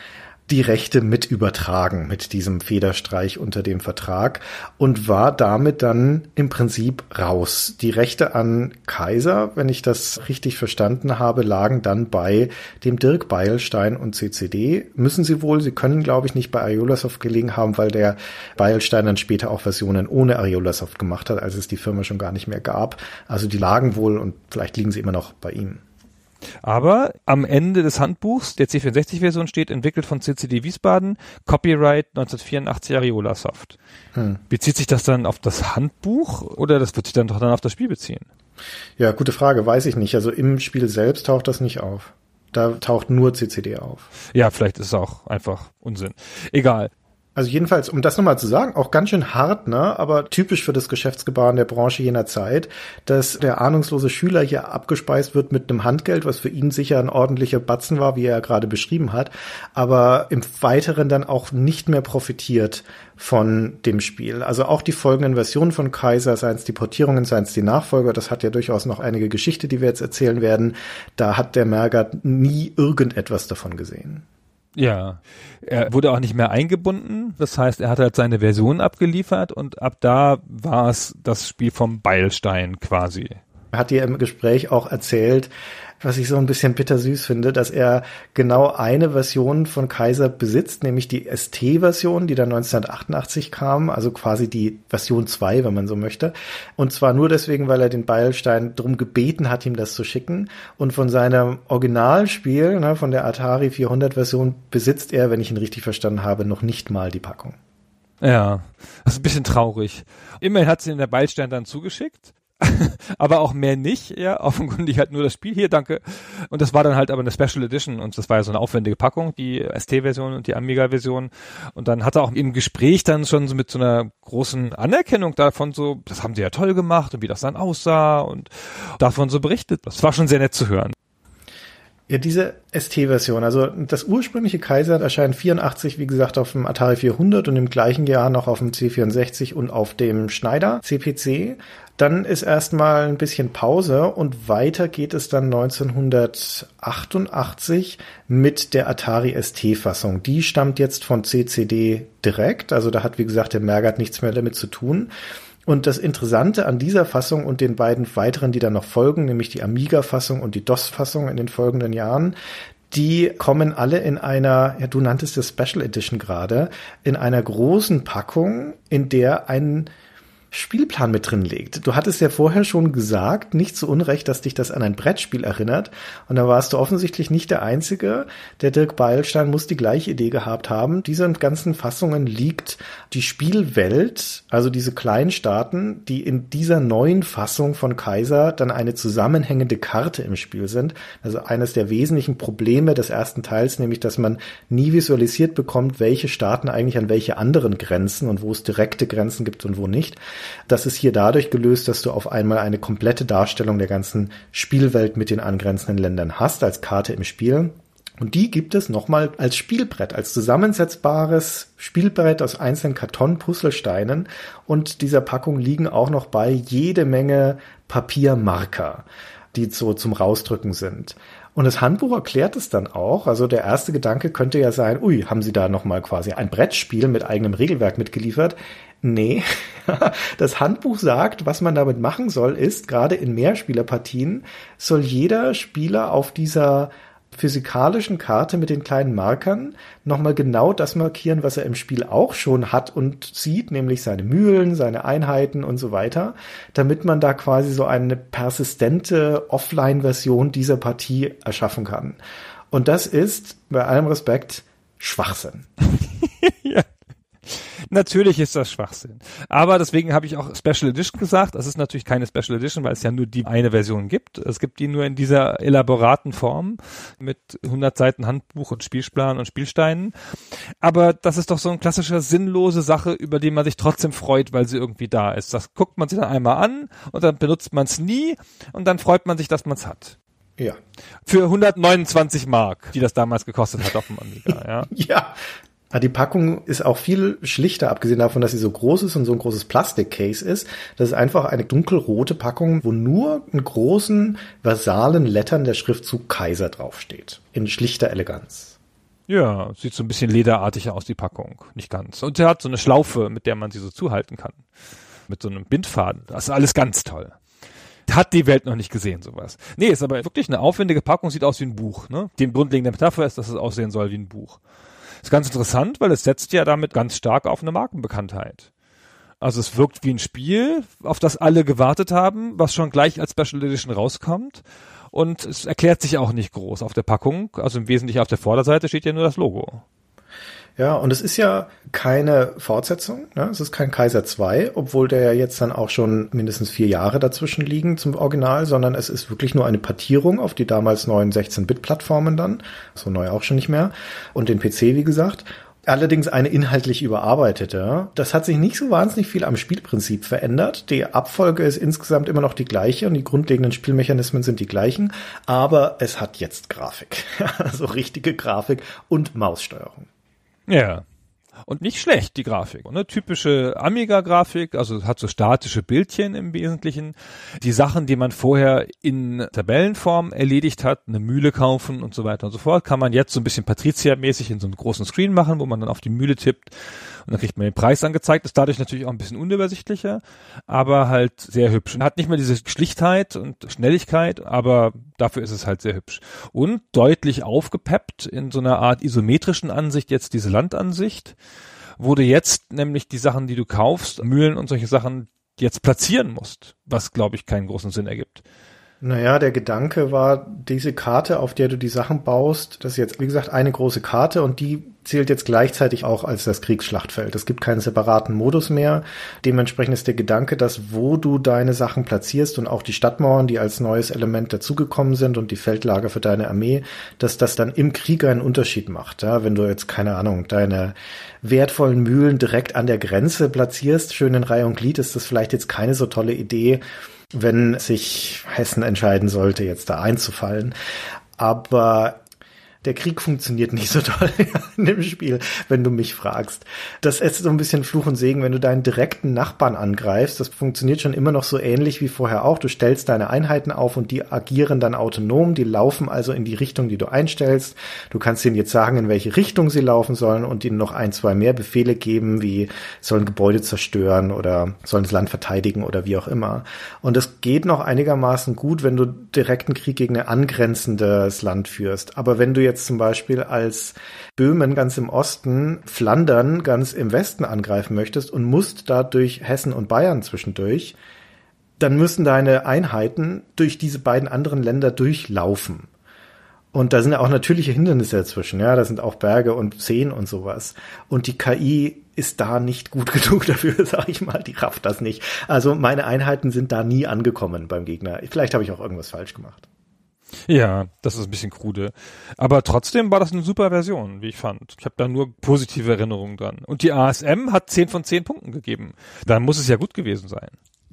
die Rechte mit übertragen mit diesem Federstreich unter dem Vertrag und war damit dann im Prinzip raus. Die Rechte an Kaiser, wenn ich das richtig verstanden habe, lagen dann bei dem Dirk Beilstein und CCD. Müssen sie wohl, sie können glaube ich nicht bei Ariolasoft gelegen haben, weil der Beilstein dann später auch Versionen ohne Ariolasoft gemacht hat, als es die Firma schon gar nicht mehr gab. Also die lagen wohl und vielleicht liegen sie immer noch bei ihm. Aber am Ende des Handbuchs der C64-Version steht, entwickelt von CCD Wiesbaden, Copyright 1984 Ariola Soft. Hm. Bezieht sich das dann auf das Handbuch oder das wird sich dann doch dann auf das Spiel beziehen? Ja, gute Frage, weiß ich nicht. Also im Spiel selbst taucht das nicht auf. Da taucht nur CCD auf. Ja, vielleicht ist es auch einfach Unsinn. Egal. Also jedenfalls, um das nochmal zu sagen, auch ganz schön hart, ne, aber typisch für das Geschäftsgebaren der Branche jener Zeit, dass der ahnungslose Schüler hier abgespeist wird mit einem Handgeld, was für ihn sicher ein ordentlicher Batzen war, wie er gerade beschrieben hat, aber im Weiteren dann auch nicht mehr profitiert von dem Spiel. Also auch die folgenden Versionen von Kaiser, seien es die Portierungen, seien es die Nachfolger, das hat ja durchaus noch einige Geschichte, die wir jetzt erzählen werden, da hat der Mergert nie irgendetwas davon gesehen. Ja, er wurde auch nicht mehr eingebunden. Das heißt, er hat halt seine Version abgeliefert und ab da war es das Spiel vom Beilstein quasi. Er hat dir im Gespräch auch erzählt, was ich so ein bisschen bittersüß finde, dass er genau eine Version von Kaiser besitzt, nämlich die ST-Version, die dann 1988 kam, also quasi die Version 2, wenn man so möchte. Und zwar nur deswegen, weil er den Beilstein drum gebeten hat, ihm das zu schicken. Und von seinem Originalspiel, ne, von der Atari 400 Version, besitzt er, wenn ich ihn richtig verstanden habe, noch nicht mal die Packung. Ja, das ist ein bisschen traurig. Immerhin hat sie den der Beilstein dann zugeschickt aber auch mehr nicht, ja, offenkundig halt nur das Spiel hier, danke. Und das war dann halt aber eine Special Edition und das war ja so eine aufwendige Packung, die ST-Version und die Amiga-Version. Und dann hat er auch im Gespräch dann schon so mit so einer großen Anerkennung davon so, das haben sie ja toll gemacht und wie das dann aussah und davon so berichtet. Das war schon sehr nett zu hören. Ja, diese ST-Version, also das ursprüngliche Kaiser erscheint 84, wie gesagt, auf dem Atari 400 und im gleichen Jahr noch auf dem C64 und auf dem Schneider CPC. Dann ist erstmal ein bisschen Pause und weiter geht es dann 1988 mit der Atari ST-Fassung. Die stammt jetzt von CCD direkt, also da hat, wie gesagt, der Mergert nichts mehr damit zu tun. Und das Interessante an dieser Fassung und den beiden weiteren, die dann noch folgen, nämlich die Amiga-Fassung und die DOS-Fassung in den folgenden Jahren, die kommen alle in einer, ja, du nanntest das Special Edition gerade, in einer großen Packung, in der ein Spielplan mit drin legt. Du hattest ja vorher schon gesagt, nicht zu Unrecht, dass dich das an ein Brettspiel erinnert. Und da warst du offensichtlich nicht der Einzige. Der Dirk Beilstein muss die gleiche Idee gehabt haben. Diesen ganzen Fassungen liegt die Spielwelt, also diese kleinen Staaten, die in dieser neuen Fassung von Kaiser dann eine zusammenhängende Karte im Spiel sind. Also eines der wesentlichen Probleme des ersten Teils, nämlich, dass man nie visualisiert bekommt, welche Staaten eigentlich an welche anderen Grenzen und wo es direkte Grenzen gibt und wo nicht. Das ist hier dadurch gelöst, dass du auf einmal eine komplette Darstellung der ganzen Spielwelt mit den angrenzenden Ländern hast als Karte im Spiel. Und die gibt es nochmal als Spielbrett, als zusammensetzbares Spielbrett aus einzelnen Karton-Puzzlesteinen. Und dieser Packung liegen auch noch bei jede Menge Papiermarker, die so zum Rausdrücken sind. Und das Handbuch erklärt es dann auch. Also der erste Gedanke könnte ja sein, ui, haben Sie da nochmal quasi ein Brettspiel mit eigenem Regelwerk mitgeliefert? Nee, das Handbuch sagt, was man damit machen soll, ist, gerade in Mehrspielerpartien soll jeder Spieler auf dieser physikalischen Karte mit den kleinen Markern nochmal genau das markieren, was er im Spiel auch schon hat und sieht, nämlich seine Mühlen, seine Einheiten und so weiter, damit man da quasi so eine persistente Offline-Version dieser Partie erschaffen kann. Und das ist, bei allem Respekt, Schwachsinn. ja. Natürlich ist das Schwachsinn. Aber deswegen habe ich auch Special Edition gesagt. Das ist natürlich keine Special Edition, weil es ja nur die eine Version gibt. Es gibt die nur in dieser elaboraten Form mit 100 Seiten Handbuch und Spielplan und Spielsteinen. Aber das ist doch so eine klassische sinnlose Sache, über die man sich trotzdem freut, weil sie irgendwie da ist. Das guckt man sich dann einmal an und dann benutzt man es nie und dann freut man sich, dass man es hat. Ja. Für 129 Mark, die das damals gekostet hat auf dem Amiga, ja. ja, Ah, die Packung ist auch viel schlichter, abgesehen davon, dass sie so groß ist und so ein großes Plastikcase ist. Das ist einfach eine dunkelrote Packung, wo nur in großen versalen Lettern der Schriftzug Kaiser draufsteht. In schlichter Eleganz. Ja, sieht so ein bisschen lederartig aus, die Packung. Nicht ganz. Und er hat so eine Schlaufe, mit der man sie so zuhalten kann. Mit so einem Bindfaden. Das ist alles ganz toll. Hat die Welt noch nicht gesehen, sowas. Nee, ist aber wirklich eine aufwendige Packung, sieht aus wie ein Buch. Ne? Die grundlegende Metapher ist, dass es aussehen soll wie ein Buch. Ist ganz interessant, weil es setzt ja damit ganz stark auf eine Markenbekanntheit. Also es wirkt wie ein Spiel, auf das alle gewartet haben, was schon gleich als Special Edition rauskommt. Und es erklärt sich auch nicht groß auf der Packung. Also im Wesentlichen auf der Vorderseite steht ja nur das Logo. Ja, und es ist ja keine Fortsetzung, ne? es ist kein Kaiser 2, obwohl der ja jetzt dann auch schon mindestens vier Jahre dazwischen liegen zum Original, sondern es ist wirklich nur eine Partierung auf die damals neuen 16-Bit-Plattformen dann, so neu auch schon nicht mehr, und den PC, wie gesagt. Allerdings eine inhaltlich überarbeitete. Das hat sich nicht so wahnsinnig viel am Spielprinzip verändert. Die Abfolge ist insgesamt immer noch die gleiche und die grundlegenden Spielmechanismen sind die gleichen, aber es hat jetzt Grafik. also richtige Grafik und Maussteuerung. Ja. Und nicht schlecht, die Grafik. Ne? Typische Amiga-Grafik, also hat so statische Bildchen im Wesentlichen. Die Sachen, die man vorher in Tabellenform erledigt hat, eine Mühle kaufen und so weiter und so fort, kann man jetzt so ein bisschen Patrizia-mäßig in so einem großen Screen machen, wo man dann auf die Mühle tippt und dann kriegt man den Preis angezeigt. Ist dadurch natürlich auch ein bisschen unübersichtlicher, aber halt sehr hübsch. Und hat nicht mehr diese Schlichtheit und Schnelligkeit, aber dafür ist es halt sehr hübsch. Und deutlich aufgepeppt in so einer Art isometrischen Ansicht, jetzt diese Landansicht, du jetzt nämlich die Sachen, die du kaufst, Mühlen und solche Sachen jetzt platzieren musst, was glaube ich keinen großen Sinn ergibt. Naja, der Gedanke war, diese Karte, auf der du die Sachen baust, das ist jetzt, wie gesagt, eine große Karte und die zählt jetzt gleichzeitig auch als das Kriegsschlachtfeld. Es gibt keinen separaten Modus mehr. Dementsprechend ist der Gedanke, dass wo du deine Sachen platzierst und auch die Stadtmauern, die als neues Element dazugekommen sind und die Feldlager für deine Armee, dass das dann im Krieg einen Unterschied macht. Ja, wenn du jetzt, keine Ahnung, deine wertvollen Mühlen direkt an der Grenze platzierst, schön in Reihe und Glied, ist das vielleicht jetzt keine so tolle Idee, wenn sich Hessen entscheiden sollte, jetzt da einzufallen. Aber der Krieg funktioniert nicht so toll in dem Spiel, wenn du mich fragst. Das ist so ein bisschen Fluch und Segen, wenn du deinen direkten Nachbarn angreifst. Das funktioniert schon immer noch so ähnlich wie vorher auch. Du stellst deine Einheiten auf und die agieren dann autonom. Die laufen also in die Richtung, die du einstellst. Du kannst ihnen jetzt sagen, in welche Richtung sie laufen sollen und ihnen noch ein, zwei mehr Befehle geben, wie sollen Gebäude zerstören oder sollen das Land verteidigen oder wie auch immer. Und es geht noch einigermaßen gut, wenn du direkten Krieg gegen ein angrenzendes Land führst. Aber wenn du jetzt jetzt zum Beispiel als Böhmen ganz im Osten, Flandern ganz im Westen angreifen möchtest und musst da durch Hessen und Bayern zwischendurch, dann müssen deine Einheiten durch diese beiden anderen Länder durchlaufen. Und da sind ja auch natürliche Hindernisse dazwischen, ja, da sind auch Berge und Seen und sowas. Und die KI ist da nicht gut genug dafür, sag ich mal, die rafft das nicht. Also meine Einheiten sind da nie angekommen beim Gegner. Vielleicht habe ich auch irgendwas falsch gemacht. Ja, das ist ein bisschen krude. Aber trotzdem war das eine super Version, wie ich fand. Ich habe da nur positive Erinnerungen dran. Und die ASM hat 10 von 10 Punkten gegeben. Dann muss es ja gut gewesen sein.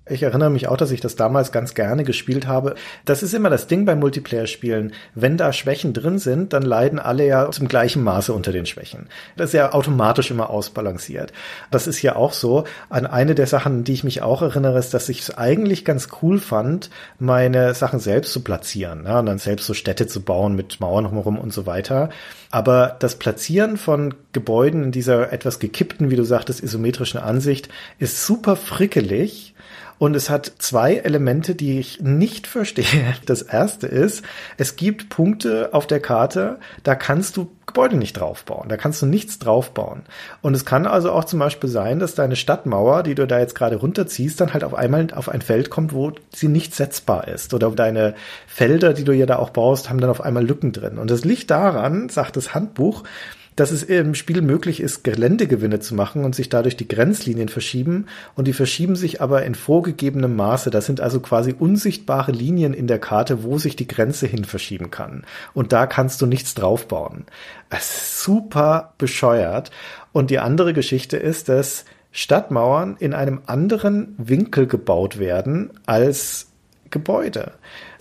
Ich erinnere mich auch, dass ich das damals ganz gerne gespielt habe. Das ist immer das Ding bei Multiplayer-Spielen. Wenn da Schwächen drin sind, dann leiden alle ja zum gleichen Maße unter den Schwächen. Das ist ja automatisch immer ausbalanciert. Das ist ja auch so. An eine der Sachen, die ich mich auch erinnere, ist, dass ich es eigentlich ganz cool fand, meine Sachen selbst zu platzieren. Ja, und dann selbst so Städte zu bauen mit Mauern drumherum und so weiter. Aber das Platzieren von Gebäuden in dieser etwas gekippten, wie du sagtest, isometrischen Ansicht ist super frickelig und es hat zwei Elemente, die ich nicht verstehe. Das erste ist, es gibt Punkte auf der Karte, da kannst du Gebäude nicht draufbauen. Da kannst du nichts draufbauen. Und es kann also auch zum Beispiel sein, dass deine Stadtmauer, die du da jetzt gerade runterziehst, dann halt auf einmal auf ein Feld kommt, wo sie nicht setzbar ist. Oder deine Felder, die du ja da auch baust, haben dann auf einmal Lücken drin. Und das liegt daran, sagt das Handbuch, dass es im Spiel möglich ist, Geländegewinne zu machen und sich dadurch die Grenzlinien verschieben. Und die verschieben sich aber in vorgegebenem Maße. Das sind also quasi unsichtbare Linien in der Karte, wo sich die Grenze hin verschieben kann. Und da kannst du nichts draufbauen. Es ist super bescheuert. Und die andere Geschichte ist, dass Stadtmauern in einem anderen Winkel gebaut werden als Gebäude.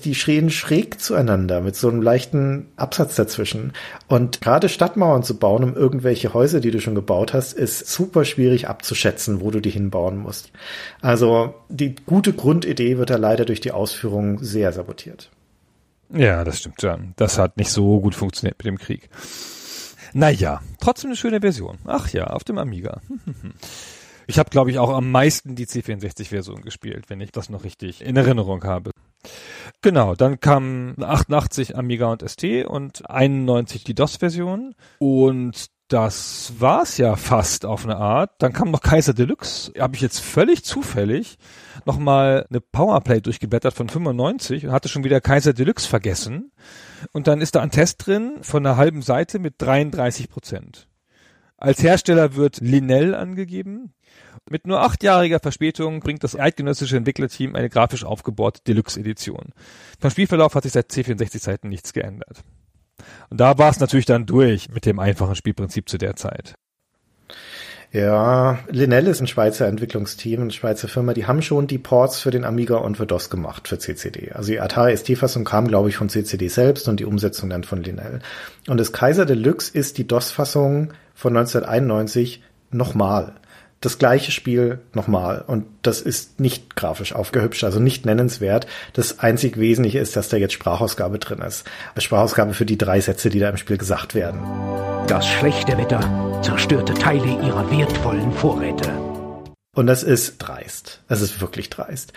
Die stehen schräg zueinander mit so einem leichten Absatz dazwischen. Und gerade Stadtmauern zu bauen, um irgendwelche Häuser, die du schon gebaut hast, ist super schwierig abzuschätzen, wo du die hinbauen musst. Also die gute Grundidee wird da leider durch die Ausführung sehr sabotiert. Ja, das stimmt ja. Das hat nicht so gut funktioniert mit dem Krieg. Naja, trotzdem eine schöne Version. Ach ja, auf dem Amiga. Ich habe, glaube ich, auch am meisten die C64-Version gespielt, wenn ich das noch richtig in Erinnerung habe. Genau, dann kam 88 Amiga und ST und 91 die DOS-Version und das war's ja fast auf eine Art. Dann kam noch Kaiser Deluxe. Habe ich jetzt völlig zufällig nochmal eine Powerplay durchgeblättert von 95 und hatte schon wieder Kaiser Deluxe vergessen. Und dann ist da ein Test drin von einer halben Seite mit 33 Prozent. Als Hersteller wird Linell angegeben. Mit nur achtjähriger Verspätung bringt das eidgenössische Entwicklerteam eine grafisch aufgebohrte Deluxe-Edition. Beim Spielverlauf hat sich seit C64-Zeiten nichts geändert. Und da war es natürlich dann durch mit dem einfachen Spielprinzip zu der Zeit. Ja, Linell ist ein Schweizer Entwicklungsteam, eine Schweizer Firma, die haben schon die Ports für den Amiga und für DOS gemacht, für CCD. Also die Atari ST-Fassung kam, glaube ich, von CCD selbst und die Umsetzung dann von Linell. Und das Kaiser Deluxe ist die DOS-Fassung von 1991 nochmal das gleiche Spiel nochmal. Und das ist nicht grafisch aufgehübscht, also nicht nennenswert. Das einzig Wesentliche ist, dass da jetzt Sprachausgabe drin ist. Sprachausgabe für die drei Sätze, die da im Spiel gesagt werden. Das schlechte Wetter zerstörte Teile ihrer wertvollen Vorräte. Und das ist dreist. Das ist wirklich dreist.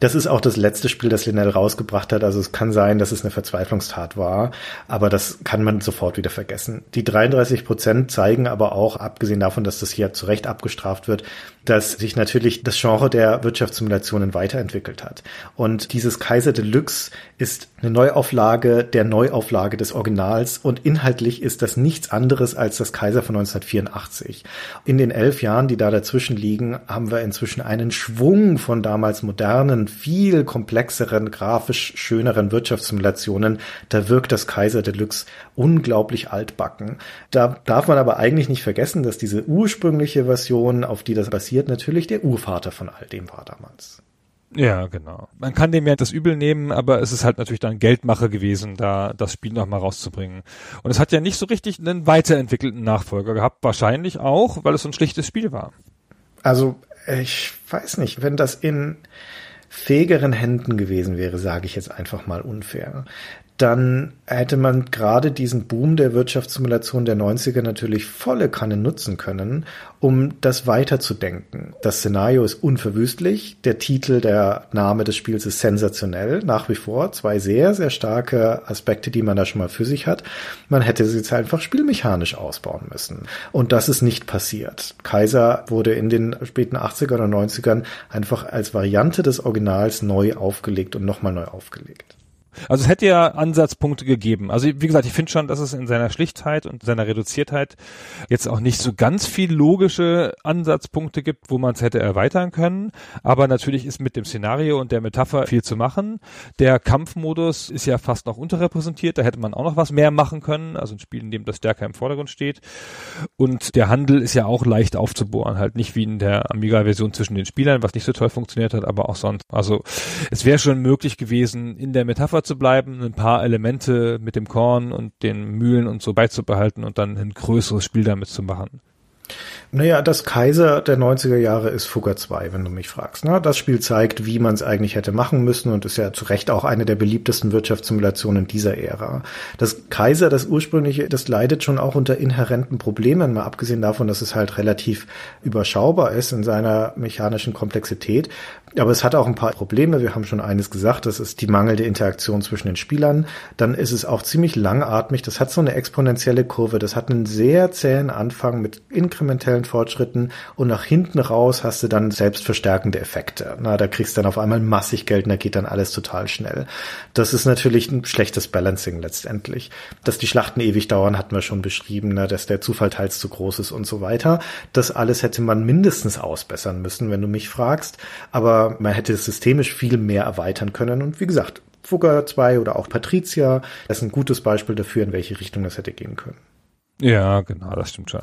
Das ist auch das letzte Spiel, das Linnell rausgebracht hat. Also es kann sein, dass es eine Verzweiflungstat war, aber das kann man sofort wieder vergessen. Die 33 Prozent zeigen aber auch, abgesehen davon, dass das hier zu Recht abgestraft wird, dass sich natürlich das Genre der Wirtschaftssimulationen weiterentwickelt hat. Und dieses Kaiser Deluxe ist eine Neuauflage der Neuauflage des Originals und inhaltlich ist das nichts anderes als das Kaiser von 1984. In den elf Jahren, die da dazwischen liegen, haben wir inzwischen einen Schwung von damals modernen, viel komplexeren, grafisch schöneren Wirtschaftssimulationen. Da wirkt das Kaiser Deluxe unglaublich altbacken. Da darf man aber eigentlich nicht vergessen, dass diese ursprüngliche Version, auf die das basiert, natürlich der Urvater von all dem war damals. Ja, genau. Man kann dem ja das Übel nehmen, aber es ist halt natürlich dann Geldmache gewesen, da das Spiel nochmal rauszubringen. Und es hat ja nicht so richtig einen weiterentwickelten Nachfolger gehabt, wahrscheinlich auch, weil es so ein schlichtes Spiel war. Also, ich weiß nicht, wenn das in fähigeren Händen gewesen wäre, sage ich jetzt einfach mal unfair, dann hätte man gerade diesen Boom der Wirtschaftssimulation der 90er natürlich volle Kanne nutzen können, um das weiterzudenken. Das Szenario ist unverwüstlich, der Titel, der Name des Spiels ist sensationell, nach wie vor zwei sehr, sehr starke Aspekte, die man da schon mal für sich hat. Man hätte sie jetzt einfach spielmechanisch ausbauen müssen. Und das ist nicht passiert. Kaiser wurde in den späten 80er oder 90ern einfach als Variante des Originals neu aufgelegt und nochmal neu aufgelegt. Also es hätte ja Ansatzpunkte gegeben. Also wie gesagt, ich finde schon, dass es in seiner Schlichtheit und seiner Reduziertheit jetzt auch nicht so ganz viel logische Ansatzpunkte gibt, wo man es hätte erweitern können. Aber natürlich ist mit dem Szenario und der Metapher viel zu machen. Der Kampfmodus ist ja fast noch unterrepräsentiert. Da hätte man auch noch was mehr machen können. Also ein Spiel, in dem das stärker im Vordergrund steht. Und der Handel ist ja auch leicht aufzubohren. Halt nicht wie in der Amiga-Version zwischen den Spielern, was nicht so toll funktioniert hat, aber auch sonst. Also es wäre schon möglich gewesen, in der Metapher zu bleiben, ein paar Elemente mit dem Korn und den Mühlen und so beizubehalten und dann ein größeres Spiel damit zu machen. Naja, das Kaiser der 90er Jahre ist Fugger 2, wenn du mich fragst. Ne? Das Spiel zeigt, wie man es eigentlich hätte machen müssen und ist ja zu Recht auch eine der beliebtesten Wirtschaftssimulationen dieser Ära. Das Kaiser, das ursprüngliche, das leidet schon auch unter inhärenten Problemen, mal abgesehen davon, dass es halt relativ überschaubar ist in seiner mechanischen Komplexität. Aber es hat auch ein paar Probleme. Wir haben schon eines gesagt, das ist die mangelnde Interaktion zwischen den Spielern. Dann ist es auch ziemlich langatmig. Das hat so eine exponentielle Kurve. Das hat einen sehr zähen Anfang mit inkrementellen Fortschritten und nach hinten raus hast du dann selbstverstärkende Effekte. Na, da kriegst du dann auf einmal massig Geld und da geht dann alles total schnell. Das ist natürlich ein schlechtes Balancing letztendlich. Dass die Schlachten ewig dauern, hatten wir schon beschrieben, na, dass der Zufall teils zu groß ist und so weiter. Das alles hätte man mindestens ausbessern müssen, wenn du mich fragst. Aber man hätte es systemisch viel mehr erweitern können. Und wie gesagt, Fugger 2 oder auch Patricia, das ist ein gutes Beispiel dafür, in welche Richtung das hätte gehen können. Ja, genau, das stimmt schon.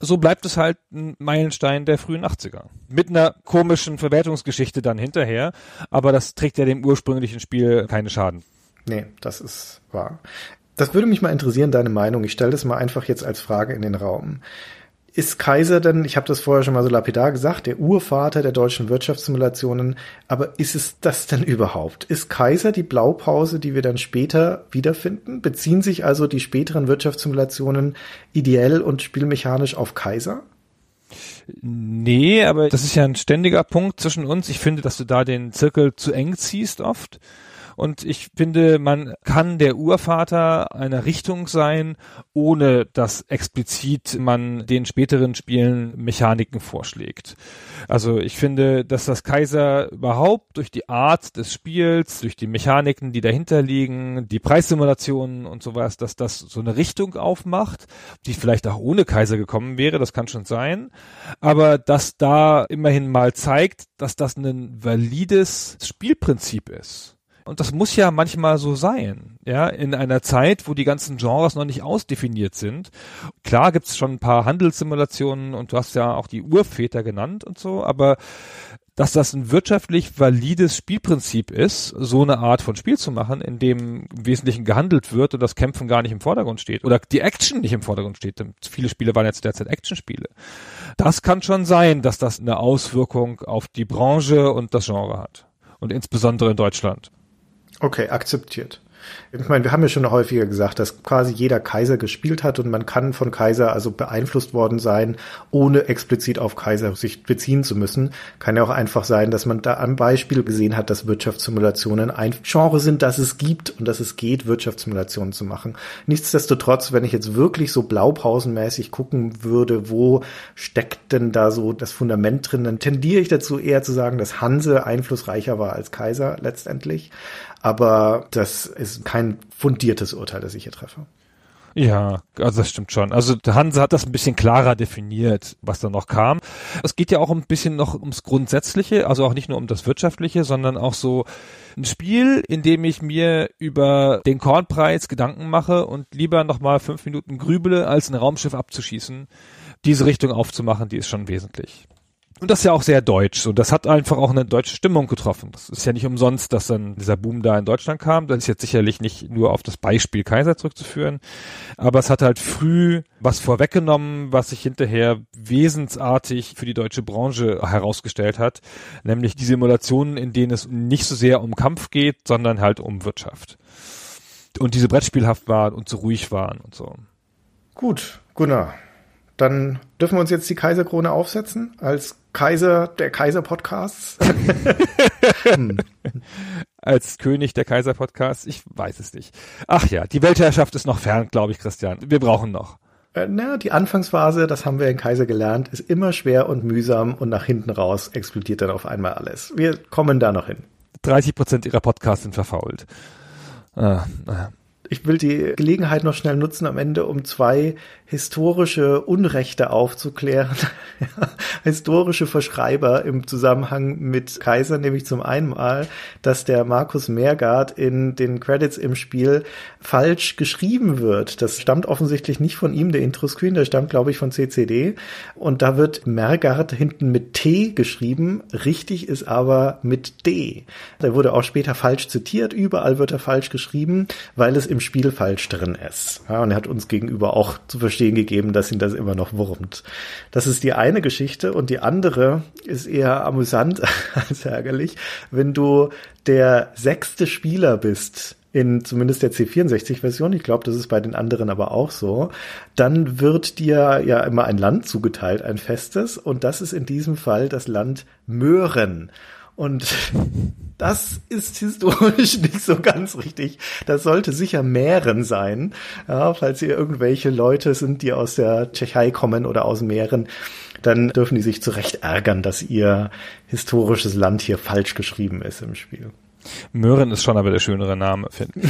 So bleibt es halt ein Meilenstein der frühen 80er. Mit einer komischen Verwertungsgeschichte dann hinterher, aber das trägt ja dem ursprünglichen Spiel keine Schaden. Nee, das ist wahr. Das würde mich mal interessieren, deine Meinung. Ich stelle das mal einfach jetzt als Frage in den Raum Ist Kaiser denn, ich habe das vorher schon mal so lapidar gesagt, der Urvater der deutschen Wirtschaftssimulationen, aber ist es das denn überhaupt? Ist Kaiser die Blaupause, die wir dann später wiederfinden? Beziehen sich also die späteren Wirtschaftssimulationen ideell und spielmechanisch auf Kaiser? Nee, aber das ist ja ein ständiger Punkt zwischen uns. Ich finde, dass du da den Zirkel zu eng ziehst oft. Und ich finde, man kann der Urvater einer Richtung sein, ohne dass explizit man den späteren Spielen Mechaniken vorschlägt. Also ich finde, dass das Kaiser überhaupt durch die Art des Spiels, durch die Mechaniken, die dahinter liegen, die Preissimulationen und sowas, dass das so eine Richtung aufmacht, die vielleicht auch ohne Kaiser gekommen wäre, das kann schon sein. Aber dass da immerhin mal zeigt, dass das ein valides Spielprinzip ist. Und das muss ja manchmal so sein, ja, in einer Zeit, wo die ganzen Genres noch nicht ausdefiniert sind. Klar gibt's schon ein paar Handelssimulationen und du hast ja auch die Urväter genannt und so, aber dass das ein wirtschaftlich valides Spielprinzip ist, so eine Art von Spiel zu machen, in dem im Wesentlichen gehandelt wird und das Kämpfen gar nicht im Vordergrund steht oder die Action nicht im Vordergrund steht. Denn viele Spiele waren jetzt derzeit Actionspiele. Das kann schon sein, dass das eine Auswirkung auf die Branche und das Genre hat. Und insbesondere in Deutschland. Okay, akzeptiert. Ich meine, wir haben ja schon häufiger gesagt, dass quasi jeder Kaiser gespielt hat und man kann von Kaiser also beeinflusst worden sein, ohne explizit auf Kaiser sich beziehen zu müssen. Kann ja auch einfach sein, dass man da am Beispiel gesehen hat, dass Wirtschaftssimulationen ein Genre sind, dass es gibt und dass es geht, Wirtschaftssimulationen zu machen. Nichtsdestotrotz, wenn ich jetzt wirklich so blaupausenmäßig gucken würde, wo steckt denn da so das Fundament drin, dann tendiere ich dazu eher zu sagen, dass Hanse einflussreicher war als Kaiser letztendlich. Aber das ist kein fundiertes Urteil, das ich hier treffe. Ja, also das stimmt schon. Also Hanse hat das ein bisschen klarer definiert, was da noch kam. Es geht ja auch ein bisschen noch ums Grundsätzliche, also auch nicht nur um das Wirtschaftliche, sondern auch so ein Spiel, in dem ich mir über den Kornpreis Gedanken mache und lieber nochmal fünf Minuten grübele, als ein Raumschiff abzuschießen. Diese Richtung aufzumachen, die ist schon wesentlich. Und das ist ja auch sehr deutsch. Und das hat einfach auch eine deutsche Stimmung getroffen. Das ist ja nicht umsonst, dass dann dieser Boom da in Deutschland kam. Das ist jetzt sicherlich nicht nur auf das Beispiel Kaiser zurückzuführen. Aber es hat halt früh was vorweggenommen, was sich hinterher wesensartig für die deutsche Branche herausgestellt hat. Nämlich die Simulationen, in denen es nicht so sehr um Kampf geht, sondern halt um Wirtschaft. Und diese brettspielhaft waren und so ruhig waren und so. Gut, Gunnar. Dann dürfen wir uns jetzt die Kaiserkrone aufsetzen als Kaiser der Kaiser-Podcasts. hm. Als König der Kaiser-Podcasts? Ich weiß es nicht. Ach ja, die Weltherrschaft ist noch fern, glaube ich, Christian. Wir brauchen noch. Äh, na, die Anfangsphase, das haben wir in Kaiser gelernt, ist immer schwer und mühsam und nach hinten raus explodiert dann auf einmal alles. Wir kommen da noch hin. 30 Prozent ihrer Podcasts sind verfault. Ah, ah. Ich will die Gelegenheit noch schnell nutzen am Ende, um zwei historische Unrechte aufzuklären. historische Verschreiber im Zusammenhang mit Kaiser, nämlich zum einen mal, dass der Markus Mergard in den Credits im Spiel falsch geschrieben wird. Das stammt offensichtlich nicht von ihm, der Intro-Screen, der stammt, glaube ich, von CCD. Und da wird Mergard hinten mit T geschrieben, richtig ist aber mit D. Der wurde auch später falsch zitiert, überall wird er falsch geschrieben, weil es im Spiel falsch drin ist. Ja, und er hat uns gegenüber auch zu verstehen gegeben, dass ihn das immer noch wurmt. Das ist die eine Geschichte und die andere ist eher amüsant als ärgerlich. Wenn du der sechste Spieler bist in zumindest der C64-Version, ich glaube, das ist bei den anderen aber auch so, dann wird dir ja immer ein Land zugeteilt, ein festes, und das ist in diesem Fall das Land Möhren. Und das ist historisch nicht so ganz richtig. Das sollte sicher Mähren sein, ja, falls ihr irgendwelche Leute sind, die aus der Tschechei kommen oder aus Mähren, dann dürfen die sich zurecht ärgern, dass ihr historisches Land hier falsch geschrieben ist im Spiel. Möhren ist schon aber der schönere Name, finde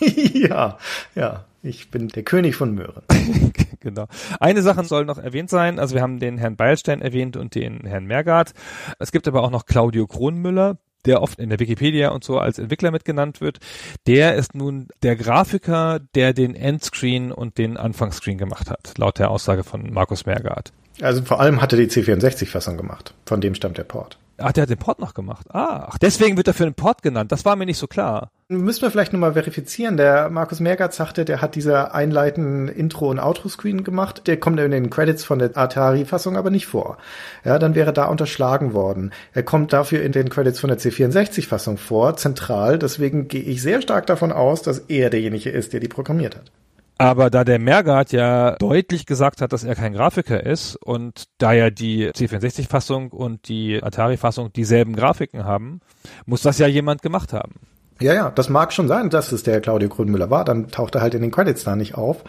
ich. ja, ja. Ich bin der König von Möhren. genau. Eine Sache soll noch erwähnt sein. Also wir haben den Herrn Beilstein erwähnt und den Herrn Mergard. Es gibt aber auch noch Claudio Kronmüller, der oft in der Wikipedia und so als Entwickler mitgenannt wird. Der ist nun der Grafiker, der den Endscreen und den Anfangsscreen gemacht hat, laut der Aussage von Markus Mergard. Also vor allem hat er die C64-Fassung gemacht. Von dem stammt der Port. Ach, der hat den Port noch gemacht. Ah, ach, deswegen wird er für den Port genannt. Das war mir nicht so klar. Müssen wir vielleicht nochmal verifizieren. Der Markus Mergatz sagte, der hat diese einleitenden Intro- und Outro-Screen gemacht. Der kommt in den Credits von der Atari-Fassung aber nicht vor. Ja, dann wäre da unterschlagen worden. Er kommt dafür in den Credits von der C64-Fassung vor, zentral. Deswegen gehe ich sehr stark davon aus, dass er derjenige ist, der die programmiert hat. Aber da der Mergard ja deutlich gesagt hat, dass er kein Grafiker ist und da ja die C64-Fassung und die Atari-Fassung dieselben Grafiken haben, muss das ja jemand gemacht haben. Ja, ja, das mag schon sein, dass es der Claudio Grünmüller war. Dann taucht er halt in den Credits da nicht auf.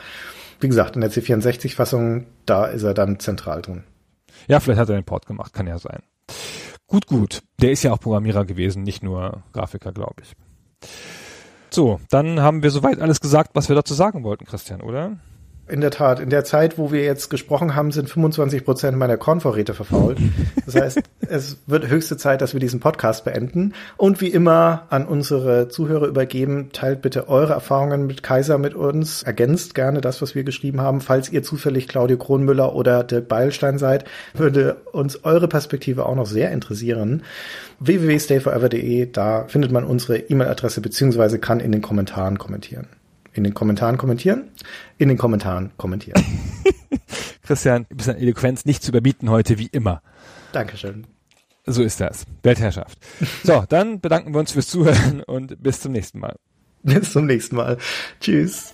Wie gesagt, in der C64-Fassung, da ist er dann zentral drin. Ja, vielleicht hat er den Port gemacht, kann ja sein. Gut, gut. Der ist ja auch Programmierer gewesen, nicht nur Grafiker, glaube ich. So, dann haben wir soweit alles gesagt, was wir dazu sagen wollten, Christian, oder? In der Tat, in der Zeit, wo wir jetzt gesprochen haben, sind 25 Prozent meiner Kornvorräte verfault. Das heißt, es wird höchste Zeit, dass wir diesen Podcast beenden und wie immer an unsere Zuhörer übergeben. Teilt bitte eure Erfahrungen mit Kaiser mit uns. Ergänzt gerne das, was wir geschrieben haben. Falls ihr zufällig Claudio Kronmüller oder Dirk Beilstein seid, würde uns eure Perspektive auch noch sehr interessieren. www.stayforever.de, da findet man unsere E-Mail-Adresse beziehungsweise kann in den Kommentaren kommentieren in den Kommentaren kommentieren, in den Kommentaren kommentieren. Christian, du bist an Eloquenz nicht zu überbieten heute, wie immer. Dankeschön. So ist das. Weltherrschaft. So, dann bedanken wir uns fürs Zuhören und bis zum nächsten Mal. Bis zum nächsten Mal. Tschüss.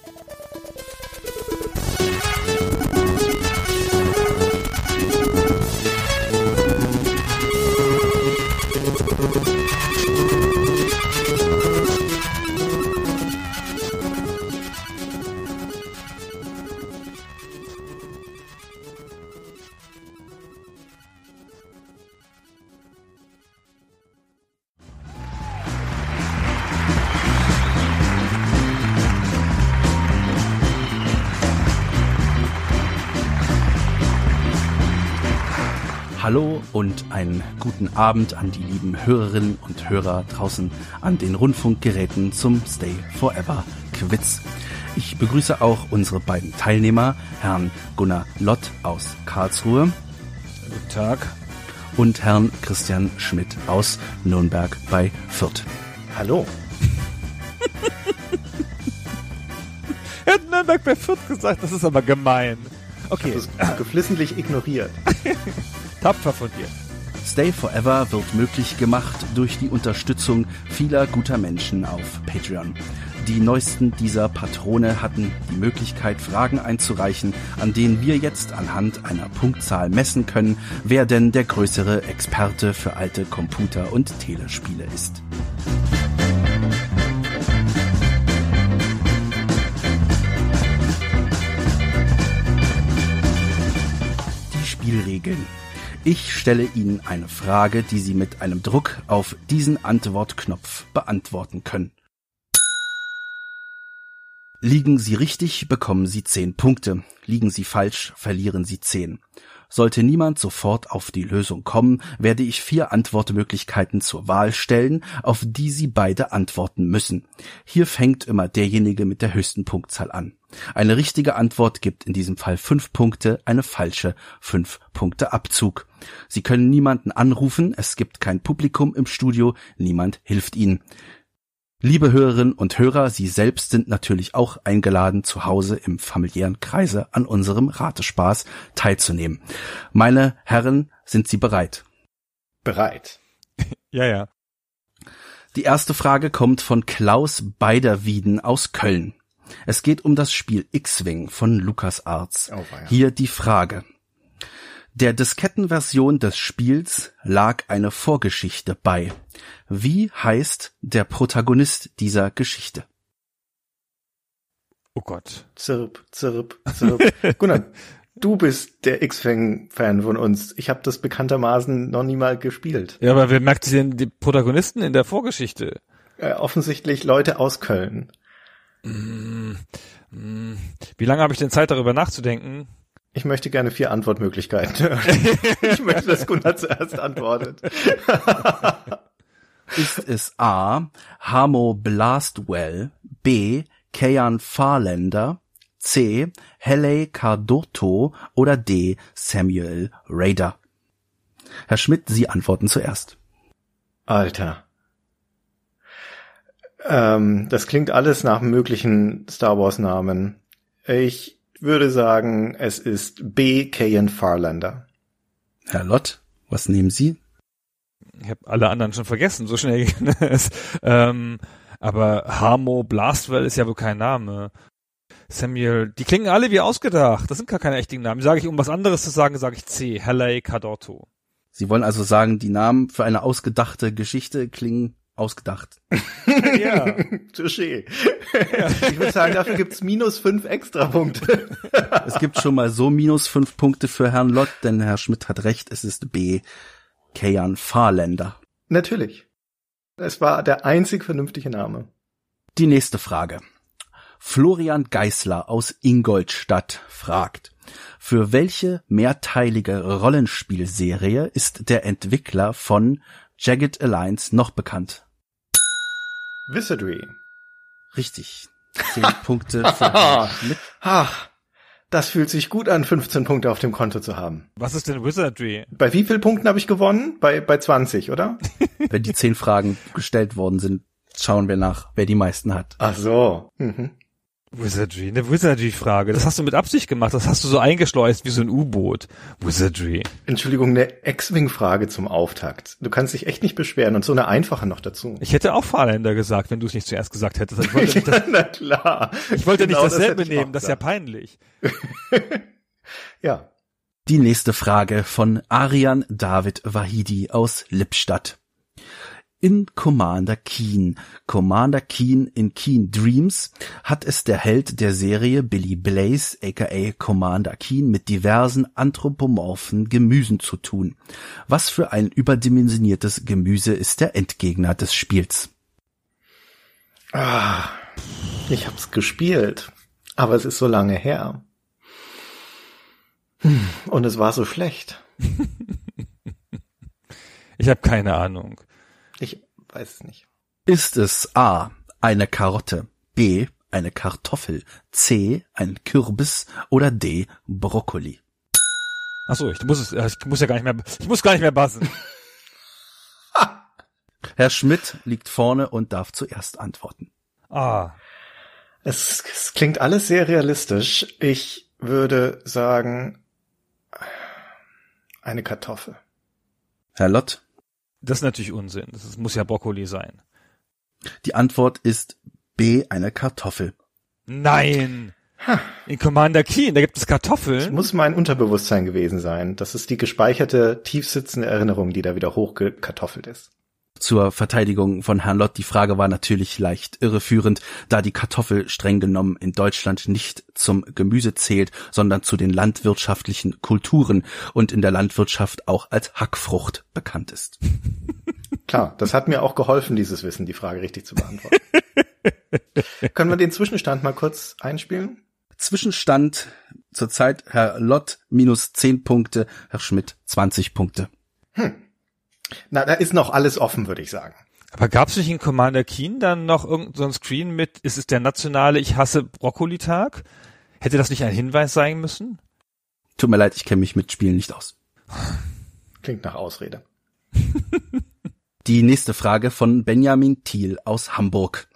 Hallo und einen guten Abend an die lieben Hörerinnen und Hörer draußen an den Rundfunkgeräten zum Stay Forever Quiz. Ich begrüße auch unsere beiden Teilnehmer, Herrn Gunnar Lott aus Karlsruhe. Guten Tag. Und Herrn Christian Schmidt aus Nürnberg bei Fürth. Hallo. er hat Nürnberg bei Fürth gesagt, das ist aber gemein. Okay. Ich das geflissentlich ignoriert. Tapfer von dir. Stay Forever wird möglich gemacht durch die Unterstützung vieler guter Menschen auf Patreon. Die neuesten dieser Patrone hatten die Möglichkeit, Fragen einzureichen, an denen wir jetzt anhand einer Punktzahl messen können, wer denn der größere Experte für alte Computer- und Telespiele ist. Die Spielregeln. Ich stelle Ihnen eine Frage, die Sie mit einem Druck auf diesen Antwortknopf beantworten können. Liegen Sie richtig, bekommen Sie zehn Punkte. Liegen Sie falsch, verlieren Sie zehn. Sollte niemand sofort auf die Lösung kommen, werde ich vier Antwortmöglichkeiten zur Wahl stellen, auf die Sie beide antworten müssen. Hier fängt immer derjenige mit der höchsten Punktzahl an. Eine richtige Antwort gibt in diesem Fall fünf Punkte, eine falsche fünf Punkte Abzug. Sie können niemanden anrufen, es gibt kein Publikum im Studio, niemand hilft Ihnen. Liebe Hörerinnen und Hörer, Sie selbst sind natürlich auch eingeladen, zu Hause im familiären Kreise an unserem Ratespaß teilzunehmen. Meine Herren, sind Sie bereit? Bereit. ja, ja. Die erste Frage kommt von Klaus Beiderwieden aus Köln. Es geht um das Spiel X-Wing von LucasArts. Oh, Hier die Frage. Der Diskettenversion des Spiels lag eine Vorgeschichte bei. Wie heißt der Protagonist dieser Geschichte? Oh Gott. Zirp, zirp, zirp. Gunnar, du bist der X-Fang-Fan von uns. Ich habe das bekanntermaßen noch nie mal gespielt. Ja, aber wer merkt sich denn die Protagonisten in der Vorgeschichte? Äh, offensichtlich Leute aus Köln. Wie lange habe ich denn Zeit, darüber nachzudenken? Ich möchte gerne vier Antwortmöglichkeiten hören. ich möchte, dass Gunnar zuerst antwortet. Ist es A. Hamo Blastwell, B. Kayan Farlander, C. Helle Cardotto oder D. Samuel Raider? Herr Schmidt, Sie antworten zuerst. Alter. Ähm, das klingt alles nach möglichen Star Wars Namen. Ich würde sagen, es ist B. Kayan Farlander. Herr Lott, was nehmen Sie? Ich habe alle anderen schon vergessen, so schnell ging es. Ähm, aber Harmo Blastwell ist ja wohl kein Name. Samuel, die klingen alle wie ausgedacht. Das sind gar keine echten Namen. Sage ich, um was anderes zu sagen, sage ich C. Halley Cadotto. Sie wollen also sagen, die Namen für eine ausgedachte Geschichte klingen ausgedacht. ja. Touché. Ich würde sagen, dafür gibt's minus fünf Extrapunkte. es gibt schon mal so minus fünf Punkte für Herrn Lott, denn Herr Schmidt hat recht, es ist B. Kayan Fahrländer. Natürlich. Es war der einzig vernünftige Name. Die nächste Frage. Florian Geißler aus Ingolstadt fragt, für welche mehrteilige Rollenspielserie ist der Entwickler von Jagged Alliance noch bekannt? Wizardry. Richtig. Zehn Punkte für Schmidt. Ach, das fühlt sich gut an, 15 Punkte auf dem Konto zu haben. Was ist denn Wizardry? Bei wie vielen Punkten habe ich gewonnen? Bei, bei 20, oder? Wenn die zehn Fragen gestellt worden sind, schauen wir nach, wer die meisten hat. Ach so. Mhm. Wizardry, eine Wizardry-Frage. Das hast du mit Absicht gemacht. Das hast du so eingeschleust wie so ein U-Boot. Wizardry. Entschuldigung, eine X-Wing-Frage zum Auftakt. Du kannst dich echt nicht beschweren und so eine einfache noch dazu. Ich hätte auch Fahrländer gesagt, wenn du es nicht zuerst gesagt hättest. Ich wollte nicht, das, Na klar. ich wollte Genau nicht das dasselbe auch nehmen. Das ist ja peinlich. Ja. Die nächste Frage von Arian David Wahidi aus Lippstadt. In Commander Keen, Commander Keen in Keen Dreams, hat es der Held der Serie Billy Blaze aka Commander Keen mit diversen anthropomorphen Gemüsen zu tun. Was für ein überdimensioniertes Gemüse ist der Endgegner des Spiels? Ah, ich hab's gespielt, aber es ist so lange her. Und es war so schlecht. Ich habe keine Ahnung. Ich weiß es nicht. Ist es A. eine Karotte, B. eine Kartoffel, C. ein Kürbis oder D. Brokkoli? Ach so, ich muss es, ich muss ja gar nicht mehr, ich muss gar nicht mehr buzzen. Herr Schmidt liegt vorne und darf zuerst antworten. Ah, Es, es klingt alles sehr realistisch. Ich würde sagen, eine Kartoffel. Herr Lott, das ist natürlich Unsinn. Das muss ja Brokkoli sein. die Antwort ist B. eine Kartoffel. Nein! In Commander Keen, da gibt es Kartoffeln. muss mein Unterbewusstsein gewesen sein. Das ist die gespeicherte, tiefsitzende Erinnerung, die da wieder hochgekartoffelt ist. Zur Verteidigung von Herrn Lott, die Frage war natürlich leicht irreführend, da die Kartoffel streng genommen in Deutschland nicht zum Gemüse zählt, sondern zu den landwirtschaftlichen Kulturen und in der Landwirtschaft auch als Hackfrucht bekannt ist. Klar, das hat mir auch geholfen, dieses Wissen, die Frage richtig zu beantworten. Können wir den Zwischenstand mal kurz einspielen? Zwischenstand zurzeit Herr Lott minus 10 Punkte, Herr Schmidt 20 Punkte. Na, da ist noch alles offen, würde ich sagen. Aber gab es nicht in Commander Keen dann noch irgendein so ein Screen mit, ist es der nationale Ich hasse Brokkoli-Tag? Hätte das nicht ein Hinweis sein müssen? Tut mir leid, ich kenne mich mit Spielen nicht aus. Klingt nach Ausrede. Die nächste Frage von Benjamin Thiel aus Hamburg.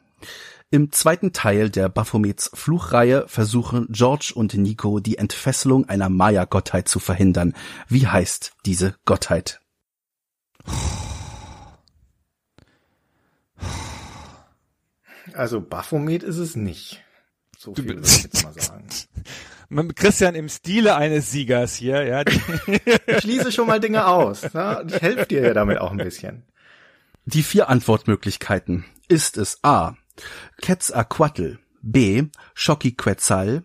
Im zweiten Teil der Baphomets Fluchreihe versuchen George und Nico die Entfesselung einer Maya-Gottheit zu verhindern. Wie heißt diese Gottheit? Also Baphomet ist es nicht. So viel würde ich jetzt mal sagen. Christian im Stile eines Siegers hier, ja. Ich schließe schon mal Dinge aus. Na? Und Ich helfe dir ja damit auch ein bisschen. Die vier Antwortmöglichkeiten. Ist es A. Quetzalcoatl, B. Xochiquetzal,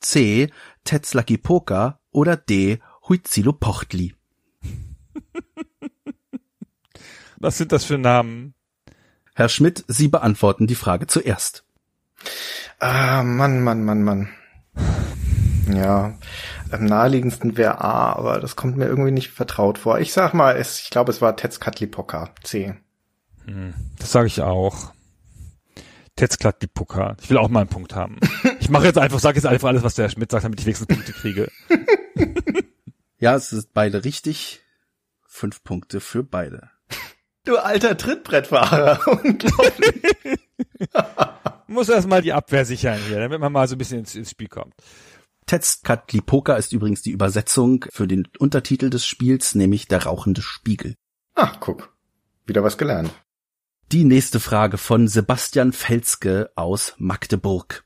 C. Tetzlaquipoca oder D. Huitzilopochtli? Was sind das für Namen? Herr Schmidt, Sie beantworten die Frage zuerst. Ah, Mann, Mann, Mann, Mann. Ja, am naheliegendsten wäre A, aber das kommt mir irgendwie nicht vertraut vor. Ich sag mal, es, ich glaube, es war Tetzkatlipoca, C. Das sage ich auch. Tetzklatlipuka. Ich will auch mal einen Punkt haben. Ich mache jetzt einfach, sage jetzt einfach alles, was der Schmidt sagt, damit ich wenigstens Punkte kriege. Ja, es ist beide richtig. Fünf Punkte für beide. Du alter Trittbrettfahrer. Unglaublich. muss erstmal die Abwehr sichern hier, damit man mal so ein bisschen ins, ins Spiel kommt. Tetzkatlipoka ist übrigens die Übersetzung für den Untertitel des Spiels, nämlich der rauchende Spiegel. Ach, guck. Wieder was gelernt. Die nächste Frage von Sebastian Felske aus Magdeburg.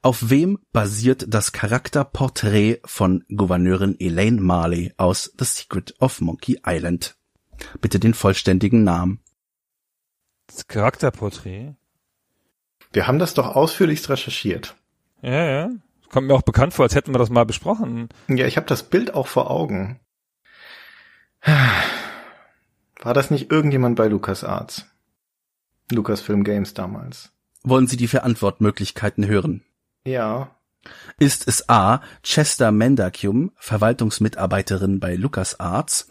Auf wem basiert das Charakterporträt von Gouverneurin Elaine Marley aus The Secret of Monkey Island? Bitte den vollständigen Namen. Das Charakterporträt. Wir haben das doch ausführlichst recherchiert. Ja, ja. Kommt mir auch bekannt vor, als hätten wir das mal besprochen. Ja, ich habe das Bild auch vor Augen. War das nicht irgendjemand bei LucasArts? Lucasfilm Games damals. Wollen Sie die vier Antwortmöglichkeiten hören? Ja. Ist es A. Chester Mendacium, Verwaltungsmitarbeiterin bei LucasArts,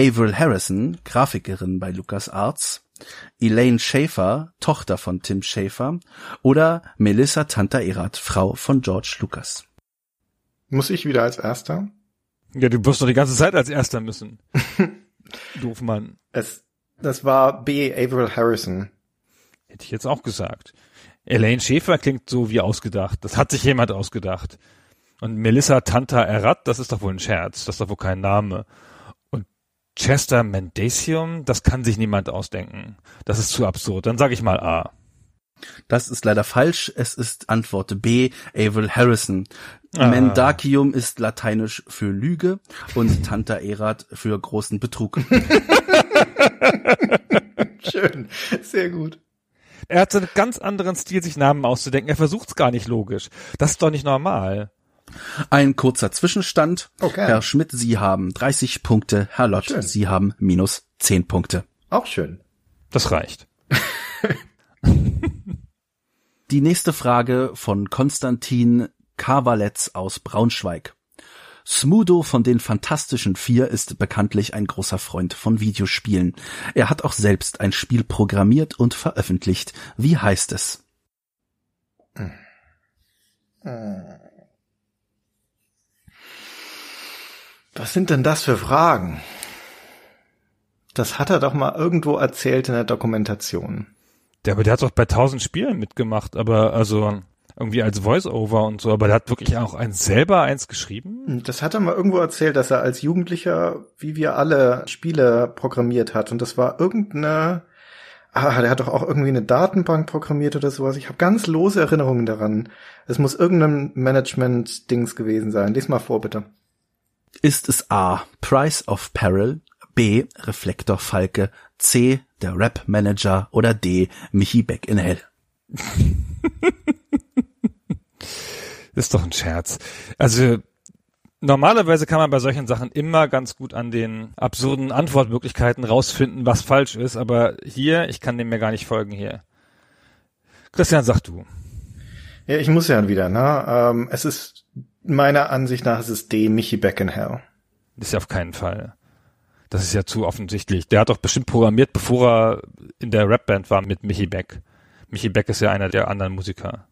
Avril Harrison, Grafikerin bei LucasArts, Elaine Schaefer, Tochter von Tim Schaefer oder Melissa Tantaerat, Frau von George Lucas. Muss ich wieder als Erster? Ja, du wirst doch die ganze Zeit als Erster müssen. Doof Mann. Es, das war B. Avril Harrison. Hätte ich jetzt auch gesagt. Elaine Schäfer klingt so wie ausgedacht. Das hat sich jemand ausgedacht. Und Melissa Tanta Erat, das ist doch wohl ein Scherz. Das ist doch wohl kein Name. Chester Mendacium, das kann sich niemand ausdenken. Das ist zu absurd. Dann sage ich mal A. Das ist leider falsch. Es ist Antwort B, Avril Harrison. Ah. Mendacium ist lateinisch für Lüge und Tanta Erat für großen Betrug. Schön. Sehr gut. Er hat so einen ganz anderen Stil, sich Namen auszudenken. Er versucht's gar nicht logisch. Das ist doch nicht normal. Ein kurzer Zwischenstand. Okay. Herr Schmidt, Sie haben 30 Punkte. Herr Lott, Schön. Sie haben minus 10 Punkte. Auch schön. Das reicht. Die nächste Frage von Konstantin Kavaletz aus Braunschweig. Smudo von den Fantastischen Vier ist bekanntlich ein großer Freund von Videospielen. Er hat auch selbst ein Spiel programmiert und veröffentlicht. Wie heißt es? Was sind denn das für Fragen? Das hat er doch mal irgendwo erzählt in der Dokumentation. Der, aber der hat doch bei tausend Spielen mitgemacht, aber also irgendwie als Voice-Over und so, aber der hat wirklich auch eins selber eins geschrieben. Das hat er mal irgendwo erzählt, dass er als Jugendlicher, wie wir alle, Spiele programmiert hat. Und das war irgendeine, ah, der hat doch auch irgendwie eine Datenbank programmiert oder sowas. Ich habe ganz lose Erinnerungen daran. Es muss irgendein Management-Dings gewesen sein. Lies mal vor, bitte. Ist es A. Price of Peril, B. Reflektor Falke, C. Der Rap Manager oder D. Michi Beck in Hell? Ist doch ein Scherz. Also normalerweise kann man bei solchen Sachen immer ganz gut an den absurden Antwortmöglichkeiten rausfinden, was falsch ist, aber hier, ich kann dem mir gar nicht folgen hier. Christian, sag du. Ja, ich muss ja wieder, ne? Ähm, es ist, meiner Ansicht nach, es ist D. Michi Beckenhell. Das ist ja auf keinen Fall. Das ist ja zu offensichtlich. Der hat doch bestimmt programmiert, bevor er in der Rapband war mit Michi Beck. Michi Beck ist ja einer der anderen Musiker.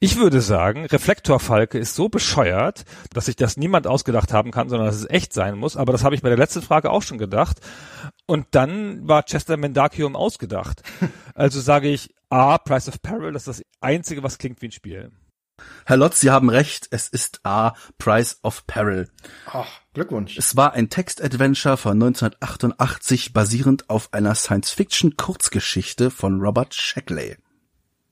Ich würde sagen, Reflektorfalke ist so bescheuert, dass sich das niemand ausgedacht haben kann, sondern dass es echt sein muss. Aber das habe ich bei der letzten Frage auch schon gedacht. Und dann war Chester Mendacium ausgedacht. Also sage ich A, Price of Peril, das ist das Einzige, was klingt wie ein Spiel. Herr Lotz, Sie haben recht, es ist A. Price of Peril. Ach, Glückwunsch. Es war ein Textadventure von 1988 basierend auf einer Science-Fiction-Kurzgeschichte von Robert Shackley.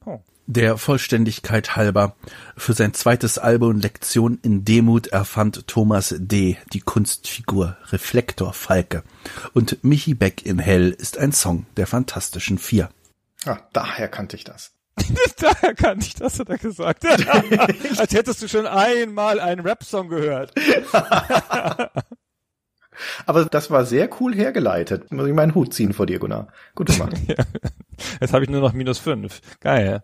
Oh. Der Vollständigkeit halber, für sein zweites Album Lektion in Demut erfand Thomas D. die Kunstfigur Reflektor Falke und Michi Beck in Hell ist ein Song der Fantastischen Vier. Ah, daher kannte ich das. Daher kann ich das, hat er gesagt. Als hättest du schon einmal einen Rap-Song gehört. Aber das war sehr cool hergeleitet. Muss ich meinen Hut ziehen vor dir, Gunnar. Gut gemacht. Jetzt habe ich nur noch minus fünf. Geil.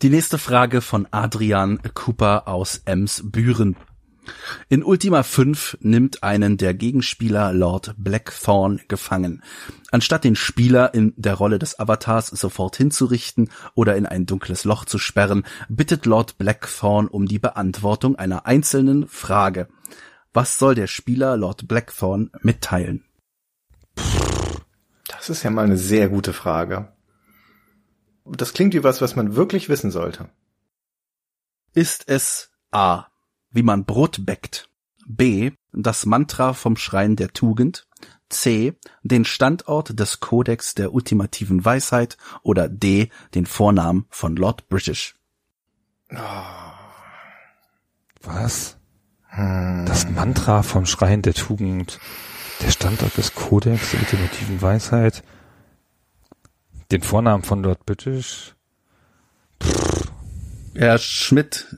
Die nächste Frage von Adrian Cooper aus Emsbüren. In Ultima 5 nimmt einen der Gegenspieler Lord Blackthorn gefangen. Anstatt den Spieler in der Rolle des Avatars sofort hinzurichten oder in ein dunkles Loch zu sperren, bittet Lord Blackthorn um die Beantwortung einer einzelnen Frage. Was soll der Spieler Lord Blackthorn mitteilen? Das ist ja mal eine sehr gute Frage. Das klingt wie was, was man wirklich wissen sollte. Ist es A. Wie man Brot bäckt. B. Das Mantra vom Schrein der Tugend. C. Den Standort des Kodex der ultimativen Weisheit. Oder D. Den Vornamen von Lord British. Was? Das Mantra vom Schrein der Tugend, der Standort des Kodex der ultimativen Weisheit, den Vornamen von Lord British. Herr Schmidt,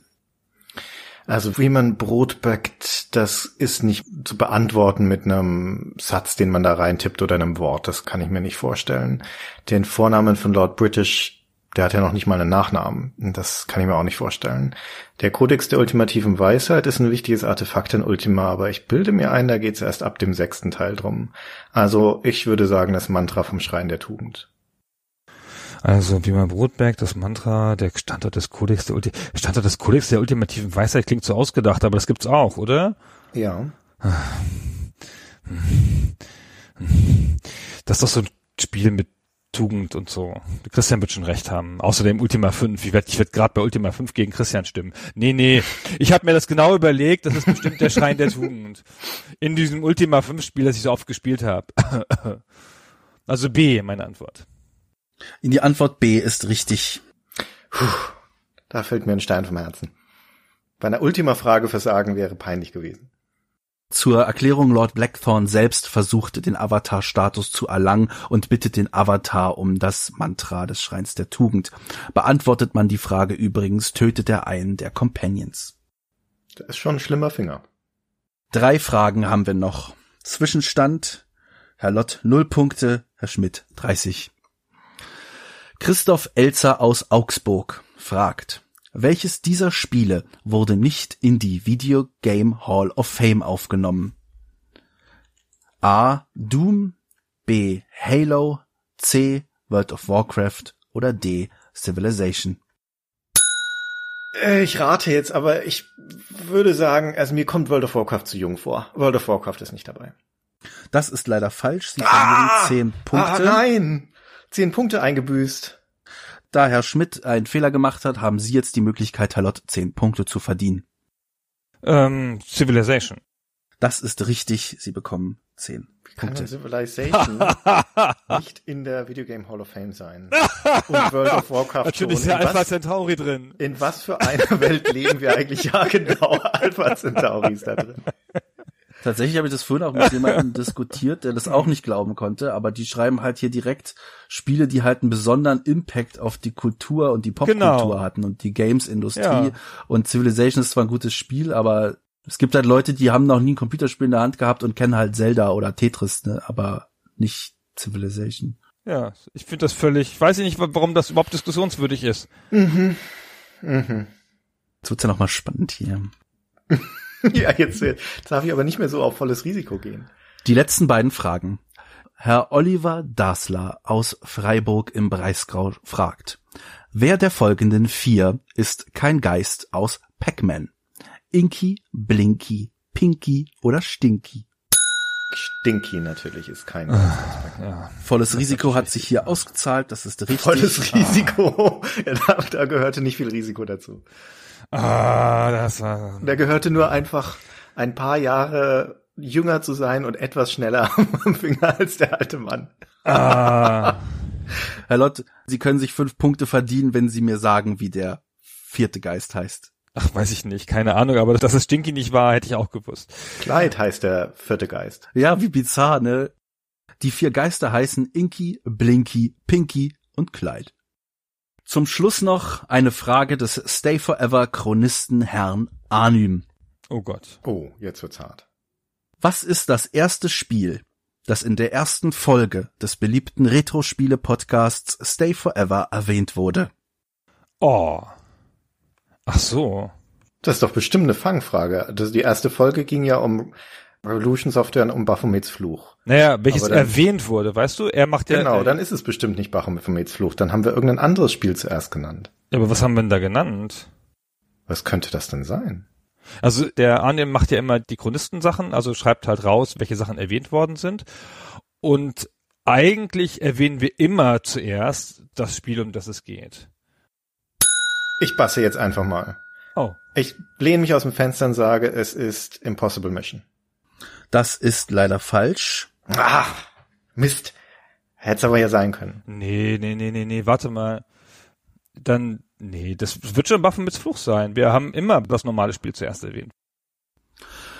Also wie man Brot backt, das ist nicht zu beantworten mit einem Satz, den man da reintippt oder einem Wort. Das kann ich mir nicht vorstellen. Den Vornamen von Lord British, der hat ja noch nicht mal einen Nachnamen. Das kann ich mir auch nicht vorstellen. Der Kodex der ultimativen Weisheit ist ein wichtiges Artefakt in Ultima, aber ich bilde mir ein, da geht's erst ab dem sechsten Teil drum. Also ich würde sagen, das Mantra vom Schrein der Tugend. Also wie man Brot backt, das Mantra, der Standort des Kodex der Ulti Standort des Kodex der ultimativen Weisheit klingt so ausgedacht, aber das gibt's auch, oder? Ja. Das ist doch so ein Spiel mit Tugend und so. Christian wird schon recht haben. Außerdem Ultima 5. Ich werde ich werd gerade bei Ultima 5 gegen Christian stimmen. Nee, nee. Ich habe mir das genau überlegt. Das ist bestimmt der Schrein der Tugend. In diesem Ultima 5 Spiel, das ich so oft gespielt habe. Also B, meine Antwort. Die Antwort B ist richtig. Da fällt mir ein Stein vom Herzen. Bei einer Ultima-Frage versagen wäre peinlich gewesen. Zur Erklärung Lord Blackthorn selbst versucht, den Avatar-Status zu erlangen und bittet den Avatar um das Mantra des Schreins der Tugend. Beantwortet man die Frage übrigens, tötet er einen der Companions. Das ist schon ein schlimmer Finger. Drei Fragen haben wir noch. Zwischenstand. Herr Lott 0 Punkte, Herr Schmidt 30. Christoph Elzer aus Augsburg fragt, welches dieser Spiele wurde nicht in die Video Game Hall of Fame aufgenommen? A. Doom, B. Halo, C. World of Warcraft oder D. Civilization. Äh, Ich rate jetzt, aber ich würde sagen, also mir kommt World of Warcraft zu jung vor. World of Warcraft ist nicht dabei. Das ist leider falsch. Sie verlieren zehn Ah, Punkte. nein! Zehn Punkte eingebüßt. Da Herr Schmidt einen Fehler gemacht hat, haben Sie jetzt die Möglichkeit, Herr Lott zehn Punkte zu verdienen. Ähm, Civilization. Das ist richtig. Sie bekommen zehn Kann Punkte. denn Civilization nicht in der Video Game Hall of Fame sein? Und World of Warcraft Natürlich ist schon. der In Alpha was, Centauri drin. in was für einer Welt leben wir eigentlich? Ja, genau. Alpha Centauri ist da drin. Tatsächlich habe ich das vorhin auch mit jemandem diskutiert, der das auch nicht glauben konnte, aber die schreiben halt hier direkt Spiele, die halt einen besonderen Impact auf die Kultur und die Popkultur Genau. hatten und die Games-Industrie. Ja. Und Civilization ist zwar ein gutes Spiel, aber es gibt halt Leute, die haben noch nie ein Computerspiel in der Hand gehabt und kennen halt Zelda oder Tetris, ne, aber nicht Civilization. Ja, ich finde das völlig, ich weiß nicht, warum das überhaupt diskussionswürdig ist. Mhm. Jetzt wird's ja nochmal spannend hier. Ja, jetzt, jetzt darf ich aber nicht mehr so auf volles Risiko gehen. Die letzten beiden Fragen. Herr Oliver Dasler aus Freiburg im Breisgau fragt, wer der folgenden vier ist kein Geist aus Pac-Man? Inky, Blinky, Pinky oder Stinky? Stinky natürlich ist kein Ja. Volles Risiko hat sich hier ausgezahlt, das ist richtig. volles Risiko. Ja, da, da gehörte nicht viel Risiko dazu. Ah, das war. Da gehörte nur einfach ein paar Jahre jünger zu sein und etwas schneller am Finger als der alte Mann. Ah, Herr Lott, Sie können sich fünf Punkte verdienen, wenn Sie mir sagen, wie der vierte Geist heißt. ach, weiß ich nicht, keine Ahnung, aber dass es Stinky nicht war, hätte ich auch gewusst. Clyde heißt der vierte Geist. Ja, wie bizarr, ne? Die vier Geister heißen Inky, Blinky, Pinky und Clyde. Zum Schluss noch eine Frage des Stay Forever Chronisten Herrn Anym. Oh Gott. Oh, jetzt wird's hart. Was ist das erste Spiel, das in der ersten Folge des beliebten Retro-Spiele-Podcasts Stay Forever erwähnt wurde? Oh. Ach so. Das ist doch bestimmt eine Fangfrage. Das, die erste Folge ging ja um Revolution Software um Baphomets Fluch. Naja, welches dann- erwähnt wurde, weißt du? Er macht ja. Genau, dann ist es bestimmt nicht Baphomets Fluch. Dann haben wir irgendein anderes Spiel zuerst genannt. Ja, aber was haben wir denn da genannt? Was könnte das denn sein? Also der Arnim macht ja immer die Chronistensachen, also schreibt halt raus, welche Sachen erwähnt worden sind. Und eigentlich erwähnen wir immer zuerst das Spiel, um das es geht. Ich passe jetzt einfach mal. Oh. Ich lehne mich aus dem Fenster und sage, es ist Impossible Mission. Das ist leider falsch. Ah, Mist. Hätte es aber ja sein können. Nee, nee, nee, nee, nee, warte mal. Dann, nee, das wird schon Waffen mit Fluch sein. Wir haben immer das normale Spiel zuerst erwähnt.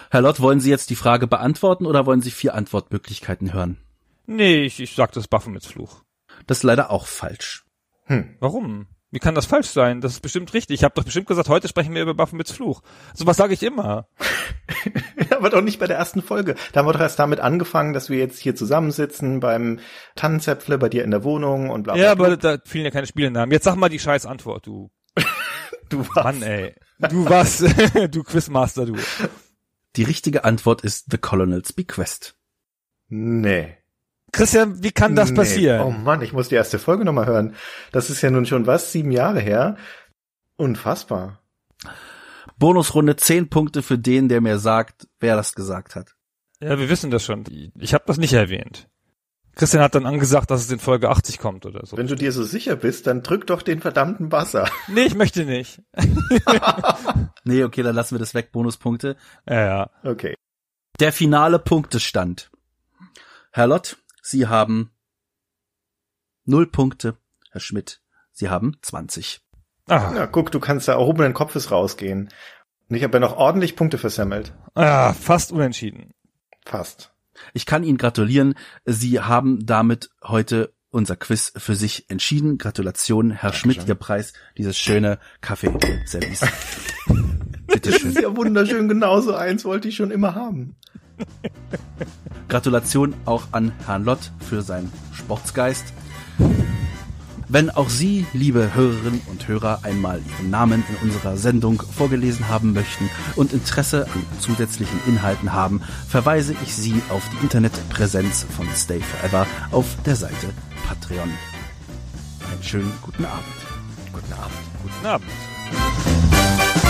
Herr Lott, wollen Sie jetzt die Frage beantworten oder wollen Sie vier Antwortmöglichkeiten hören? Nee, ich, ich sag das Waffen mit Fluch. Das ist leider auch falsch. Hm. Warum? Wie kann das falsch sein? Das ist bestimmt richtig. Ich habe doch bestimmt gesagt, heute sprechen wir über Waffen mit Fluch. So was sage ich immer. Aber doch nicht bei der ersten Folge. Da haben wir doch erst damit angefangen, dass wir jetzt hier zusammensitzen beim Tannenzäpfle bei dir in der Wohnung und bla bla. Ja, aber da fielen ja keine Spielenamen. Jetzt sag mal die scheiß Antwort, du. du was? Mann, ey. Du was? du Quizmaster, du. Die richtige Antwort ist The Colonel's Bequest. Nee. Christian, wie kann das Nee. passieren? Oh Mann, ich muss die erste Folge nochmal hören. Das ist ja nun schon was, sieben Jahre her. Unfassbar. Bonusrunde 10 Punkte für den, der mir sagt, wer das gesagt hat. Ja, wir wissen das schon. Ich habe das nicht erwähnt. Christian hat dann angesagt, dass es in Folge 80 kommt oder so. Wenn du dir so sicher bist, dann drück doch den verdammten Buzzer. Nee, ich möchte nicht. Nee, okay, dann lassen wir das weg, Bonuspunkte. Ja, ja. Okay. Der finale Punktestand. Herr Lott, Sie haben null Punkte. Herr Schmidt, Sie haben 20. Ah, Na, guck, du kannst da erhobenen Kopfes rausgehen. Und ich habe ja noch ordentlich Punkte versammelt. ah, fast unentschieden. Fast. Ich kann Ihnen gratulieren. Sie haben damit heute unser Quiz für sich entschieden. Gratulation, Herr Schmidt, Ihr Preis, dieses schöne Kaffeeservice. Das Bitteschön. ist ja wunderschön, genauso eins wollte ich schon immer haben. Gratulation auch an Herrn Lott für seinen Sportsgeist. Wenn auch Sie, liebe Hörerinnen und Hörer, einmal Ihren Namen in unserer Sendung vorgelesen haben möchten und Interesse an zusätzlichen Inhalten haben, verweise ich Sie auf die Internetpräsenz von Stay Forever auf der Seite Patreon. Einen schönen guten Abend. Guten Abend. Guten Abend.